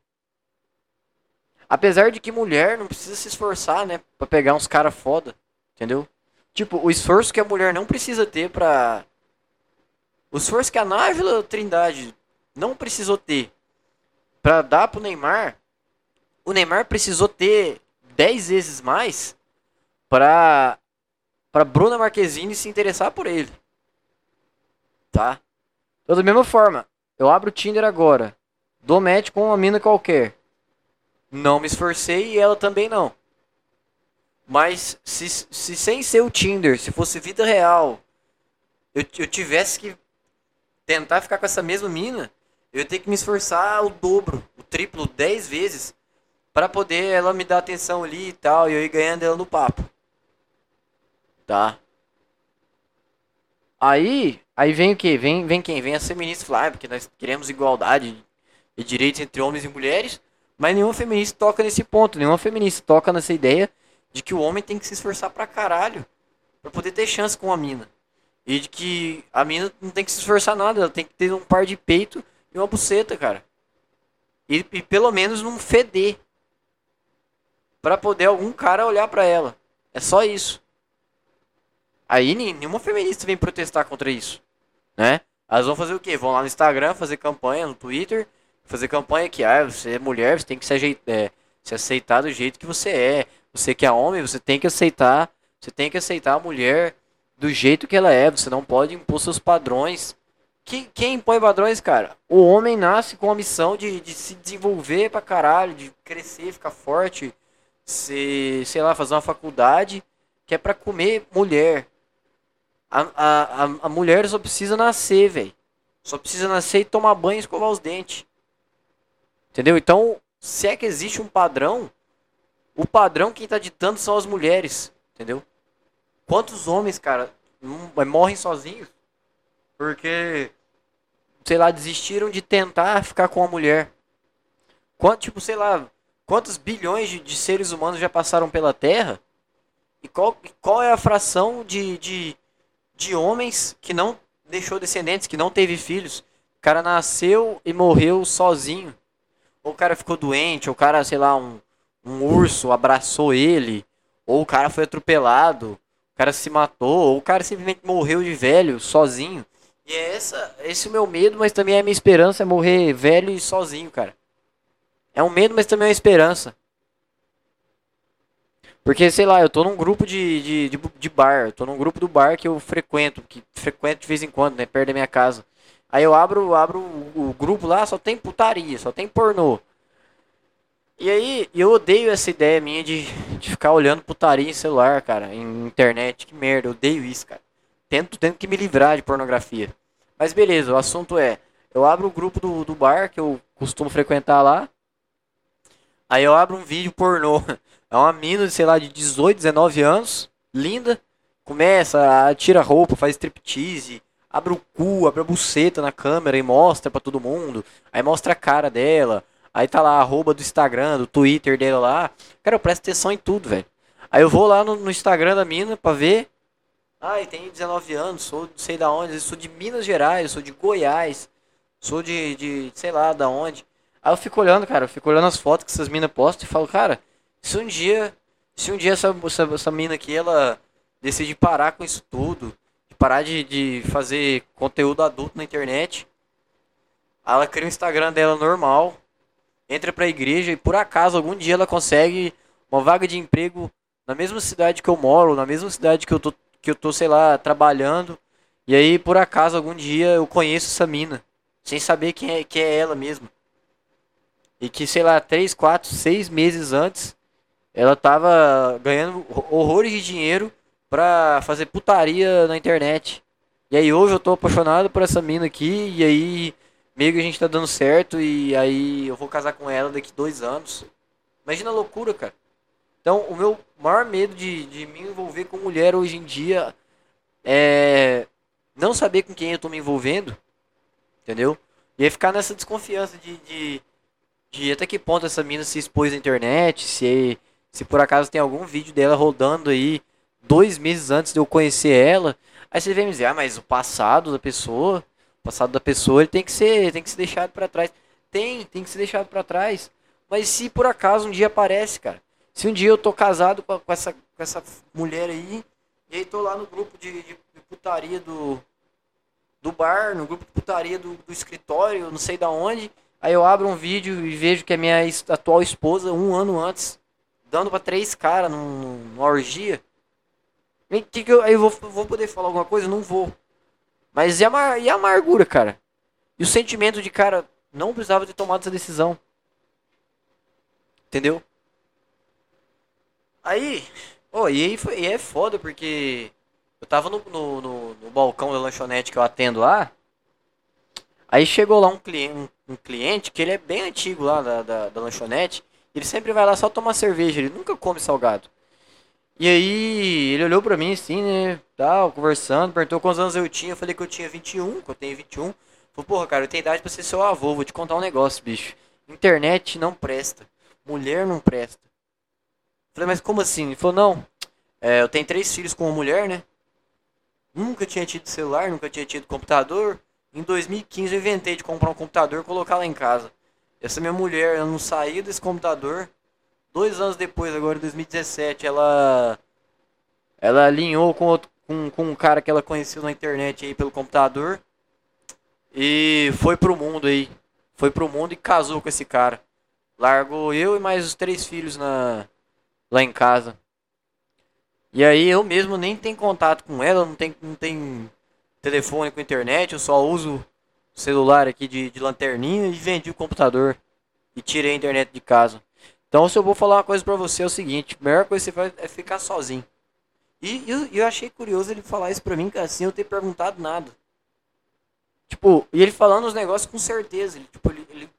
Apesar de que mulher não precisa se esforçar, né? Pra pegar uns cara foda. Entendeu? Tipo, o esforço que a mulher não precisa ter pra. O esforço que a Návila Trindade não precisou ter pra dar pro Neymar. O Neymar precisou ter 10 vezes mais pra. pra Bruna Marquezine se interessar por ele. Tá? Então, da mesma forma, eu abro o Tinder agora. Dou match com uma mina qualquer. Não me esforcei e ela também não. Mas se, se sem ser o Tinder, se fosse vida real, eu, eu tivesse que tentar ficar com essa mesma mina, eu ia ter que me esforçar o dobro, o triplo, dez vezes, para poder ela me dar atenção ali e tal, e eu ir ganhando ela no papo. Tá? Aí, aí vem o que? Vem, vem quem? Vem a feminista falar, ah, porque nós queremos igualdade e direitos entre homens e mulheres. Mas nenhuma feminista toca nesse ponto, nenhuma feminista toca nessa ideia de que o homem tem que se esforçar pra caralho pra poder ter chance com a mina. E de que a mina não tem que se esforçar nada, ela tem que ter um par de peito e uma buceta, cara. E, e pelo menos não feder. Pra poder algum cara olhar pra ela. É só isso. Aí nenhuma feminista vem protestar contra isso. Né? Elas vão fazer o quê? Vão lá no Instagram fazer campanha, no Twitter, fazer campanha que ah, você é mulher, você tem que se, ajeitar, é, se aceitar do jeito que você é. Você que é homem, você tem que aceitar, você tem que aceitar a mulher do jeito que ela é. Você não pode impor seus padrões. Quem, quem impõe padrões, cara? O homem nasce com a missão de, de se desenvolver pra caralho, de crescer, ficar forte, se, sei lá, fazer uma faculdade que é pra comer mulher. A, a, a, a mulher só precisa nascer, velho. Só precisa nascer e tomar banho e escovar os dentes. Entendeu? Então, se é que existe um padrão, o padrão quem tá ditando são as mulheres. Entendeu? Quantos homens, cara, morrem sozinhos? Porque, sei lá, desistiram de tentar ficar com a mulher. Quanto, tipo, sei lá, quantos bilhões de, de seres humanos já passaram pela Terra? E qual, qual é a fração de, de, de homens que não deixou descendentes, que não teve filhos? O cara nasceu e morreu sozinho. Ou o cara ficou doente, ou o cara, sei lá, um, um urso abraçou ele, ou o cara foi atropelado, o cara se matou, ou o cara simplesmente morreu de velho, sozinho. E é essa, esse é o meu medo, mas também é a minha esperança é morrer velho e sozinho, cara. É um medo, mas também é uma esperança. Porque, sei lá, eu tô num grupo de, de, de, de bar. Tô num grupo do bar que eu frequento, que frequento de vez em quando, né? Perto da minha casa. Aí eu abro, abro o, o grupo lá, só tem putaria, só tem pornô. E aí, eu odeio essa ideia minha de, de ficar olhando putaria em celular, cara, em internet. Que merda, eu odeio isso, cara. Tento, tento que me livrar de pornografia. Mas beleza, o assunto é: eu abro o grupo do, do bar que eu costumo frequentar lá. Aí eu abro um vídeo pornô. <laughs> É uma mina, sei lá, de 18, 19 anos, linda. Começa, tira a roupa, faz striptease, abre o cu, abre a buceta na câmera e mostra pra todo mundo. Aí mostra a cara dela. Aí tá lá arroba do Instagram, do Twitter dela lá. Cara, eu presto atenção em tudo, velho. Aí eu vou lá no, no, Instagram da mina pra ver. Ai, tem 19 anos, sou não sei da onde, sou de Minas Gerais, sou de Goiás, sou de, de sei lá da onde. Aí eu fico olhando, cara, eu fico olhando as fotos que essas minas postam e falo, cara, se um dia, se um dia essa, essa, essa mina aqui, ela decidir parar com isso tudo, de parar de, de fazer conteúdo adulto na internet, ela cria o Instagram dela normal, entra pra igreja e por acaso algum dia ela consegue uma vaga de emprego na mesma cidade que eu moro, na mesma cidade que eu tô, que eu tô sei lá, trabalhando. E aí, por acaso, algum dia eu conheço essa mina, sem saber quem é, quem é ela mesmo. E que, sei lá, 3, 4, 6 meses antes, ela tava ganhando horrores de dinheiro pra fazer putaria na internet. E aí hoje eu tô apaixonado por essa mina aqui, e aí meio que a gente tá dando certo, e aí eu vou casar com ela daqui dois anos. Imagina a loucura, cara. Então, o meu maior medo de, de me envolver com mulher hoje em dia é não saber com quem eu tô me envolvendo, entendeu? E aí ficar nessa desconfiança de, de, de até que ponto essa mina se expôs na internet, se se por acaso tem algum vídeo dela rodando aí dois meses antes de eu conhecer ela, aí você vem me dizer, ah, mas o passado da pessoa, o passado da pessoa, ele tem que ser, tem que ser deixado para trás. Tem, tem que ser deixado para trás. Mas se por acaso um dia aparece, cara, se um dia eu tô casado com, essa, com essa mulher aí, e aí tô lá no grupo de, de, de putaria do, do bar, no grupo de putaria do, do escritório, não sei da onde, aí eu abro um vídeo e vejo que a minha atual esposa, um ano antes, dando pra três caras numa orgia. Que que eu, eu vou, vou poder falar alguma coisa? Não vou. Mas e a, e a amargura, cara? E o sentimento de, cara, não precisava ter tomado essa decisão. Entendeu? Aí, oh, e aí foi, e é foda porque eu tava no, no, no, no, balcão da lanchonete que eu atendo lá. Aí chegou lá um cliente, um, um cliente que ele é bem antigo lá da, da, da lanchonete. Ele sempre vai lá só tomar cerveja, ele nunca come salgado. E aí, ele olhou pra mim assim, né, tal, conversando, perguntou quantos anos eu tinha. Eu falei que eu tinha 21, que eu tenho 21. Falei, porra, cara, eu tenho idade pra ser seu avô, vou te contar um negócio, bicho. Internet não presta. Mulher não presta. Falei, mas como assim? Ele falou, não, é, eu tenho três filhos com uma mulher, né? Nunca tinha tido celular, nunca tinha tido computador. Em 2015 eu inventei de comprar um computador e colocar lá em casa. Essa minha mulher, ela não saiu desse computador. Dois anos depois, agora em 2017, ela. Ela alinhou com, outro, com, com um cara que ela conheceu na internet aí pelo computador. E foi pro mundo aí. Foi pro mundo e casou com esse cara. Largou eu e mais os três filhos na, lá em casa. E aí eu mesmo nem tenho contato com ela, não tem, não tem telefone com internet, eu só uso celular aqui de, de lanterninha e vendi o computador e tirei a internet de casa. Então, se eu vou falar uma coisa pra você, é o seguinte: a melhor coisa que você faz é ficar sozinho. E eu, eu achei curioso ele falar isso pra mim, cara, assim eu ter perguntado nada. Tipo, e ele falando os negócios com certeza. Ele, tipo, ele, ele,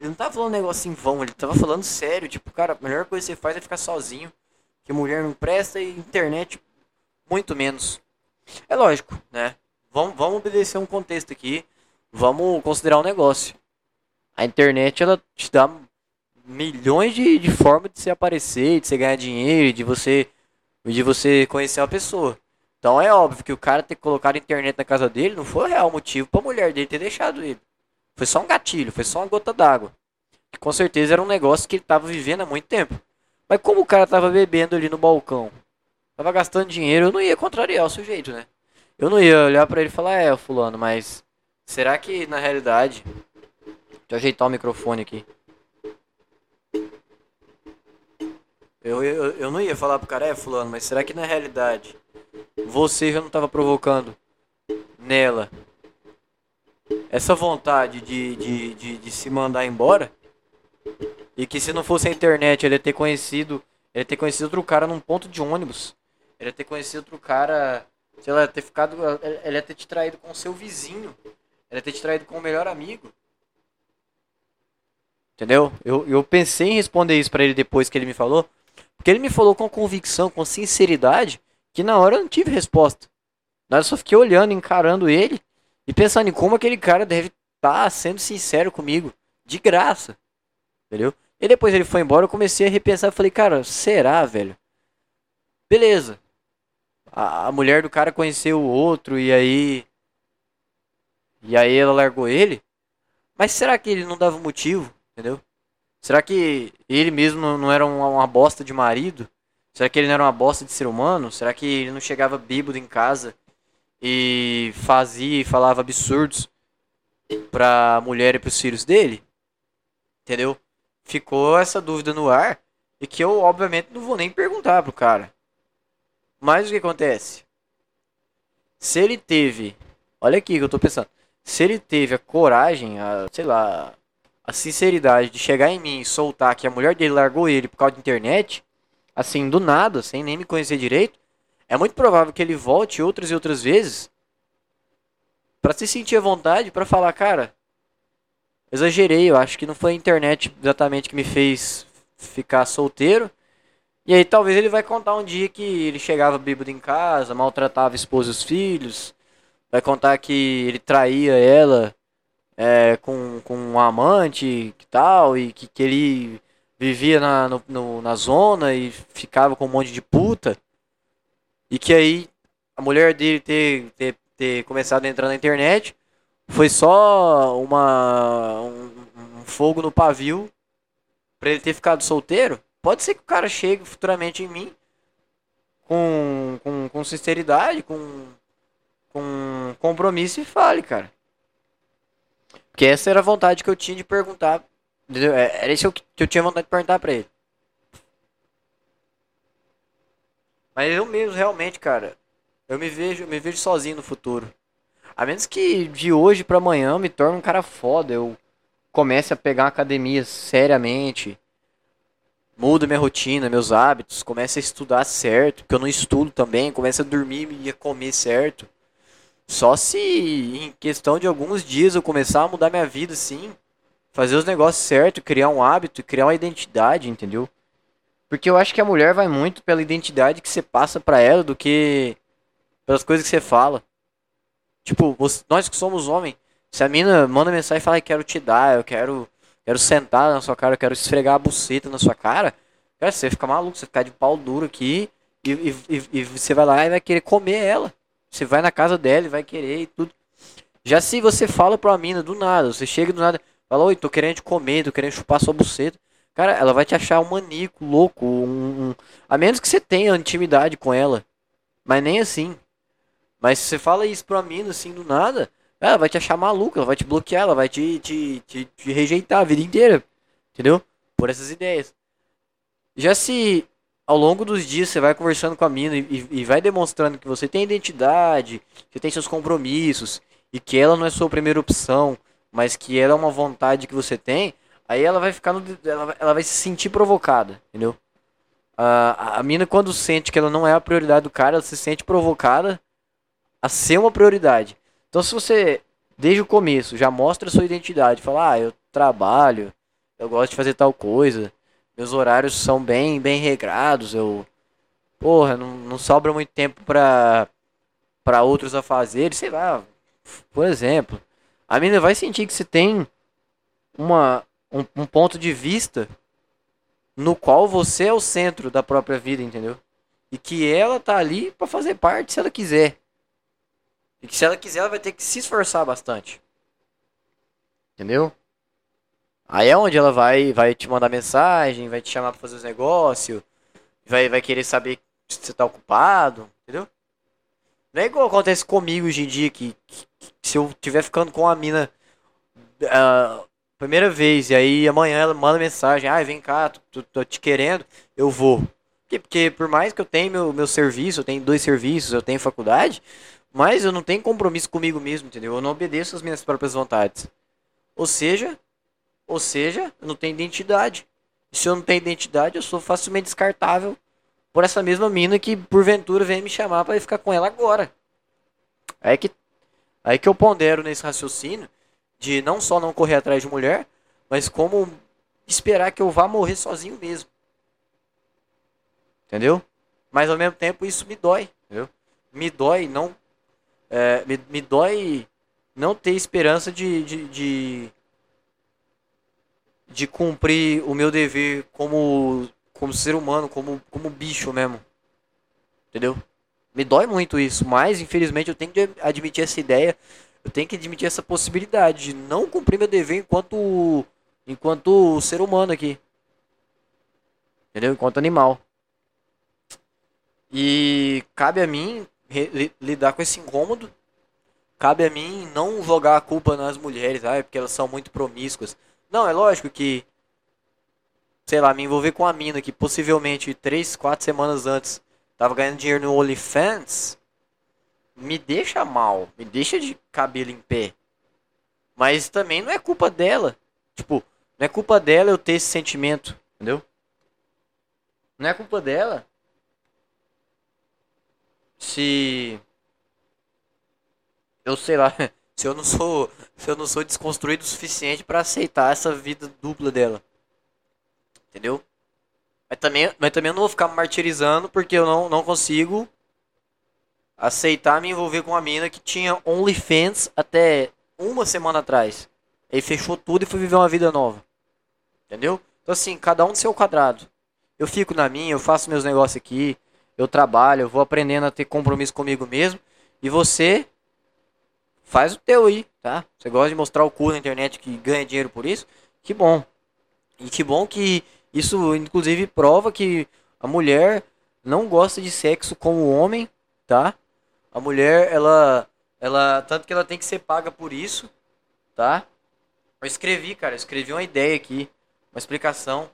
Ele não tava falando um negócio em vão, ele tava falando sério. Tipo, cara, a melhor coisa que você faz é ficar sozinho. Que mulher não presta e internet muito menos. É lógico, né? Vamos, vamos obedecer um contexto aqui. Vamos considerar um negócio. A internet, ela te dá milhões de, de formas de você aparecer, de você ganhar dinheiro, de você, de você conhecer uma pessoa. Então é óbvio que o cara ter colocado a internet na casa dele não foi o real motivo pra mulher dele ter deixado ele. Foi só um gatilho, foi só uma gota d'água. Que com certeza era um negócio que ele tava vivendo há muito tempo. Mas como o cara tava bebendo ali no balcão, tava gastando dinheiro, eu não ia contrariar o sujeito, né? Eu não ia olhar para ele e falar, é, fulano, mas será que na realidade. Deixa eu ajeitar o microfone aqui. Eu, eu, eu não ia falar pro cara, é, fulano, mas será que na realidade você já não tava provocando nela essa vontade de, de, de, de se mandar embora? E que se não fosse a internet, ele ia ter conhecido. Ele ia ter conhecido outro cara num ponto de ônibus. Ele ia ter conhecido outro cara. Sei lá, ter ficado. Ele ia ter te traído com o seu vizinho. Ele ia ter te traído com o melhor amigo. Entendeu? Eu, eu pensei em responder isso para ele depois que ele me falou. Porque ele me falou com convicção, com sinceridade, que na hora eu não tive resposta. Na hora eu só fiquei olhando, encarando ele e pensando em como aquele cara deve estar tá sendo sincero comigo. De graça. Entendeu? E depois ele foi embora, eu comecei a repensar. Falei, cara, será, velho? Beleza. A, a mulher do cara conheceu o outro e aí. E aí ela largou ele. Mas será que ele não dava motivo? Entendeu? Será que ele mesmo não era uma, bosta de marido? Será que ele não era uma bosta de ser humano? Será que ele não chegava bêbado em casa e fazia e falava absurdos pra mulher e pros filhos dele? Entendeu? ficou essa dúvida no ar e que eu obviamente não vou nem perguntar pro cara. Mas o que acontece? Se ele teve, olha aqui que eu tô pensando, se ele teve a coragem, a, sei lá, a sinceridade de chegar em mim e soltar que a mulher dele largou ele por causa da internet, assim, do nada, sem nem me conhecer direito, é muito provável que ele volte outras e outras vezes para se sentir à vontade para falar, cara, exagerei, eu acho que não foi a internet exatamente que me fez ficar solteiro. E aí talvez ele vai contar um dia que ele chegava bêbado em casa, maltratava a esposa e os filhos. Vai contar que ele traía ela é, com, com um amante e tal, e que, que ele vivia na, no, no, na zona e ficava com um monte de puta. E que aí a mulher dele ter, ter, ter começado a entrar na internet foi só uma um, um fogo no pavio para ele ter ficado solteiro. Pode ser que o cara chegue futuramente em mim com, com, com sinceridade, com, com compromisso e fale, cara. Porque essa era a vontade que eu tinha de perguntar. Entendeu? É, era isso que eu tinha vontade de perguntar pra ele. Mas eu mesmo, realmente, cara, eu me vejo, eu me vejo sozinho no futuro. A menos que de hoje para amanhã eu me torne um cara foda, eu comece a pegar uma academia seriamente, mudo minha rotina, meus hábitos, comece a estudar certo, porque eu não estudo também, comece a dormir e a comer certo. Só se em questão de alguns dias eu começar a mudar minha vida assim, fazer os negócios certo, criar um hábito, criar uma identidade, entendeu? Porque eu acho que a mulher vai muito pela identidade que você passa para ela do que pelas coisas que você fala. Tipo, nós que somos homens, se a mina manda mensagem e fala, quero te dar, eu quero, quero sentar na sua cara, eu quero esfregar a buceta na sua cara, cara, você fica maluco, você fica de pau duro aqui e, e, e, e você vai lá e vai querer comer ela. Você vai na casa dela e vai querer e tudo. Já se você fala pra mina do nada, você chega do nada, fala, oi, tô querendo te comer, tô querendo chupar sua buceta. Cara, ela vai te achar um manico, louco, um, um, a menos que você tenha intimidade com ela. Mas nem assim. Mas se você fala isso pra mina assim do nada, ela vai te achar maluca, ela vai te bloquear, ela vai te, te, te, te rejeitar a vida inteira. Entendeu? Por essas ideias. Já se ao longo dos dias você vai conversando com a mina e, e, vai demonstrando que você tem identidade, que tem seus compromissos e que ela não é sua primeira opção, mas que ela é uma vontade que você tem, aí ela vai ficar no, ela, ela vai se sentir provocada, entendeu? A, a mina quando sente que ela não é a prioridade do cara, ela se sente provocada a ser uma prioridade. Então, se você, desde o começo, já mostra sua identidade, fala, ah, eu trabalho, eu gosto de fazer tal coisa. Meus horários são bem, bem regrados. Eu, porra, não, não sobra muito tempo pra, pra outros a fazer. Sei lá, por exemplo, a menina vai sentir que você tem uma, um, um ponto de vista no qual você é o centro da própria vida, entendeu? E que ela tá ali para fazer parte se ela quiser. E que se ela quiser, ela vai ter que se esforçar bastante. Entendeu? Aí é onde ela vai, vai te mandar mensagem, vai te chamar pra fazer os negócios, vai, vai querer saber se você tá ocupado, entendeu? Não é igual acontece comigo hoje em dia, que, que, que se eu tiver ficando com a mina uh, primeira vez, e aí amanhã ela manda mensagem, ah, vem cá, tô, tô, tô te querendo, eu vou. Porque, porque por mais que eu tenha meu, meu serviço, eu tenho dois serviços, eu tenho faculdade, mas eu não tenho compromisso comigo mesmo, entendeu? Eu não obedeço às minhas próprias vontades. Ou seja, ou seja, eu não tenho identidade. E se eu não tenho identidade, eu sou facilmente descartável por essa mesma mina que porventura vem me chamar para ficar com ela agora. Aí que aí que eu pondero nesse raciocínio de não só não correr atrás de mulher, mas como esperar que eu vá morrer sozinho mesmo. Entendeu? Mas ao mesmo tempo isso me dói, entendeu? Me dói não é, me, me dói não ter esperança de, de, de, de cumprir o meu dever como, como ser humano, como, como bicho mesmo. Entendeu? Me dói muito isso, mas infelizmente eu tenho que admitir essa ideia, eu tenho que admitir essa possibilidade de não cumprir meu dever enquanto enquanto ser humano aqui. Entendeu? Enquanto animal. E cabe a mim lidar com esse incômodo. Cabe a mim não jogar a culpa nas mulheres, ah, porque elas são muito promíscuas. Não, é lógico que, sei lá, me envolver com a mina que possivelmente 3, 4 semanas antes tava ganhando dinheiro no OnlyFans, me deixa mal, me deixa de cabelo em pé. Mas também não é culpa dela. Tipo, não é culpa dela eu ter esse sentimento, entendeu? Não é culpa dela se eu sei lá, <laughs> se eu não sou, se eu não sou desconstruído o suficiente para aceitar essa vida dupla dela. Entendeu? Mas também, mas também eu não vou ficar martirizando porque eu não, não consigo aceitar me envolver com uma mina que tinha OnlyFans até uma semana atrás. Aí fechou tudo e foi viver uma vida nova. Entendeu? Então assim, cada um do seu quadrado. Eu fico na minha, eu faço meus negócios aqui, eu trabalho, eu vou aprendendo a ter compromisso comigo mesmo. E você faz o teu aí, tá? Você gosta de mostrar o cu na internet que ganha dinheiro por isso? Que bom. E que bom que isso inclusive prova que a mulher não gosta de sexo como o homem, tá? A mulher, ela ela tanto que ela tem que ser paga por isso, tá? Eu escrevi, cara, eu escrevi uma ideia aqui, uma explicação.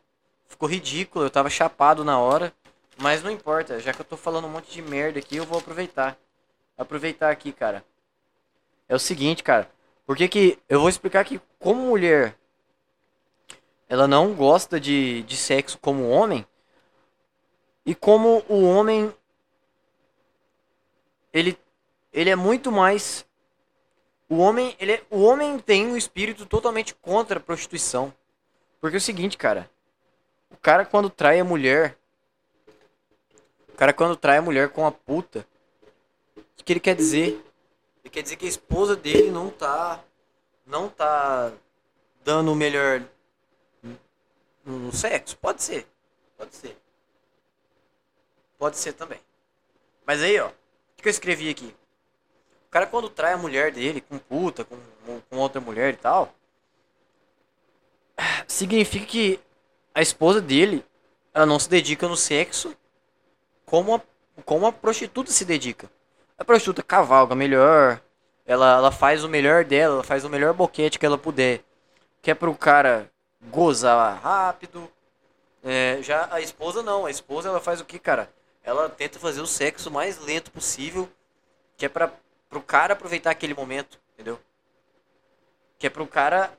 Ficou ridículo, eu tava chapado na hora. Mas não importa, já que eu tô falando um monte de merda aqui, eu vou aproveitar. Aproveitar aqui, cara. É o seguinte, cara. Porque que eu vou explicar que como mulher ela não gosta de, de sexo como homem e como o homem ele ele é muito mais o homem ele é, o homem tem um espírito totalmente contra a prostituição. Porque é o seguinte, cara, o cara quando trai a mulher, o cara quando trai a mulher com a puta, o que ele quer dizer? Ele quer dizer que a esposa dele não tá não tá dando o melhor no sexo? Pode ser. Pode ser. Pode ser também. Mas aí, ó, o que eu escrevi aqui? O cara quando trai a mulher dele com puta, com, com outra mulher e tal, significa que a esposa dele, ela não se dedica no sexo como a, como a prostituta se dedica. A prostituta cavalga melhor, ela, ela faz o melhor dela, ela faz o melhor boquete que ela puder. Que é pro cara gozar rápido. É, já a esposa não, a esposa ela faz o que, cara? Ela tenta fazer o sexo mais lento possível, que é para pro cara aproveitar aquele momento, entendeu? Que é pro cara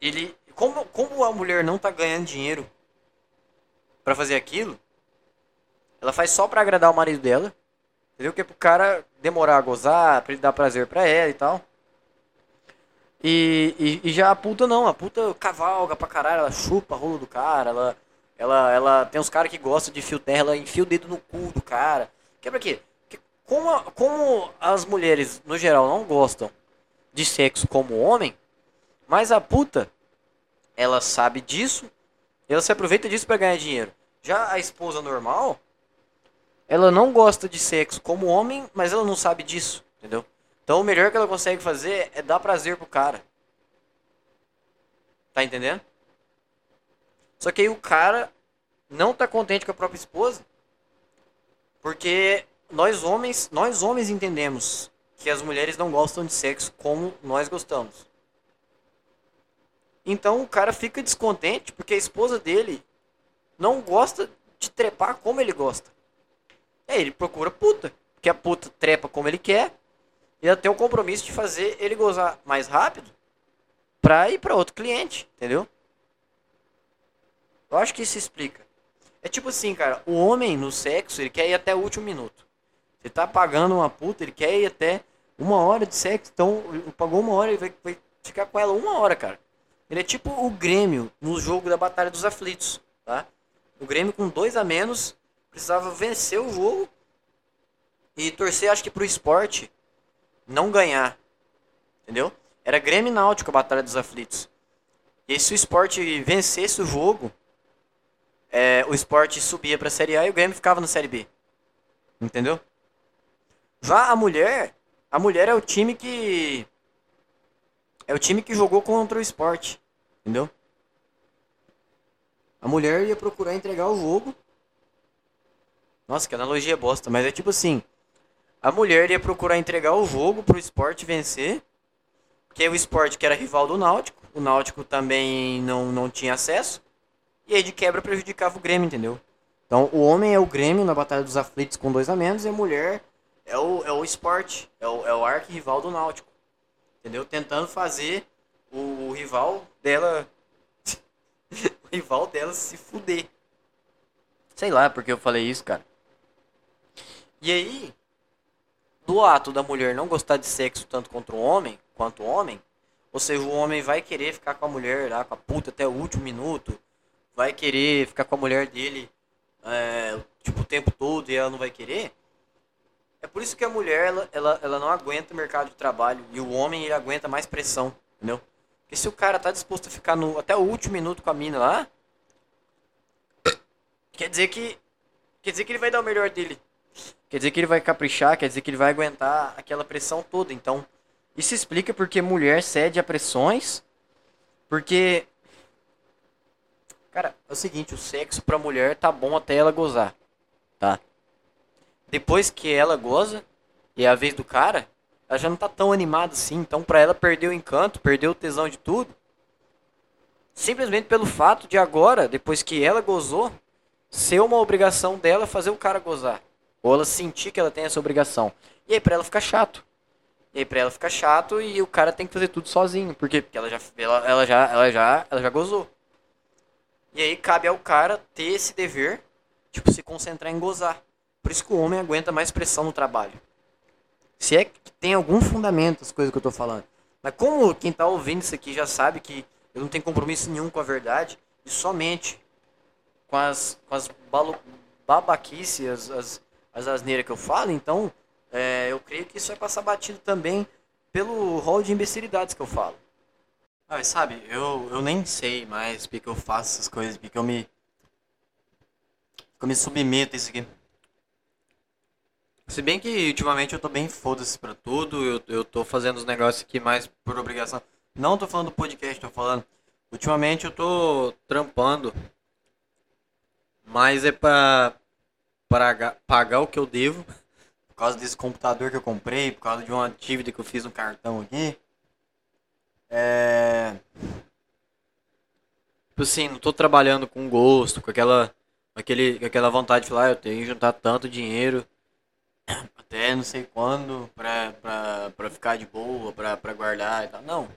ele como como a mulher não tá ganhando dinheiro para fazer aquilo, ela faz só para agradar o marido dela. Entendeu? Que é pro cara demorar a gozar, pra ele dar prazer pra ela e tal. E, e, e já a puta não, a puta cavalga pra caralho, ela chupa a rola do cara, ela, ela, ela tem uns caras que gostam de fio terra, ela enfia o dedo no cu do cara. Que pra quê? Como, como as mulheres, no geral, não gostam de sexo como homem, mas a puta, ela sabe disso, ela se aproveita disso para ganhar dinheiro. Já a esposa normal, ela não gosta de sexo como homem, mas ela não sabe disso, entendeu? Então o melhor que ela consegue fazer é dar prazer pro cara. Tá entendendo? Só que aí o cara não tá contente com a própria esposa. Porque nós homens, nós homens entendemos que as mulheres não gostam de sexo como nós gostamos. Então o cara fica descontente porque a esposa dele não gosta de trepar como ele gosta. Aí ele procura puta, porque a puta trepa como ele quer e ela tem o compromisso de fazer ele gozar mais rápido pra ir pra outro cliente, entendeu? Eu acho que isso explica. É tipo assim, cara, o homem no sexo, ele quer ir até o último minuto. Você tá pagando uma puta, ele quer ir até uma hora de sexo, então pagou uma hora, ele vai, vai ficar com ela uma hora, cara. Ele é tipo o Grêmio no jogo da Batalha dos Aflitos, tá? O Grêmio com dois a menos precisava vencer o jogo e torcer, acho que pro esporte não ganhar. Entendeu? Era Grêmio Náutico a Batalha dos Aflitos. E se o esporte vencesse o jogo, é, o esporte subia pra Série A e o Grêmio ficava na Série B. Entendeu? Já a mulher, a mulher é o time que. É o time que jogou contra o esporte. Entendeu? A mulher ia procurar entregar o jogo. Nossa, que analogia bosta, mas é tipo assim. A mulher ia procurar entregar o jogo pro esporte vencer. Que é o esporte que era rival do Náutico. O Náutico também não, não tinha acesso. E aí de quebra prejudicava o Grêmio, entendeu? Então o homem é o Grêmio na Batalha dos Aflitos com dois a menos e a mulher é o, é o esporte. É o, é o arqui-rival do Náutico. Entendeu? Tentando fazer o, o rival dela. <laughs> o rival dela se fuder. Sei lá porque eu falei isso, cara. E aí, do ato da mulher não gostar de sexo tanto contra o homem, quanto o homem, ou seja, o homem vai querer ficar com a mulher lá, com a puta até o último minuto, vai querer ficar com a mulher dele é, tipo, o tempo todo e ela não vai querer. É por isso que a mulher ela, ela, ela não aguenta o mercado de trabalho e o homem ele aguenta mais pressão, entendeu? Porque se o cara tá disposto a ficar no, até o último minuto com a mina lá, <coughs> quer dizer que quer dizer que ele vai dar o melhor dele Quer dizer que ele vai caprichar, quer dizer que ele vai aguentar aquela pressão toda. Então, isso explica porque mulher cede a pressões. Porque. Cara, é o seguinte: o sexo pra mulher tá bom até ela gozar. Tá? Depois que ela goza, e é a vez do cara, ela já não tá tão animada assim. Então, pra ela perder o encanto, perder o tesão de tudo. Simplesmente pelo fato de agora, depois que ela gozou, ser uma obrigação dela fazer o cara gozar. Ou ela sentir que ela tem essa obrigação. E aí pra ela fica chato. E aí pra ela fica chato e o cara tem que fazer tudo sozinho. Por quê? Porque ela já, ela, ela já, ela já, ela já gozou. E aí cabe ao cara ter esse dever, tipo, se concentrar em gozar. Por isso que o homem aguenta mais pressão no trabalho. Se é que tem algum fundamento as coisas que eu tô falando. Mas como quem tá ouvindo isso aqui já sabe que eu não tenho compromisso nenhum com a verdade, e somente com as, com as babaquices, as, as asneiras que eu falo, então é, eu creio que isso vai passar batido também pelo rol de imbecilidades que eu falo. Ah, sabe, eu, eu nem sei mais porque eu faço essas coisas, porque eu me. eu me submeto a isso aqui. Se bem que ultimamente eu tô bem foda-se pra tudo, eu, eu tô fazendo os negócios aqui mais por obrigação. Não tô falando do podcast, tô falando. Ultimamente eu tô trampando. Mas é pra pagar o que eu devo, por causa desse computador que eu comprei, por causa de uma dívida que eu fiz no cartão aqui. É. Tipo assim, não tô trabalhando com gosto, com aquela, aquele, aquela vontade de falar, ah, eu tenho que juntar tanto dinheiro até não sei quando pra, pra, pra ficar de boa, pra, pra guardar e tal. Não.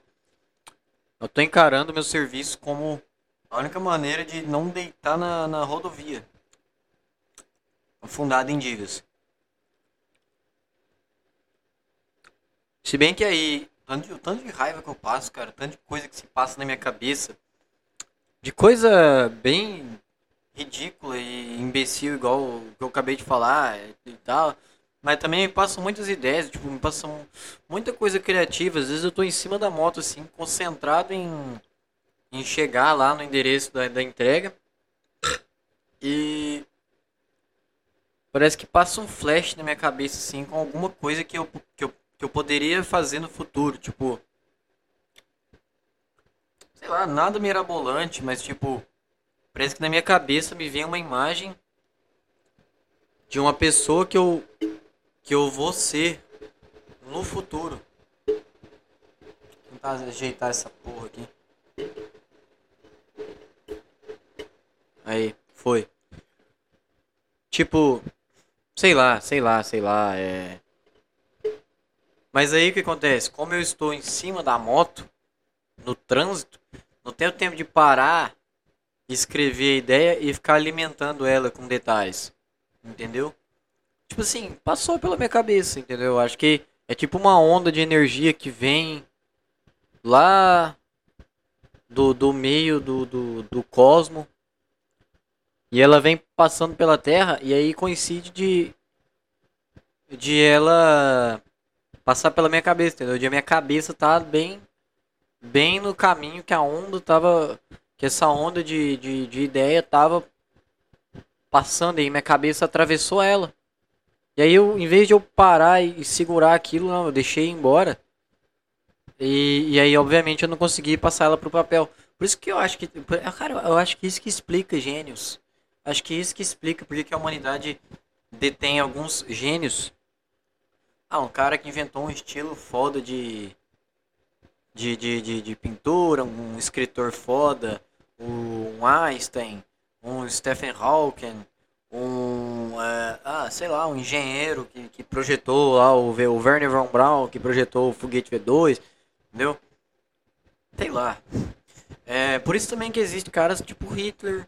Eu tô encarando meu serviço como a única maneira de não deitar na, na rodovia fundado em dívidas. Se bem que aí tanto de, tanto de raiva que eu passo, cara, tanto de coisa que se passa na minha cabeça. De coisa bem ridícula e imbecil, igual o que eu acabei de falar e tal. Mas também me passam muitas ideias, tipo, me passam muita coisa criativa. Às vezes eu tô em cima da moto, assim, concentrado em, em chegar lá no endereço da, da entrega. E parece que passa um flash na minha cabeça, assim, com alguma coisa que eu, que eu, que eu poderia fazer no futuro. Tipo, sei lá, nada mirabolante, mas tipo, parece que na minha cabeça me vem uma imagem de uma pessoa que eu que eu vou ser no futuro. Vou tentar ajeitar essa porra aqui. Aí, foi. Tipo, sei lá, sei lá, sei lá, é. Mas aí o que acontece? Como eu estou em cima da moto, no trânsito, não tenho tempo de parar, escrever a ideia e ficar alimentando ela com detalhes. Entendeu? tipo assim, passou pela minha cabeça, entendeu? Acho que é tipo uma onda de energia que vem lá do, do meio do, do, do cosmo e ela vem passando pela Terra e aí coincide de de ela passar pela minha cabeça, entendeu? De a minha cabeça tá bem bem no caminho que a onda tava que essa onda de, de, de ideia tava passando e minha cabeça atravessou ela. E aí eu, em vez de eu parar e segurar aquilo, não, eu deixei embora. E, e aí, obviamente, eu não consegui passar ela pro papel. Por isso que eu acho que. Cara, eu acho que isso que explica gênios. Acho que isso que explica porque que a humanidade detém alguns gênios. Ah, um cara que inventou um estilo foda de. De, de, de, de pintura, um escritor foda, um Einstein, um Stephen Hawking, um, é, ah, sei lá, um engenheiro que, que projetou lá o, o Werner von Braun, que projetou o foguete V2, entendeu? Sei lá. É, por isso também que existem caras tipo Hitler,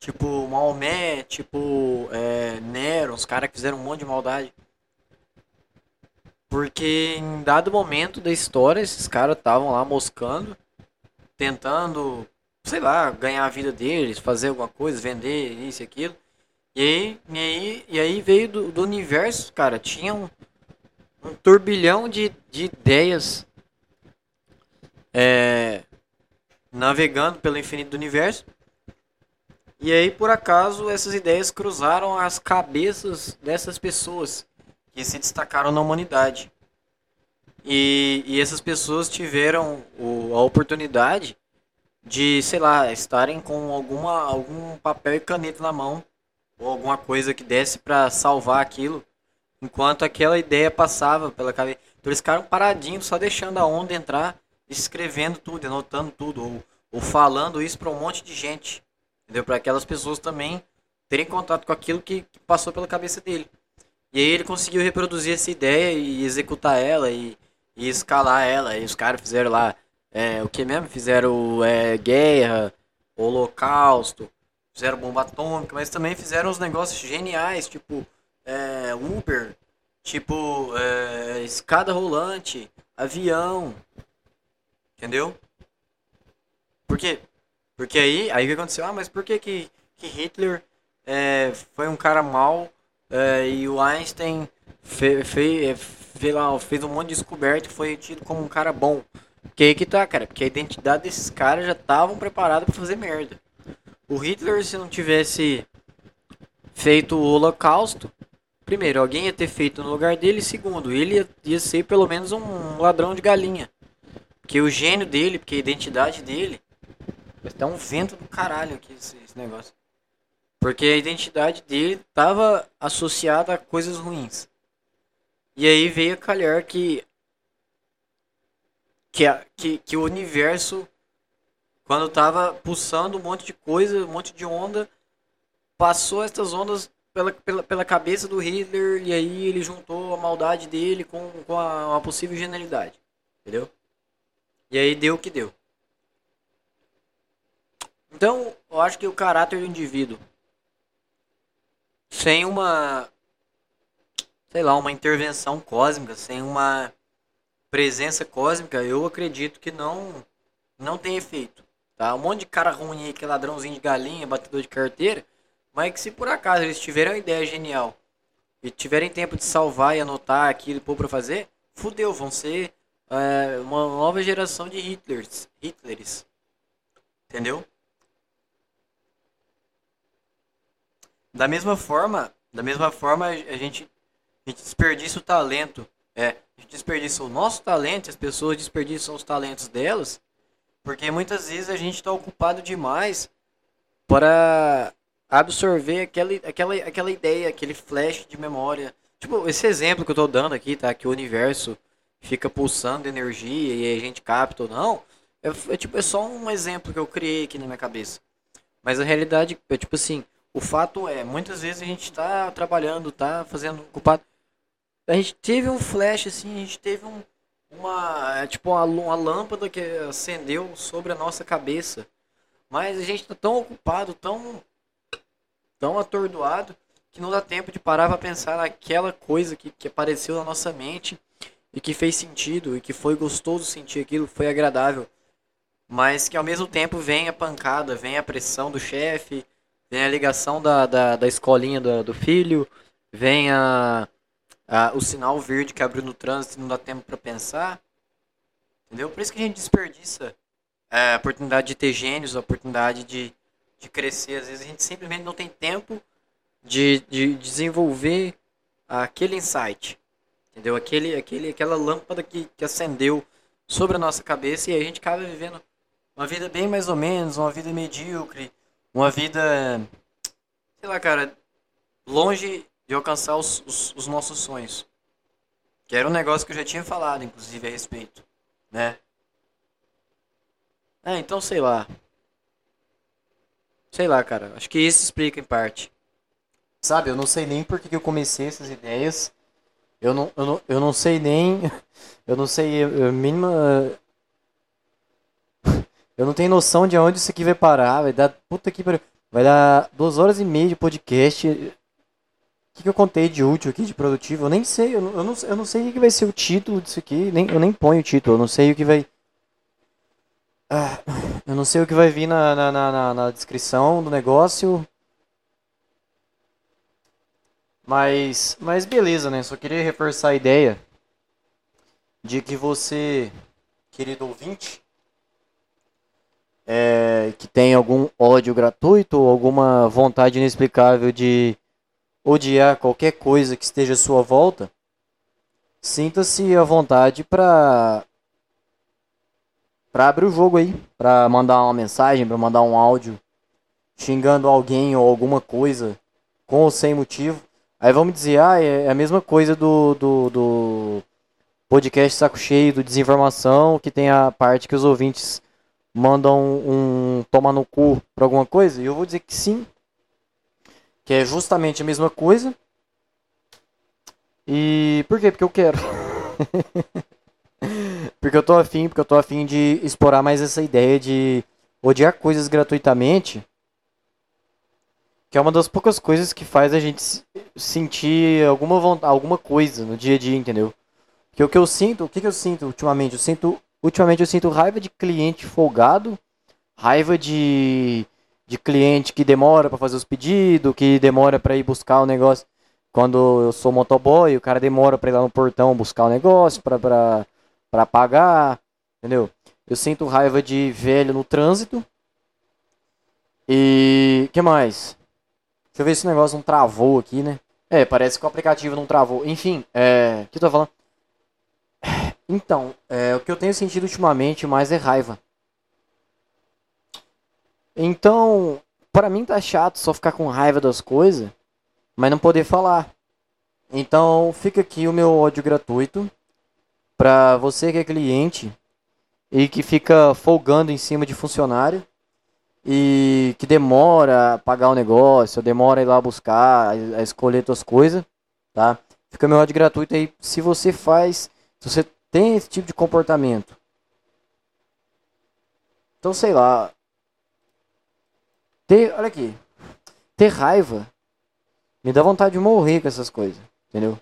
tipo Maomé, tipo é, Nero, os caras que fizeram um monte de maldade. Porque em dado momento da história, esses caras estavam lá moscando, tentando, sei lá, ganhar a vida deles, fazer alguma coisa, vender isso e aquilo. E aí, e aí, e aí veio do, do universo, cara, tinha um, um turbilhão de, de ideias é, navegando pelo infinito do universo. E aí, por acaso, essas ideias cruzaram as cabeças dessas pessoas que se destacaram na humanidade. E, e essas pessoas tiveram o, a oportunidade de, sei lá, estarem com alguma, algum papel e caneta na mão ou alguma coisa que desse para salvar aquilo, enquanto aquela ideia passava pela cabeça. Então eles ficaram paradinhos, só deixando a onda entrar, escrevendo tudo, anotando tudo, ou, ou falando isso para um monte de gente, entendeu? Para aquelas pessoas também terem contato com aquilo que, que, passou pela cabeça dele. E aí ele conseguiu reproduzir essa ideia e executar ela e, e escalar ela. E os caras fizeram lá é, o que mesmo? Fizeram é, guerra, holocausto, fizeram bomba atômica, mas também fizeram uns negócios geniais, tipo é, Uber, tipo é, escada rolante, avião, entendeu? Por quê? Porque aí, aí o que aconteceu? Ah, mas por que que, que Hitler é, foi um cara mau é, e o Einstein fe, fe, é, fe, lá, fez um monte de descoberta e foi tido como um cara bom? Porque aí que tá, cara, porque a identidade desses caras já estavam preparados para fazer merda. O Hitler, se não tivesse feito o Holocausto, primeiro, alguém ia ter feito no lugar dele, segundo, ele ia, ia ser pelo menos um ladrão de galinha. Porque o gênio dele, porque a identidade dele. Vai dar um vento do caralho aqui esse, esse negócio. Porque a identidade dele estava associada a coisas ruins. E aí veio a calhar que. Que, que, que o universo quando tava pulsando um monte de coisa, um monte de onda, passou essas ondas pela, pela, pela cabeça do Hitler e aí ele juntou a maldade dele com, com a, a possível genialidade. Entendeu? E aí deu o que deu. Então, eu acho que o caráter do indivíduo, sem uma, sei lá, uma intervenção cósmica, sem uma, presença cósmica, eu acredito que não não tem efeito. Tá? Um monte de cara ruim aí, que é ladrãozinho de galinha, batedor de carteira, mas que se por acaso eles tiverem uma ideia genial e tiverem tempo de salvar e anotar aquilo pôr pra fazer, fudeu, vão ser é, uma nova geração de Hitlers. Hitlers. Entendeu? Da mesma forma, da mesma forma a gente, a gente desperdiça o talento. É, a gente desperdiça o nosso talento, as pessoas desperdiçam os talentos delas, porque muitas vezes a gente está ocupado demais para absorver aquela, aquela, aquela ideia, aquele flash de memória. Tipo, esse exemplo que eu estou dando aqui, tá? Que o universo fica pulsando energia e a gente capta ou não. É, é, tipo, é só um exemplo que eu criei aqui na minha cabeça. Mas a realidade é tipo assim, o fato é, muitas vezes a gente está trabalhando, tá fazendo ocupado. A gente teve um flash assim, a gente teve um, uma tipo uma, uma lâmpada que acendeu sobre a nossa cabeça. Mas a gente está tão ocupado, tão tão atordoado que não dá tempo de parar para pensar naquela coisa que, que apareceu na nossa mente e que fez sentido e que foi gostoso sentir aquilo, foi agradável. Mas que ao mesmo tempo vem a pancada, vem a pressão do chefe, vem a ligação da, da, da escolinha do, do filho, vem a, a, o sinal verde que abriu no trânsito e não dá tempo para pensar. Entendeu? Por isso que a gente desperdiça é, a oportunidade de ter gênios, a oportunidade de, de crescer. Às vezes a gente simplesmente não tem tempo de, de desenvolver aquele insight. Entendeu? Aquele, aquele, aquela lâmpada que, que acendeu sobre a nossa cabeça e a gente acaba vivendo uma vida bem mais ou menos, uma vida medíocre, uma vida, sei lá, cara, longe de alcançar os, os, os nossos sonhos. Que era um negócio que eu já tinha falado, inclusive, a respeito, né? É, então sei lá. Sei lá, cara. Acho que isso explica em parte. Sabe, eu não sei nem por que eu comecei essas ideias. Eu não, eu não, eu não sei nem. <laughs> Eu não sei. A mínima. Eu não tenho noção de onde isso aqui vai parar. Vai dar. Puta que pariu. Vai dar duas horas e meia de podcast. O que, que eu contei de útil aqui, de produtivo? Eu nem sei. Eu não, eu não, eu não sei o que vai ser o título disso aqui. Nem, eu nem ponho o título. Eu não sei o que vai. Ah, eu não sei o que vai vir na, na, na, na descrição do negócio. Mas, mas beleza, né? Só queria reforçar a ideia de que você, querido ouvinte, é, que tem algum ódio gratuito ou alguma vontade inexplicável de odiar qualquer coisa que esteja à sua volta, sinta-se à vontade para para abrir o jogo aí, para mandar uma mensagem, para mandar um áudio xingando alguém ou alguma coisa com ou sem motivo. Aí vamos dizer, ah, é, é a mesma coisa do, do, do podcast Saco Cheio, do Desinformação, que tem a parte que os ouvintes mandam um, toma no cu pra alguma coisa? E eu vou dizer que sim. Que é justamente a mesma coisa. E por quê? Porque eu quero. <laughs> porque eu tô afim, porque eu tô afim de explorar mais essa ideia de odiar coisas gratuitamente. Que é uma das poucas coisas que faz a gente sentir alguma vontade, alguma coisa no dia a dia, entendeu? Porque o que eu sinto, o que, que eu sinto ultimamente? Eu sinto Ultimamente eu sinto raiva de cliente folgado, raiva de, de cliente que demora para fazer os pedidos, que demora para ir buscar o negócio. Quando eu sou motoboy, o cara demora para ir lá no portão buscar o negócio, para pagar, entendeu? Eu sinto raiva de velho no trânsito. E que mais? Deixa eu ver se o negócio não travou aqui, né? É, parece que o aplicativo não travou. Enfim, é. O que eu tô falando? Então, é, o que eu tenho sentido ultimamente mais é raiva. Então, para mim tá chato só ficar com raiva das coisas, mas não poder falar. Então, fica aqui o meu ódio gratuito para você que é cliente e que fica folgando em cima de funcionário e que demora a pagar o negócio, demora a ir lá buscar, a escolher suas coisas, tá? Fica meu ódio gratuito aí. Se você faz, se você tem esse tipo de comportamento. Então, sei lá. Ter, olha aqui. Ter raiva me dá vontade de morrer com essas coisas, entendeu?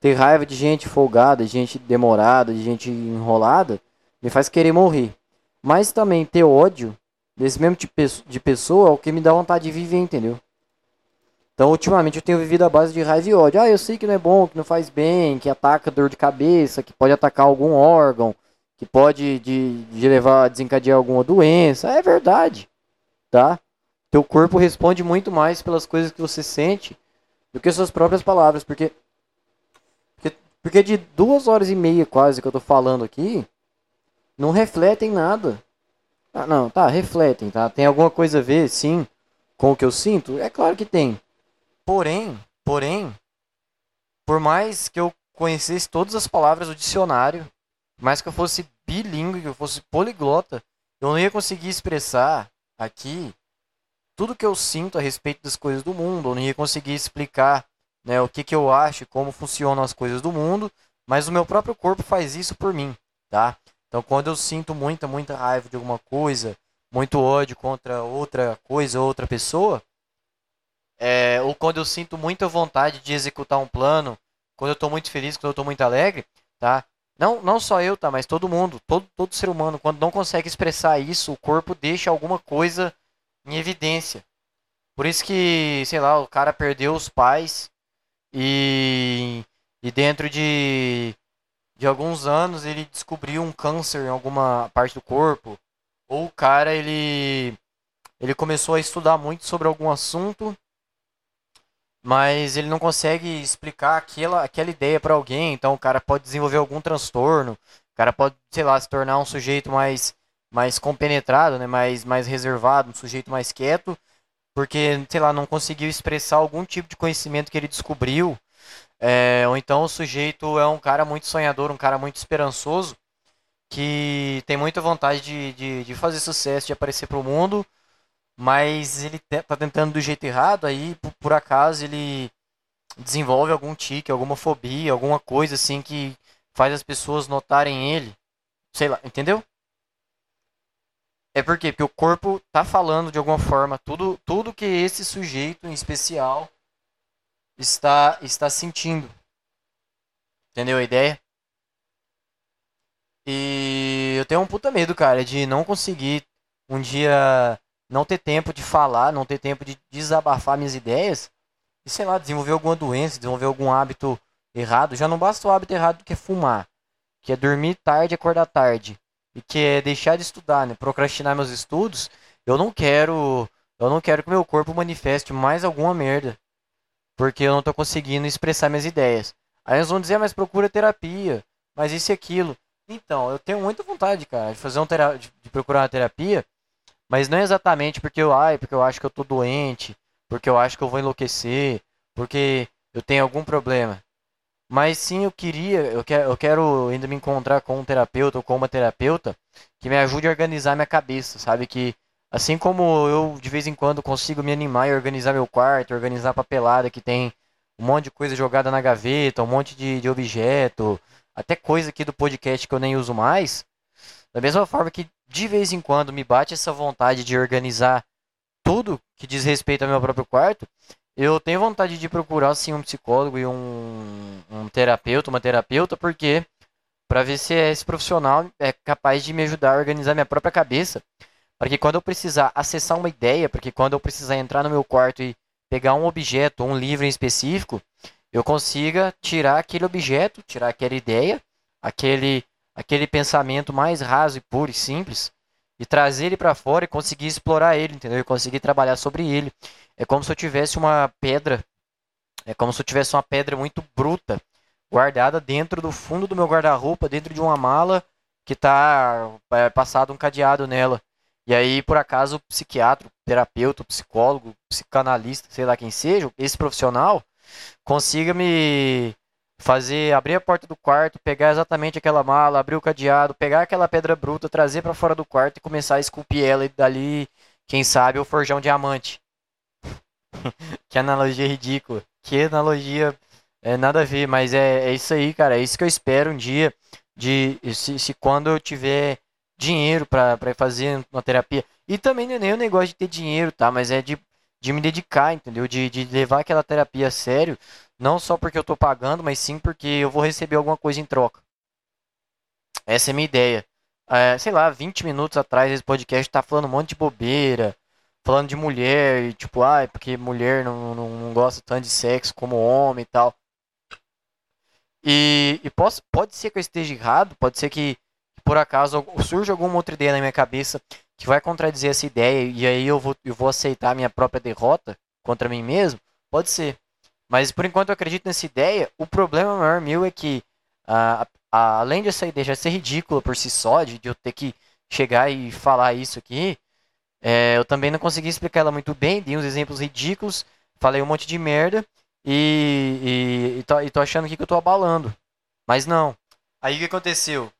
ter raiva de gente folgada, de gente demorada, de gente enrolada, me faz querer morrer. Mas também ter ódio desse mesmo tipo de pessoa é o que me dá vontade de viver, entendeu? Então, ultimamente eu tenho vivido a base de raiva e ódio. Ah, eu sei que não é bom, que não faz bem, que ataca dor de cabeça, que pode atacar algum órgão, que pode de, de levar a desencadear alguma doença. É verdade, tá? Teu corpo responde muito mais pelas coisas que você sente do que suas próprias palavras, porque porque, de duas horas e meia quase que eu tô falando aqui, não refletem nada. Ah, não, tá, refletem, tá? Tem alguma coisa a ver, sim, com o que eu sinto? É claro que tem. Porém, porém, por mais que eu conhecesse todas as palavras do dicionário, por mais que eu fosse bilíngue, que eu fosse poliglota, eu não ia conseguir expressar aqui tudo que eu sinto a respeito das coisas do mundo, eu não ia conseguir explicar né, o que, que eu acho, como funcionam as coisas do mundo, mas o meu próprio corpo faz isso por mim, tá? Então, quando eu sinto muita, muita raiva de alguma coisa, muito ódio contra outra coisa, outra pessoa, é, ou quando eu sinto muita vontade de executar um plano, quando eu estou muito feliz, quando eu estou muito alegre, tá? Não, não só eu, tá? Mas todo mundo, todo, todo ser humano, quando não consegue expressar isso, o corpo deixa alguma coisa em evidência. Por isso que, sei lá, o cara perdeu os pais e, e dentro de de alguns anos ele descobriu um câncer em alguma parte do corpo, ou o cara ele ele começou a estudar muito sobre algum assunto, mas ele não consegue explicar aquela aquela ideia para alguém, então o cara pode desenvolver algum transtorno, o cara pode, sei lá, se tornar um sujeito mais mais compenetrado, né, mais mais reservado, um sujeito mais quieto, porque, sei lá, não conseguiu expressar algum tipo de conhecimento que ele descobriu é, ou então o sujeito é um cara muito sonhador, um cara muito esperançoso, que tem muita vontade de, de, de fazer sucesso, de aparecer para o mundo, mas ele tá tentando do jeito errado, aí por, acaso ele desenvolve algum tique, alguma fobia, alguma coisa assim que faz as pessoas notarem ele. Sei lá, entendeu? É por quê? Porque o corpo tá falando de alguma forma tudo, tudo que esse sujeito em especial está, está sentindo. Entendeu a ideia? E eu tenho um puta medo, cara, de não conseguir um dia não ter tempo de falar, não ter tempo de desabafar minhas ideias e, sei lá, desenvolver alguma doença, desenvolver algum hábito errado. Já não basta o hábito errado que é fumar, que é dormir tarde e acordar tarde, e que é deixar de estudar, né? Procrastinar meus estudos. Eu não quero, eu não quero que meu corpo manifeste mais alguma merda porque eu não estou conseguindo expressar minhas ideias. Aí eles vão dizer, ah, mas procura terapia, mas isso e aquilo. Então, eu tenho muita vontade, cara, de fazer um de procurar uma terapia, mas não é exatamente porque eu, ai, porque eu acho que eu tô doente, porque eu acho que eu vou enlouquecer, porque eu tenho algum problema. Mas sim, eu queria, eu quero, eu quero ainda me encontrar com um terapeuta ou com uma terapeuta que me ajude a organizar minha cabeça, sabe? Que Assim como eu de vez em quando consigo me animar e organizar meu quarto, organizar a papelada que tem um monte de coisa jogada na gaveta, um monte de, de objeto, até coisa aqui do podcast que eu nem uso mais. Da mesma forma que de vez em quando me bate essa vontade de organizar tudo que diz respeito ao meu próprio quarto, eu tenho vontade de procurar assim um psicólogo e um, um terapeuta, uma terapeuta, porque para ver se esse profissional é capaz de me ajudar a organizar minha própria cabeça. Para que quando eu precisar acessar uma ideia, para que quando eu precisar entrar no meu quarto e pegar um objeto um livro em específico, eu consiga tirar aquele objeto, tirar aquela ideia, aquele aquele pensamento mais raso e puro e simples e trazer ele para fora e conseguir explorar ele, entendeu? E conseguir trabalhar sobre ele. É como se eu tivesse uma pedra, é como se eu tivesse uma pedra muito bruta guardada dentro do fundo do meu guarda-roupa, dentro de uma mala que está é, passado um cadeado nela. E aí, por acaso, o psiquiatra, o terapeuta, o psicólogo, o psicanalista, sei lá quem seja, esse profissional, consiga me fazer abrir a porta do quarto, pegar exatamente aquela mala, abrir o cadeado, pegar aquela pedra bruta, trazer para fora do quarto e começar a esculpir ela e dali, quem sabe, eu forjar um diamante. <laughs> que analogia ridícula. Que analogia é nada a ver, mas é, é isso aí, cara. É isso que eu espero um dia de se, se quando eu tiver dinheiro para fazer uma terapia. E também não é nem o negócio de ter dinheiro, tá? Mas é de de me dedicar, entendeu? De, de levar aquela terapia a sério, não só porque eu tô pagando, mas sim porque eu vou receber alguma coisa em troca. Essa é a minha ideia. É, sei lá, 20 minutos atrás esse podcast tá falando um monte de bobeira, falando de mulher, e tipo, ah, é porque mulher não, não, não gosta tanto de sexo como homem e tal. E, e posso, pode ser que eu esteja errado, pode ser que, que por acaso surja alguma outra ideia na minha cabeça que vai contradizer essa ideia e aí eu vou, eu vou aceitar a minha própria derrota contra mim mesmo? Pode ser. Mas por enquanto eu acredito nessa ideia. O problema maior meu é que, a, a, além dessa ideia já ser ridícula por si só, de, de eu ter que chegar e falar isso aqui, é, eu também não consegui explicar ela muito bem, dei uns exemplos ridículos, falei um monte de merda e, e, e, tô, e tô achando que eu tô abalando. Mas não. Aí o que aconteceu?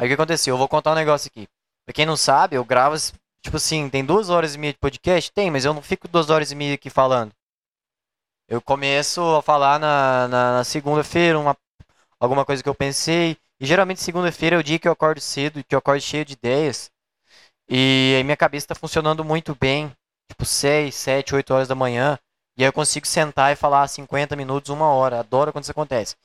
Aí o que aconteceu? Eu vou contar um negócio aqui. Pra quem não sabe, eu gravo, tipo assim, tem duas horas e meia de podcast? Tem, mas eu não fico duas horas e meia aqui falando. Eu começo a falar na, na, na segunda-feira, uma, alguma coisa que eu pensei. E geralmente segunda-feira é o dia que eu acordo cedo, que eu acordo cheio de ideias. E aí minha cabeça está funcionando muito bem, tipo 6, 7, 8 horas da manhã. E aí eu consigo sentar e falar 50 minutos, uma hora. Adoro quando isso acontece.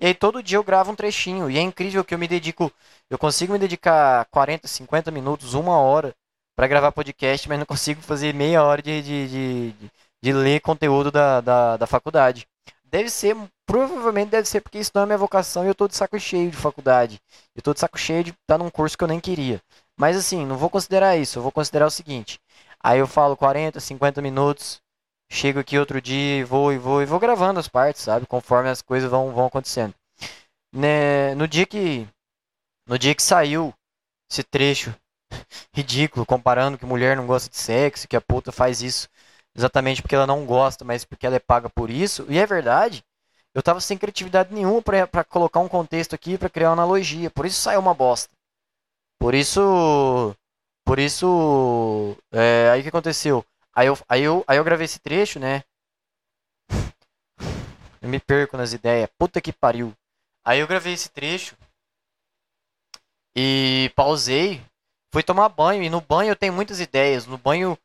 E aí todo dia eu gravo um trechinho. E é incrível que eu me dedico. Eu consigo me dedicar 40, 50 minutos, uma hora para gravar podcast, mas não consigo fazer meia hora de, de, de, de, de ler conteúdo da, da, da faculdade. Deve ser, provavelmente deve ser porque isso não é minha vocação e eu tô de saco cheio de faculdade. Eu tô de saco cheio de estar num curso que eu nem queria. Mas assim, não vou considerar isso, eu vou considerar o seguinte. Aí eu falo 40, 50 minutos, chego aqui outro dia e vou e vou e vou gravando as partes, sabe? Conforme as coisas vão, vão acontecendo. Né, no dia que no dia que saiu esse trecho <laughs> ridículo comparando que mulher não gosta de sexo, que a puta faz isso exatamente porque ela não gosta, mas porque ela é paga por isso. E é verdade. Eu tava sem criatividade nenhuma para colocar um contexto aqui para criar uma analogia. Por isso saiu uma bosta. Por isso. Por isso. É, aí que aconteceu? Aí eu, aí, eu, aí eu gravei esse trecho, né? Eu me perco nas ideias. Puta que pariu. Aí eu gravei esse trecho. E pausei. Fui tomar banho. E no banho eu tenho muitas ideias. No banho,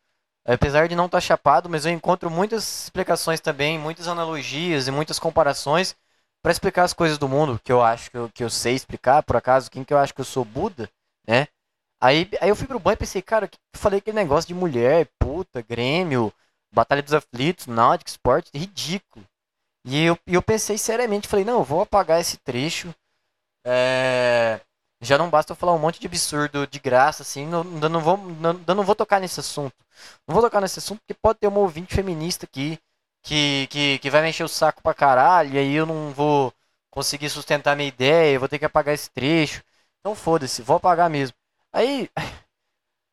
apesar de não estar tá chapado, mas eu encontro muitas explicações também, muitas analogias e muitas comparações para explicar as coisas do mundo que eu acho que eu, que eu sei explicar. Por acaso, quem que eu acho que eu sou Buda? né? Aí, aí eu fui pro banho e pensei, cara, que falei aquele negócio de mulher, puta, Grêmio, Batalha dos Aflitos, Náutico, Esporte, ridículo. E eu, eu pensei seriamente, falei, não, vou apagar esse trecho. É... Já não basta eu falar um monte de absurdo de graça, assim, não, não vou, não, não vou tocar nesse assunto. Não vou tocar nesse assunto porque pode ter uma ouvinte feminista aqui que, que, que vai me encher o saco pra caralho, e aí eu não vou conseguir sustentar minha ideia, eu vou ter que apagar esse trecho. Então foda-se, vou apagar mesmo. Aí,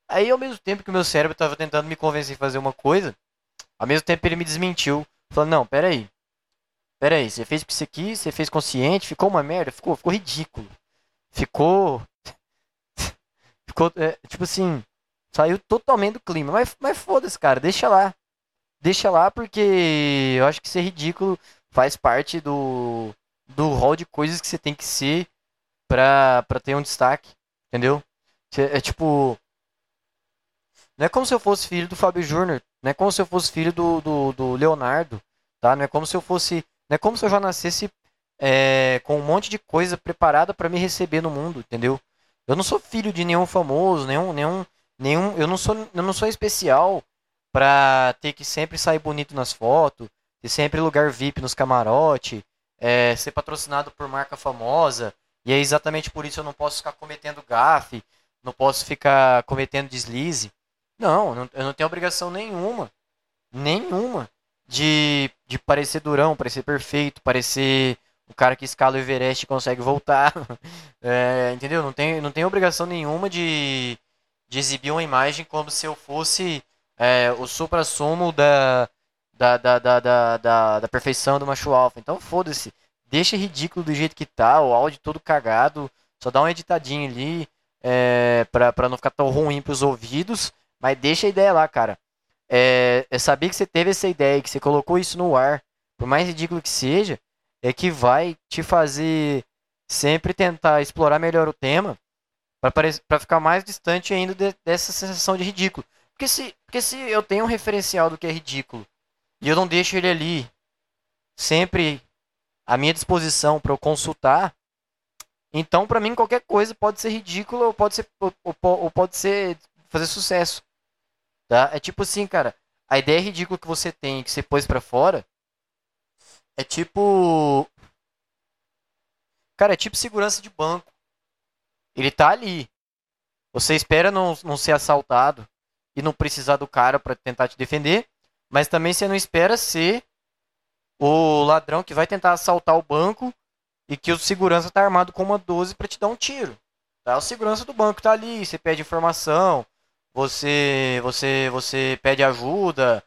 aí ao mesmo tempo que o meu cérebro estava tentando me convencer a fazer uma coisa, ao mesmo tempo ele me desmentiu. Falando, não, peraí. Peraí, você fez isso aqui, você fez consciente, ficou uma merda, ficou, ficou ridículo. Ficou. <laughs> ficou, é, tipo assim, saiu totalmente do clima. Mas, mas foda-se, cara, deixa lá. Deixa lá porque eu acho que ser ridículo faz parte do, do rol de coisas que você tem que ser pra, pra ter um destaque, entendeu? É tipo. Não é como se eu fosse filho do Fábio Júnior, não é como se eu fosse filho do, do, do, Leonardo, tá? Não é como se eu fosse. Não é como se eu já nascesse é, com um monte de coisa preparada para me receber no mundo, entendeu? Eu não sou filho de nenhum famoso, nenhum. nenhum, nenhum eu, não sou, eu não sou especial pra ter que sempre sair bonito nas fotos, ter sempre lugar VIP nos camarote, é, ser patrocinado por marca famosa, e é exatamente por isso eu não posso ficar cometendo gafe, não posso ficar cometendo deslize. Não, eu não tenho obrigação nenhuma, nenhuma, de, de parecer durão, parecer perfeito, parecer o cara que escala o Everest e consegue voltar. <laughs> É, entendeu? Não tem, não tem obrigação nenhuma de, de exibir uma imagem como se eu fosse é, o supra-sumo da, da, da, da, da, da, da perfeição do macho alfa. Então foda-se deixa ridículo do jeito que tá, o áudio todo cagado, só dá uma editadinha ali é, pra, pra não ficar tão ruim pros ouvidos, mas deixa a ideia lá, cara. É, é saber que você teve essa ideia, que você colocou isso no ar, por mais ridículo que seja, é que vai te fazer sempre tentar explorar melhor o tema para ficar mais distante ainda de, dessa sensação de ridículo. Porque se, porque se eu tenho um referencial do que é ridículo e eu não deixo ele ali sempre à minha disposição para eu consultar, então para mim qualquer coisa pode ser ridícula ou pode ser ou, ou, pode ser fazer sucesso. Tá? É tipo assim, cara, a ideia ridícula que você tem que você pôs para fora é tipo Cara, é tipo segurança de banco. Ele tá ali. Você espera não, não ser assaltado e não precisar do cara para tentar te defender, mas também você não espera ser o ladrão que vai tentar assaltar o banco e que o segurança tá armado com uma 12 para te dar um tiro. Tá? O segurança do banco tá ali, você pede informação, você você você pede ajuda,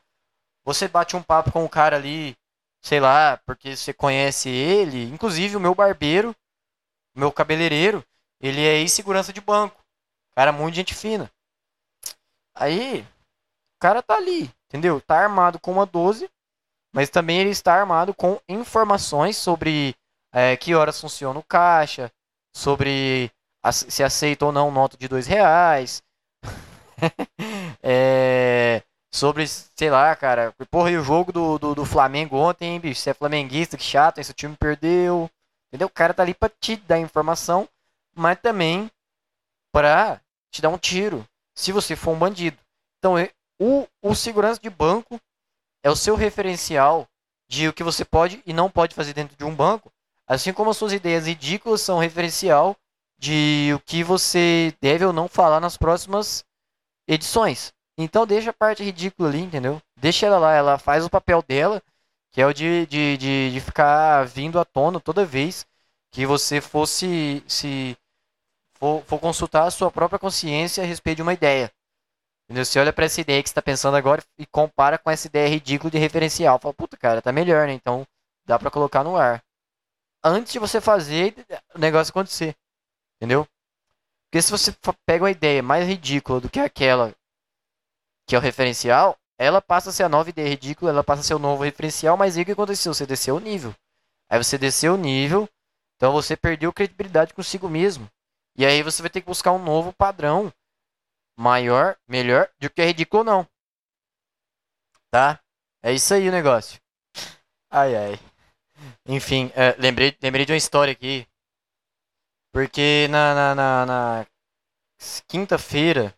você bate um papo com o cara ali, sei lá, porque você conhece ele, inclusive o meu barbeiro, meu cabeleireiro, ele é ex-segurança de banco. Cara muito gente fina. Aí, o cara tá ali, entendeu? Tá armado com uma 12, mas também ele está armado com informações sobre é, que horas funciona o caixa, sobre se aceita ou não nota de dois reais. <laughs> é, sobre, sei lá, cara, porra, e o jogo do, do, do Flamengo ontem, hein, bicho? Você é flamenguista, que chato, esse time perdeu. Entendeu? O cara tá ali pra te dar informação, mas também pra te dar um tiro, se você for um bandido. Então, o, o segurança de banco é o seu referencial de o que você pode e não pode fazer dentro de um banco, assim como as suas ideias ridículas são referencial de o que você deve ou não falar nas próximas edições. Então deixa a parte ridícula ali, entendeu? Deixa ela lá, ela faz o papel dela, que é o de, de, de, de ficar vindo à tona toda vez que você fosse se for, for consultar a sua própria consciência a respeito de uma ideia. Entendeu? Você olha para essa ideia que está pensando agora e compara com essa ideia ridícula de referencial. Fala, puta, cara, tá melhor, né? Então dá para colocar no ar. Antes de você fazer o negócio acontecer. Entendeu? Porque se você pega uma ideia mais ridícula do que aquela que é o referencial, ela passa a ser a nova ideia ridícula, ela passa a ser o novo referencial, mas aí o que aconteceu? Você desceu o nível. Aí você desceu o nível, então você perdeu credibilidade consigo mesmo. E aí você vai ter que buscar um novo padrão maior, melhor do que é ridículo ou não. Tá? É isso aí o negócio. Ai ai. Enfim, é, lembrei, lembrei de uma história aqui. Porque na, na, na, na quinta-feira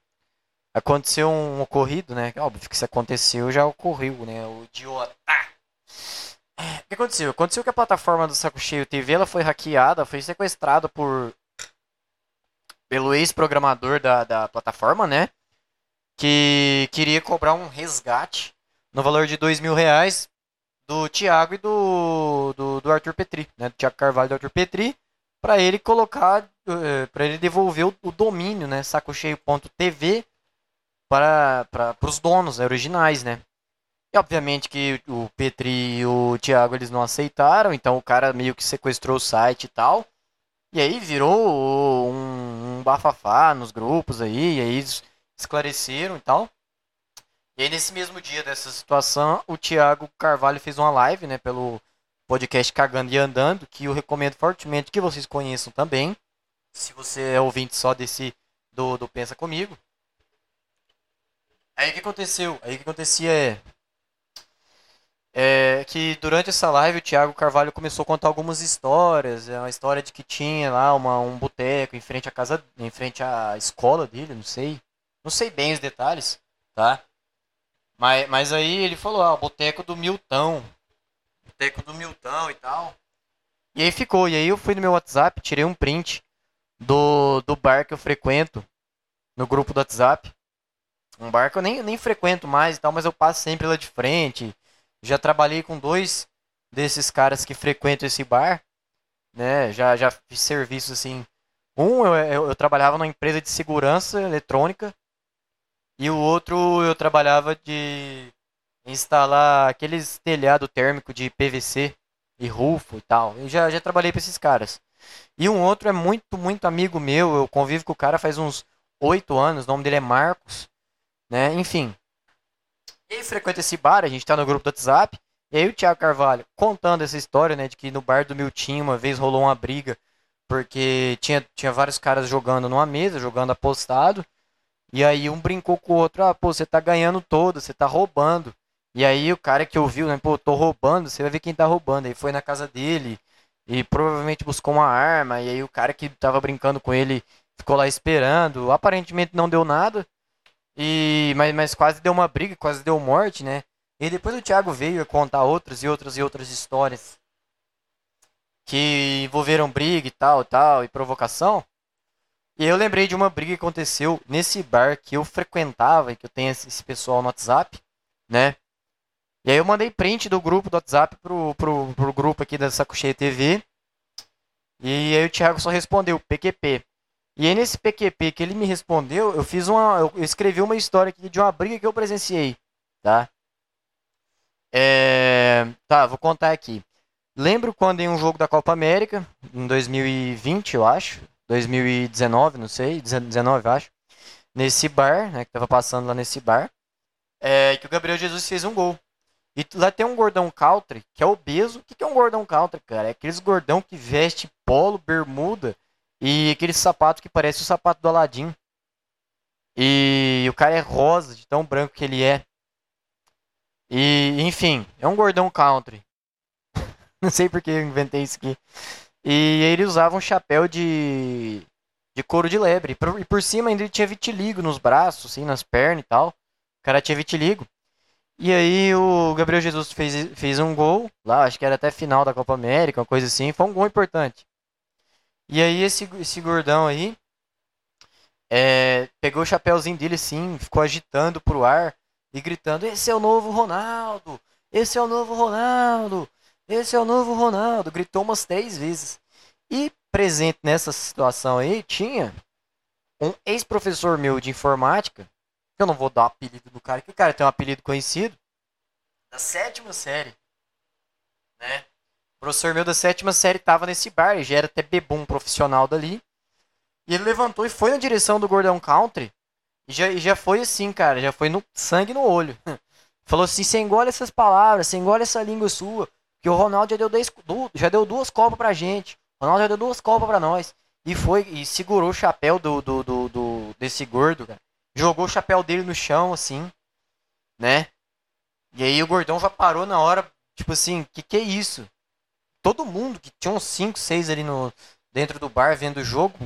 aconteceu um ocorrido, né? Óbvio que se aconteceu já ocorreu, né? O idiota. O que aconteceu? Aconteceu que a plataforma do Saco Cheio TV ela foi hackeada, foi sequestrada por pelo ex-programador da, da plataforma, né? Que queria cobrar um resgate no valor de dois mil reais do Thiago e do, do, do Arthur Petri, né? Do Thiago Carvalho e do Arthur Petri, para ele colocar, eh, para ele devolver o, o domínio, né? sacocheio.tv para, para, para os donos né, originais, né? E obviamente que o Petri e o Thiago eles não aceitaram, então o cara meio que sequestrou o site e tal. E aí virou um, um bafafá nos grupos aí, e aí esclareceram e tal. E aí nesse mesmo dia dessa situação, o Thiago Carvalho fez uma live, né, pelo podcast Cagando e Andando, que eu recomendo fortemente que vocês conheçam também. Se você é ouvinte só desse do, do Pensa Comigo. Aí o que aconteceu? Aí o que acontecia é é que durante essa live o Thiago Carvalho começou a contar algumas histórias. É uma história de que tinha lá uma, um boteco em frente à casa, em frente à escola dele, não sei. Não sei bem os detalhes, tá? Mas, mas aí ele falou, ah, o boteco do Milton. Boteco do Milton e tal. E aí ficou. E aí eu fui no meu WhatsApp, tirei um print do, do bar que eu frequento no grupo do WhatsApp. Um bar que eu nem, nem frequento mais e tal, mas eu passo sempre lá de frente já trabalhei com dois desses caras que frequentam esse bar, né? Já, já fiz serviços assim. Um eu, eu, eu trabalhava numa empresa de segurança eletrônica e o outro eu trabalhava de instalar aqueles telhado térmico de PVC e rufo e tal. Eu já, já trabalhei para esses caras. E um outro é muito, muito amigo meu. Eu convivo com o cara faz uns oito anos. O nome dele é Marcos. Né? Enfim, e aí frequenta esse bar, a gente tá no grupo do WhatsApp. E aí o Thiago Carvalho contando essa história, né, de que no bar do Milton uma vez rolou uma briga porque tinha, tinha vários caras jogando numa mesa, jogando apostado. E aí um brincou com o outro, ah, pô, você tá ganhando todo, você tá roubando. E aí o cara que ouviu, né, pô, tô roubando, você vai ver quem tá roubando. Aí foi na casa dele e provavelmente buscou uma arma. E aí o cara que tava brincando com ele ficou lá esperando. Aparentemente não deu nada. E mas, mas quase deu uma briga, quase deu morte, né? E depois o Thiago veio contar outras e outras e outras histórias que envolveram briga e tal, tal, e provocação. E eu lembrei de uma briga que aconteceu nesse bar que eu frequentava, e que eu tenho esse pessoal no WhatsApp, né? E aí eu mandei print do grupo do WhatsApp pro, pro, pro grupo aqui da Saco Cheio TV. E aí o Thiago só respondeu PQP. E aí nesse PQP que ele me respondeu, eu fiz uma. Eu escrevi uma história aqui de uma briga que eu presenciei, tá? É, tá, vou contar aqui. Lembro quando em um jogo da Copa América, em 2020, eu acho, 2019, não sei, 19, eu acho, nesse bar, né, que tava passando lá nesse bar, é, que o Gabriel Jesus fez um gol. E lá tem um gordão country, que é obeso. O que é um gordão country, cara? É aqueles gordão que veste polo, bermuda e aquele sapato que parece o sapato do Aladim. E o cara é rosa, de tão branco que ele é. E, enfim, é um gordão country. <laughs> Não sei porque eu inventei isso aqui. E ele usava um chapéu de, de couro de lebre. E por cima ainda ele tinha vitiligo nos braços, assim, nas pernas e tal. O cara tinha vitiligo. E aí o Gabriel Jesus fez, fez um gol lá, acho que era até final da Copa América, uma coisa assim. Foi um gol importante. E aí esse, esse gordão aí é, pegou o chapéuzinho dele assim, ficou agitando pro ar e gritando: Esse é o novo Ronaldo! Esse é o novo Ronaldo! Esse é o novo Ronaldo! Gritou umas três vezes. E presente nessa situação aí tinha um ex-professor meu de informática, que eu não vou dar o apelido do cara, que o cara tem um apelido conhecido, da sétima série. Né? O professor meu da sétima série tava nesse bar, e já era até bebum profissional dali. E ele levantou e foi na direção do Gordão Country e já, já foi assim, cara, já foi no sangue no olho. <laughs> Falou assim: você engole essas palavras, você engole essa língua sua. Que o Ronaldo já deu, dez, já deu duas copas pra gente. O Ronaldo já deu duas copas pra nós. E foi e segurou o chapéu do, do, do, do desse gordo, cara. Jogou o chapéu dele no chão, assim, né? E aí o gordão já parou na hora, tipo assim, que que é isso? Todo mundo, que tinha uns 5, 6 ali no, dentro do bar vendo o jogo,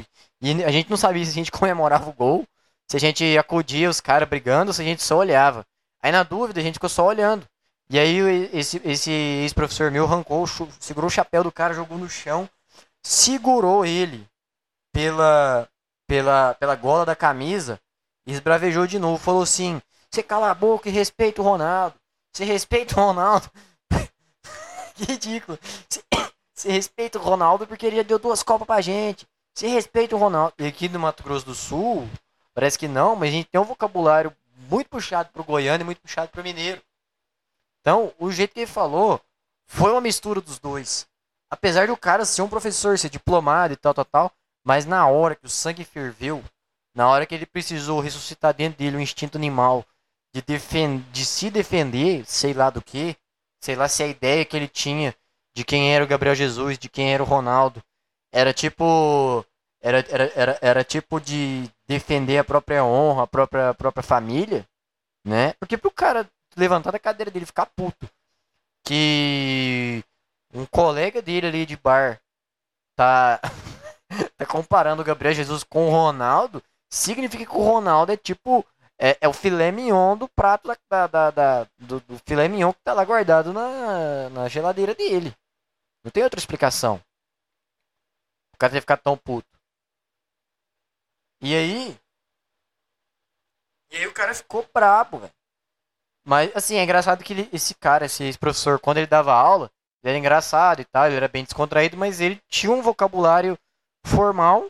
e a gente não sabia se a gente <laughs> comemorava o gol se a gente acudia os caras brigando, se a gente só olhava. Aí na dúvida a gente ficou só olhando. E aí esse, esse ex-professor meu arrancou, segurou o chapéu do cara, jogou no chão, segurou ele pela, pela, pela gola da camisa e esbravejou de novo. Falou assim: Você cala a boca e respeita o Ronaldo. Você respeita o Ronaldo. que <laughs> ridículo. <coughs> Você respeita o Ronaldo porque ele já deu duas copas pra gente. Você respeita o Ronaldo. E aqui no Mato Grosso do Sul, Parece que não, mas a gente tem um vocabulário muito puxado pro goiano e muito puxado pro mineiro. Então, o jeito que ele falou foi uma mistura dos dois. Apesar do cara ser um professor, ser diplomado e tal, tal, tal, mas na hora que o sangue ferveu, na hora que ele precisou ressuscitar dentro dele o instinto animal de, de se defender, sei lá do que, sei lá se a ideia que ele tinha de quem era o Gabriel Jesus, de quem era o Ronaldo, era tipo era, era, era, era tipo de defender a própria honra, a própria, a própria família, né? Porque pro cara levantar da cadeira dele ficar puto que um colega dele ali de bar tá, <laughs> tá comparando o Gabriel Jesus com o Ronaldo, significa que o Ronaldo é tipo. É, é o filé mignon do prato da, da, da do, do, filé mignon que tá lá guardado na, na geladeira dele. Não tem outra explicação. O cara deve ficar tão puto. E aí. E aí o cara ficou brabo, velho. Mas, assim, é engraçado que ele, esse cara, esse professor, quando ele dava aula, ele era engraçado e tal, ele era bem descontraído, mas ele tinha um vocabulário formal,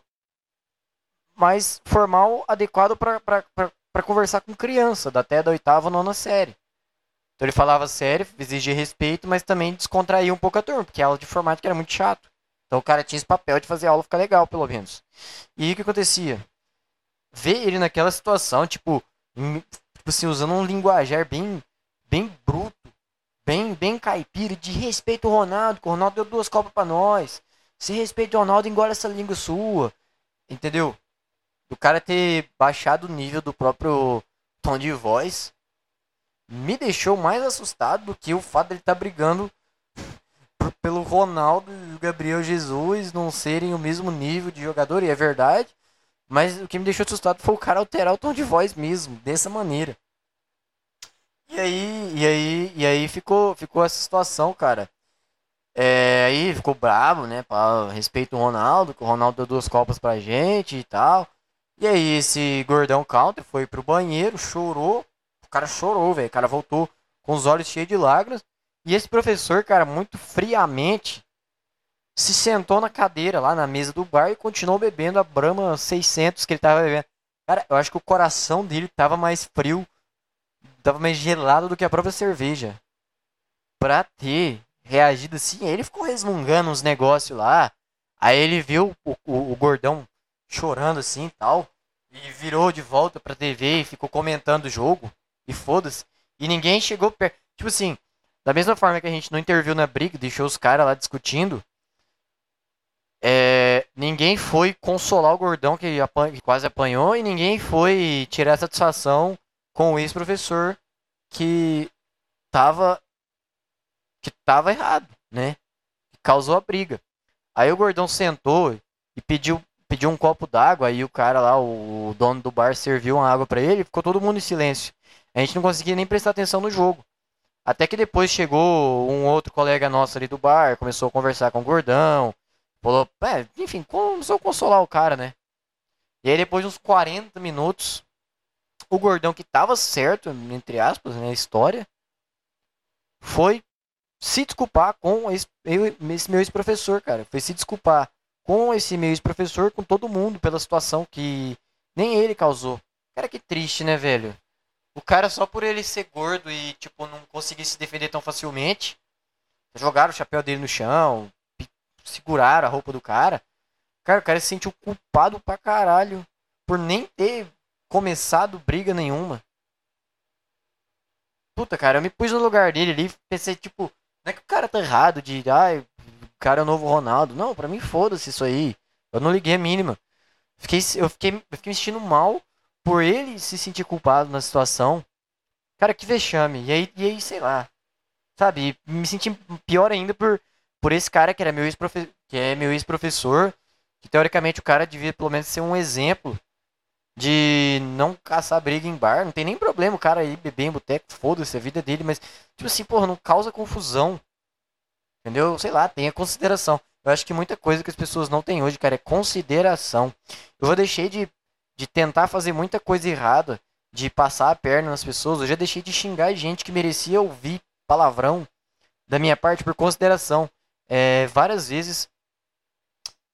mas formal adequado para conversar com criança, até da oitava ou nona série. Então ele falava sério, exigia respeito, mas também descontraía um pouco a turma, porque a aula de informática era muito chato. Então o cara tinha esse papel de fazer a aula ficar legal, pelo menos. E o que acontecia? ver ele naquela situação, tipo, tipo assim, usando um linguajar bem, bem bruto, bem, bem caipira, de respeito ao Ronaldo, que o Ronaldo deu duas copas para nós. Se respeita o Ronaldo, engole essa língua sua. Entendeu? do cara ter baixado o nível do próprio tom de voz, me deixou mais assustado do que o fato dele estar tá brigando <laughs> pelo Ronaldo e o Gabriel Jesus não serem o mesmo nível de jogador, e é verdade. Mas o que me deixou assustado foi o cara alterar o tom de voz mesmo, dessa maneira. E aí, e aí, e aí ficou, ficou essa situação, cara. É, aí ficou bravo, né? Pra respeito o Ronaldo, que o Ronaldo deu duas copas pra gente e tal. E aí esse gordão counter foi pro banheiro, chorou. O cara chorou, velho. O cara voltou com os olhos cheios de lágrimas. E esse professor, cara, muito friamente, se sentou na cadeira lá na mesa do bar e continuou bebendo a Brahma 600 que ele tava bebendo. Cara, eu acho que o coração dele tava mais frio, tava mais gelado do que a própria cerveja. Pra ter reagido assim, ele ficou resmungando uns negócios lá. Aí ele viu o, o, o gordão chorando assim e tal. E virou de volta pra TV e ficou comentando o jogo. E foda-se. E ninguém chegou perto. Tipo assim, da mesma forma que a gente não interviu na briga, deixou os caras lá discutindo. É, ninguém foi consolar o gordão que, que, quase apanhou e ninguém foi tirar satisfação com o ex-professor que tava que tava errado, né? Causou a briga. Aí o gordão sentou e pediu pediu um copo d'água, aí o cara lá, o dono do bar serviu uma água para ele, ficou todo mundo em silêncio. A gente não conseguia nem prestar atenção no jogo. Até que depois chegou um outro colega nosso ali do bar, começou a conversar com o gordão, Falou, é, enfim, começou a consolar o cara, né? E aí depois de uns 40 minutos, o gordão que tava certo, entre aspas, na né, história, foi se desculpar com esse, esse meu ex-professor, cara. Foi se desculpar com esse meu ex-professor, com todo mundo, pela situação que nem ele causou. Cara, que triste, né, velho? O cara, só por ele ser gordo e, tipo, não conseguir se defender tão facilmente, jogaram o chapéu dele no chão, seguraram a roupa do cara. Cara, o cara se sentiu culpado pra caralho por nem ter começado briga nenhuma. Puta, cara, eu me pus no lugar dele ali, pensei, tipo, não é que o cara tá errado de, ai, o cara é o novo Ronaldo. Não, pra mim foda-se isso aí. Eu não liguei a mínima. Fiquei, eu, fiquei, eu fiquei me sentindo mal por ele se sentir culpado na situação. Cara, que vexame. E aí, e aí sei lá. Sabe, me senti pior ainda por por esse cara que era meu ex que é meu ex-professor, que teoricamente o cara devia pelo menos ser um exemplo de não caçar briga em bar. Não tem nem problema o cara aí beber em boteco, foda-se a vida dele, mas, tipo assim, porra, não causa confusão. Entendeu? Sei lá, tenha consideração. Eu acho que muita coisa que as pessoas não têm hoje, cara, é consideração. Eu já deixei de, de tentar fazer muita coisa errada, de passar a perna nas pessoas. Eu já deixei de xingar gente que merecia ouvir palavrão da minha parte por consideração é, várias vezes,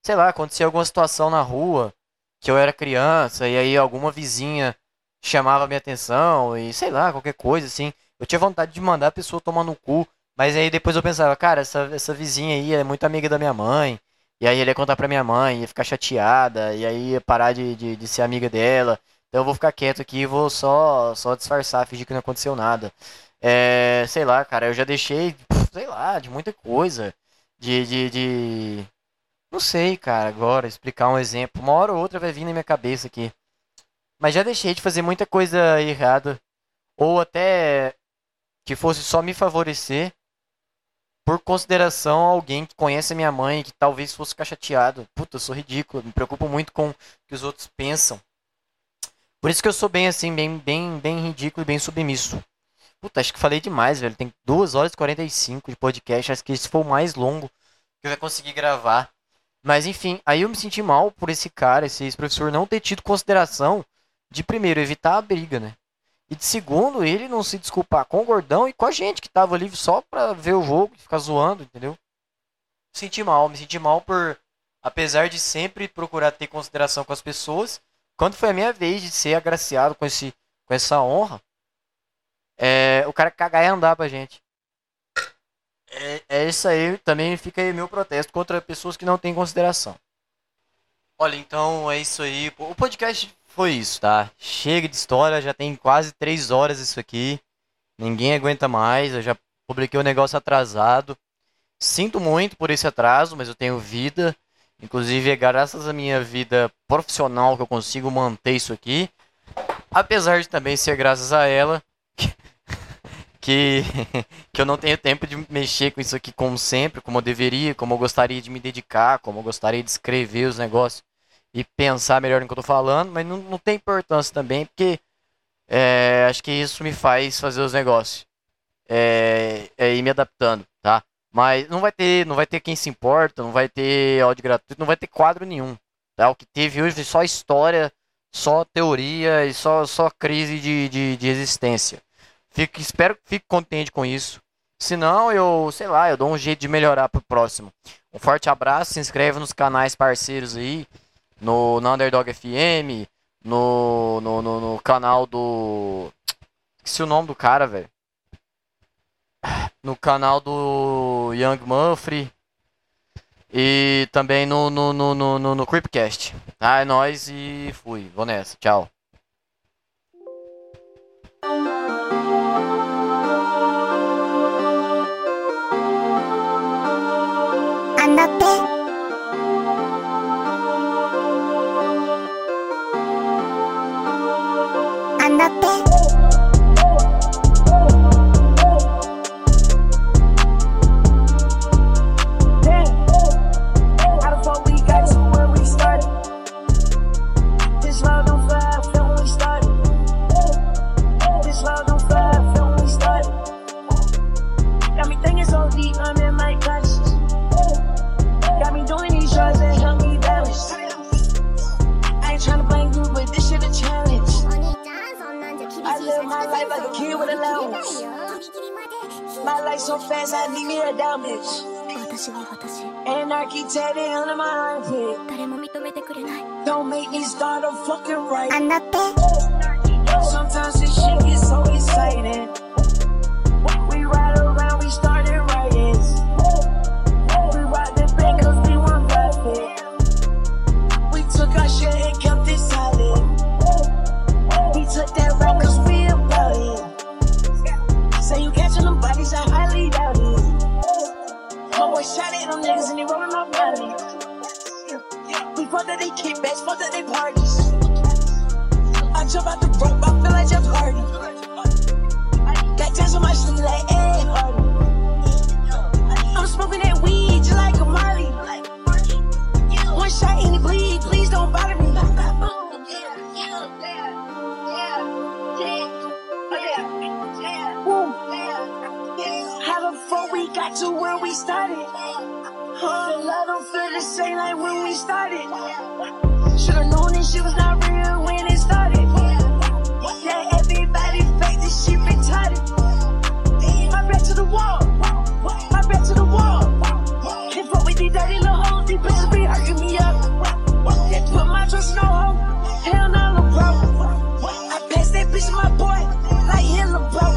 sei lá, acontecia alguma situação na rua, que eu era criança, e aí alguma vizinha chamava minha atenção, e sei lá, qualquer coisa assim. Eu tinha vontade de mandar a pessoa tomar no cu, mas aí depois eu pensava, cara, essa, essa vizinha aí é muito amiga da minha mãe. E aí ele ia contar pra minha mãe, ia ficar chateada, e aí ia parar de, de, de ser amiga dela. Então eu vou ficar quieto aqui e vou só, só disfarçar, fingir que não aconteceu nada. É, sei lá, cara, eu já deixei, sei lá, de muita coisa de, de, de... Não sei, cara, agora, explicar um exemplo. Uma hora ou outra vai vir na minha cabeça aqui. Mas já deixei de fazer muita coisa errada. Ou até que fosse só me favorecer por consideração a alguém que conhece a minha mãe que talvez fosse ficar chateado. Puta, eu sou ridículo, me preocupo muito com o que os outros pensam. Por isso que eu sou bem assim, bem, bem, bem ridículo e bem submisso. Puta, acho que falei demais, velho. Tem 2 horas e 45 de podcast. Acho que esse foi o mais longo que eu ia conseguir gravar. Mas enfim, aí eu me senti mal por esse cara, esse ex-professor, não ter tido consideração de, primeiro, evitar a briga, né? E de segundo, ele não se desculpar com o gordão e com a gente que tava ali só pra ver o jogo e ficar zoando, entendeu? Me senti mal, me senti mal por, apesar de sempre procurar ter consideração com as pessoas, quando foi a minha vez de ser agraciado com, esse, com essa honra, é, o cara cagar e andar pra gente. É, é isso aí, também fica aí meu protesto contra pessoas que não têm consideração. Olha, então é isso aí. O podcast foi isso, tá? Chega de história, já tem quase três horas isso aqui. Ninguém aguenta mais, eu já publiquei o um negócio atrasado. Sinto muito por esse atraso, mas eu tenho vida. Inclusive, é graças à minha vida profissional que eu consigo manter isso aqui. Apesar de também ser graças a ela que, <laughs> que eu não tenho tempo de mexer com isso aqui como sempre, como eu deveria, como eu gostaria de me dedicar, como eu gostaria de escrever os negócios e pensar melhor no que eu tô falando, mas não, não tem importância também, porque é, acho que isso me faz fazer os negócios. É, é ir me adaptando, tá? Mas não vai ter, não vai ter quem se importa, não vai ter áudio gratuito, não vai ter quadro nenhum. Tá? O que teve hoje foi só história, só teoria e só, só crise de, de, de existência. Fico, espero que fique contente com isso. Se não, eu, sei lá, eu dou um jeito de melhorar pro próximo. Um forte abraço, se inscreve nos canais parceiros aí, no, no Underdog FM, no, no, no, no canal do. Esqueci o nome do cara, velho no canal do Young Muffrey e também no, no, no, no, no, no Creepcast. Ah, é nóis e fui. Vou nessa. Tchau. my damage. 私は私。And tatted under my armpit Don't make me start a fucking right あなた Sometimes this shit gets so exciting. Them niggas and he rolling up money. We fucked at they kickbacks, fucked at they parties. I jump out the rope, I feel like Jeff Hardy. Got dance on my sleeve like Ed Hardy. I'm smoking that weed just like a Marley. One shot and it bleed, please don't bother me. Woo. How the fuck we got to where we started? Still, I don't feel the same like when we started. Should've known that she was not real when it started. Now everybody fake this shit retarded. My back to the wall. My back to the wall. Can't fuck with these dirty little hoes. These bitches be hurting me up. They put my trust in no hoe. Hell no, nah, bro. I pass that bitch to my boy like hella bro.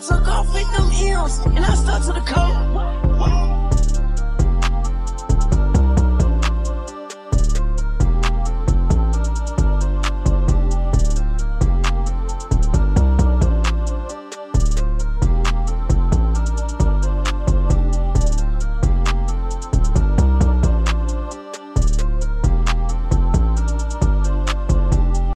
took off with them heels, and I stuck to the code.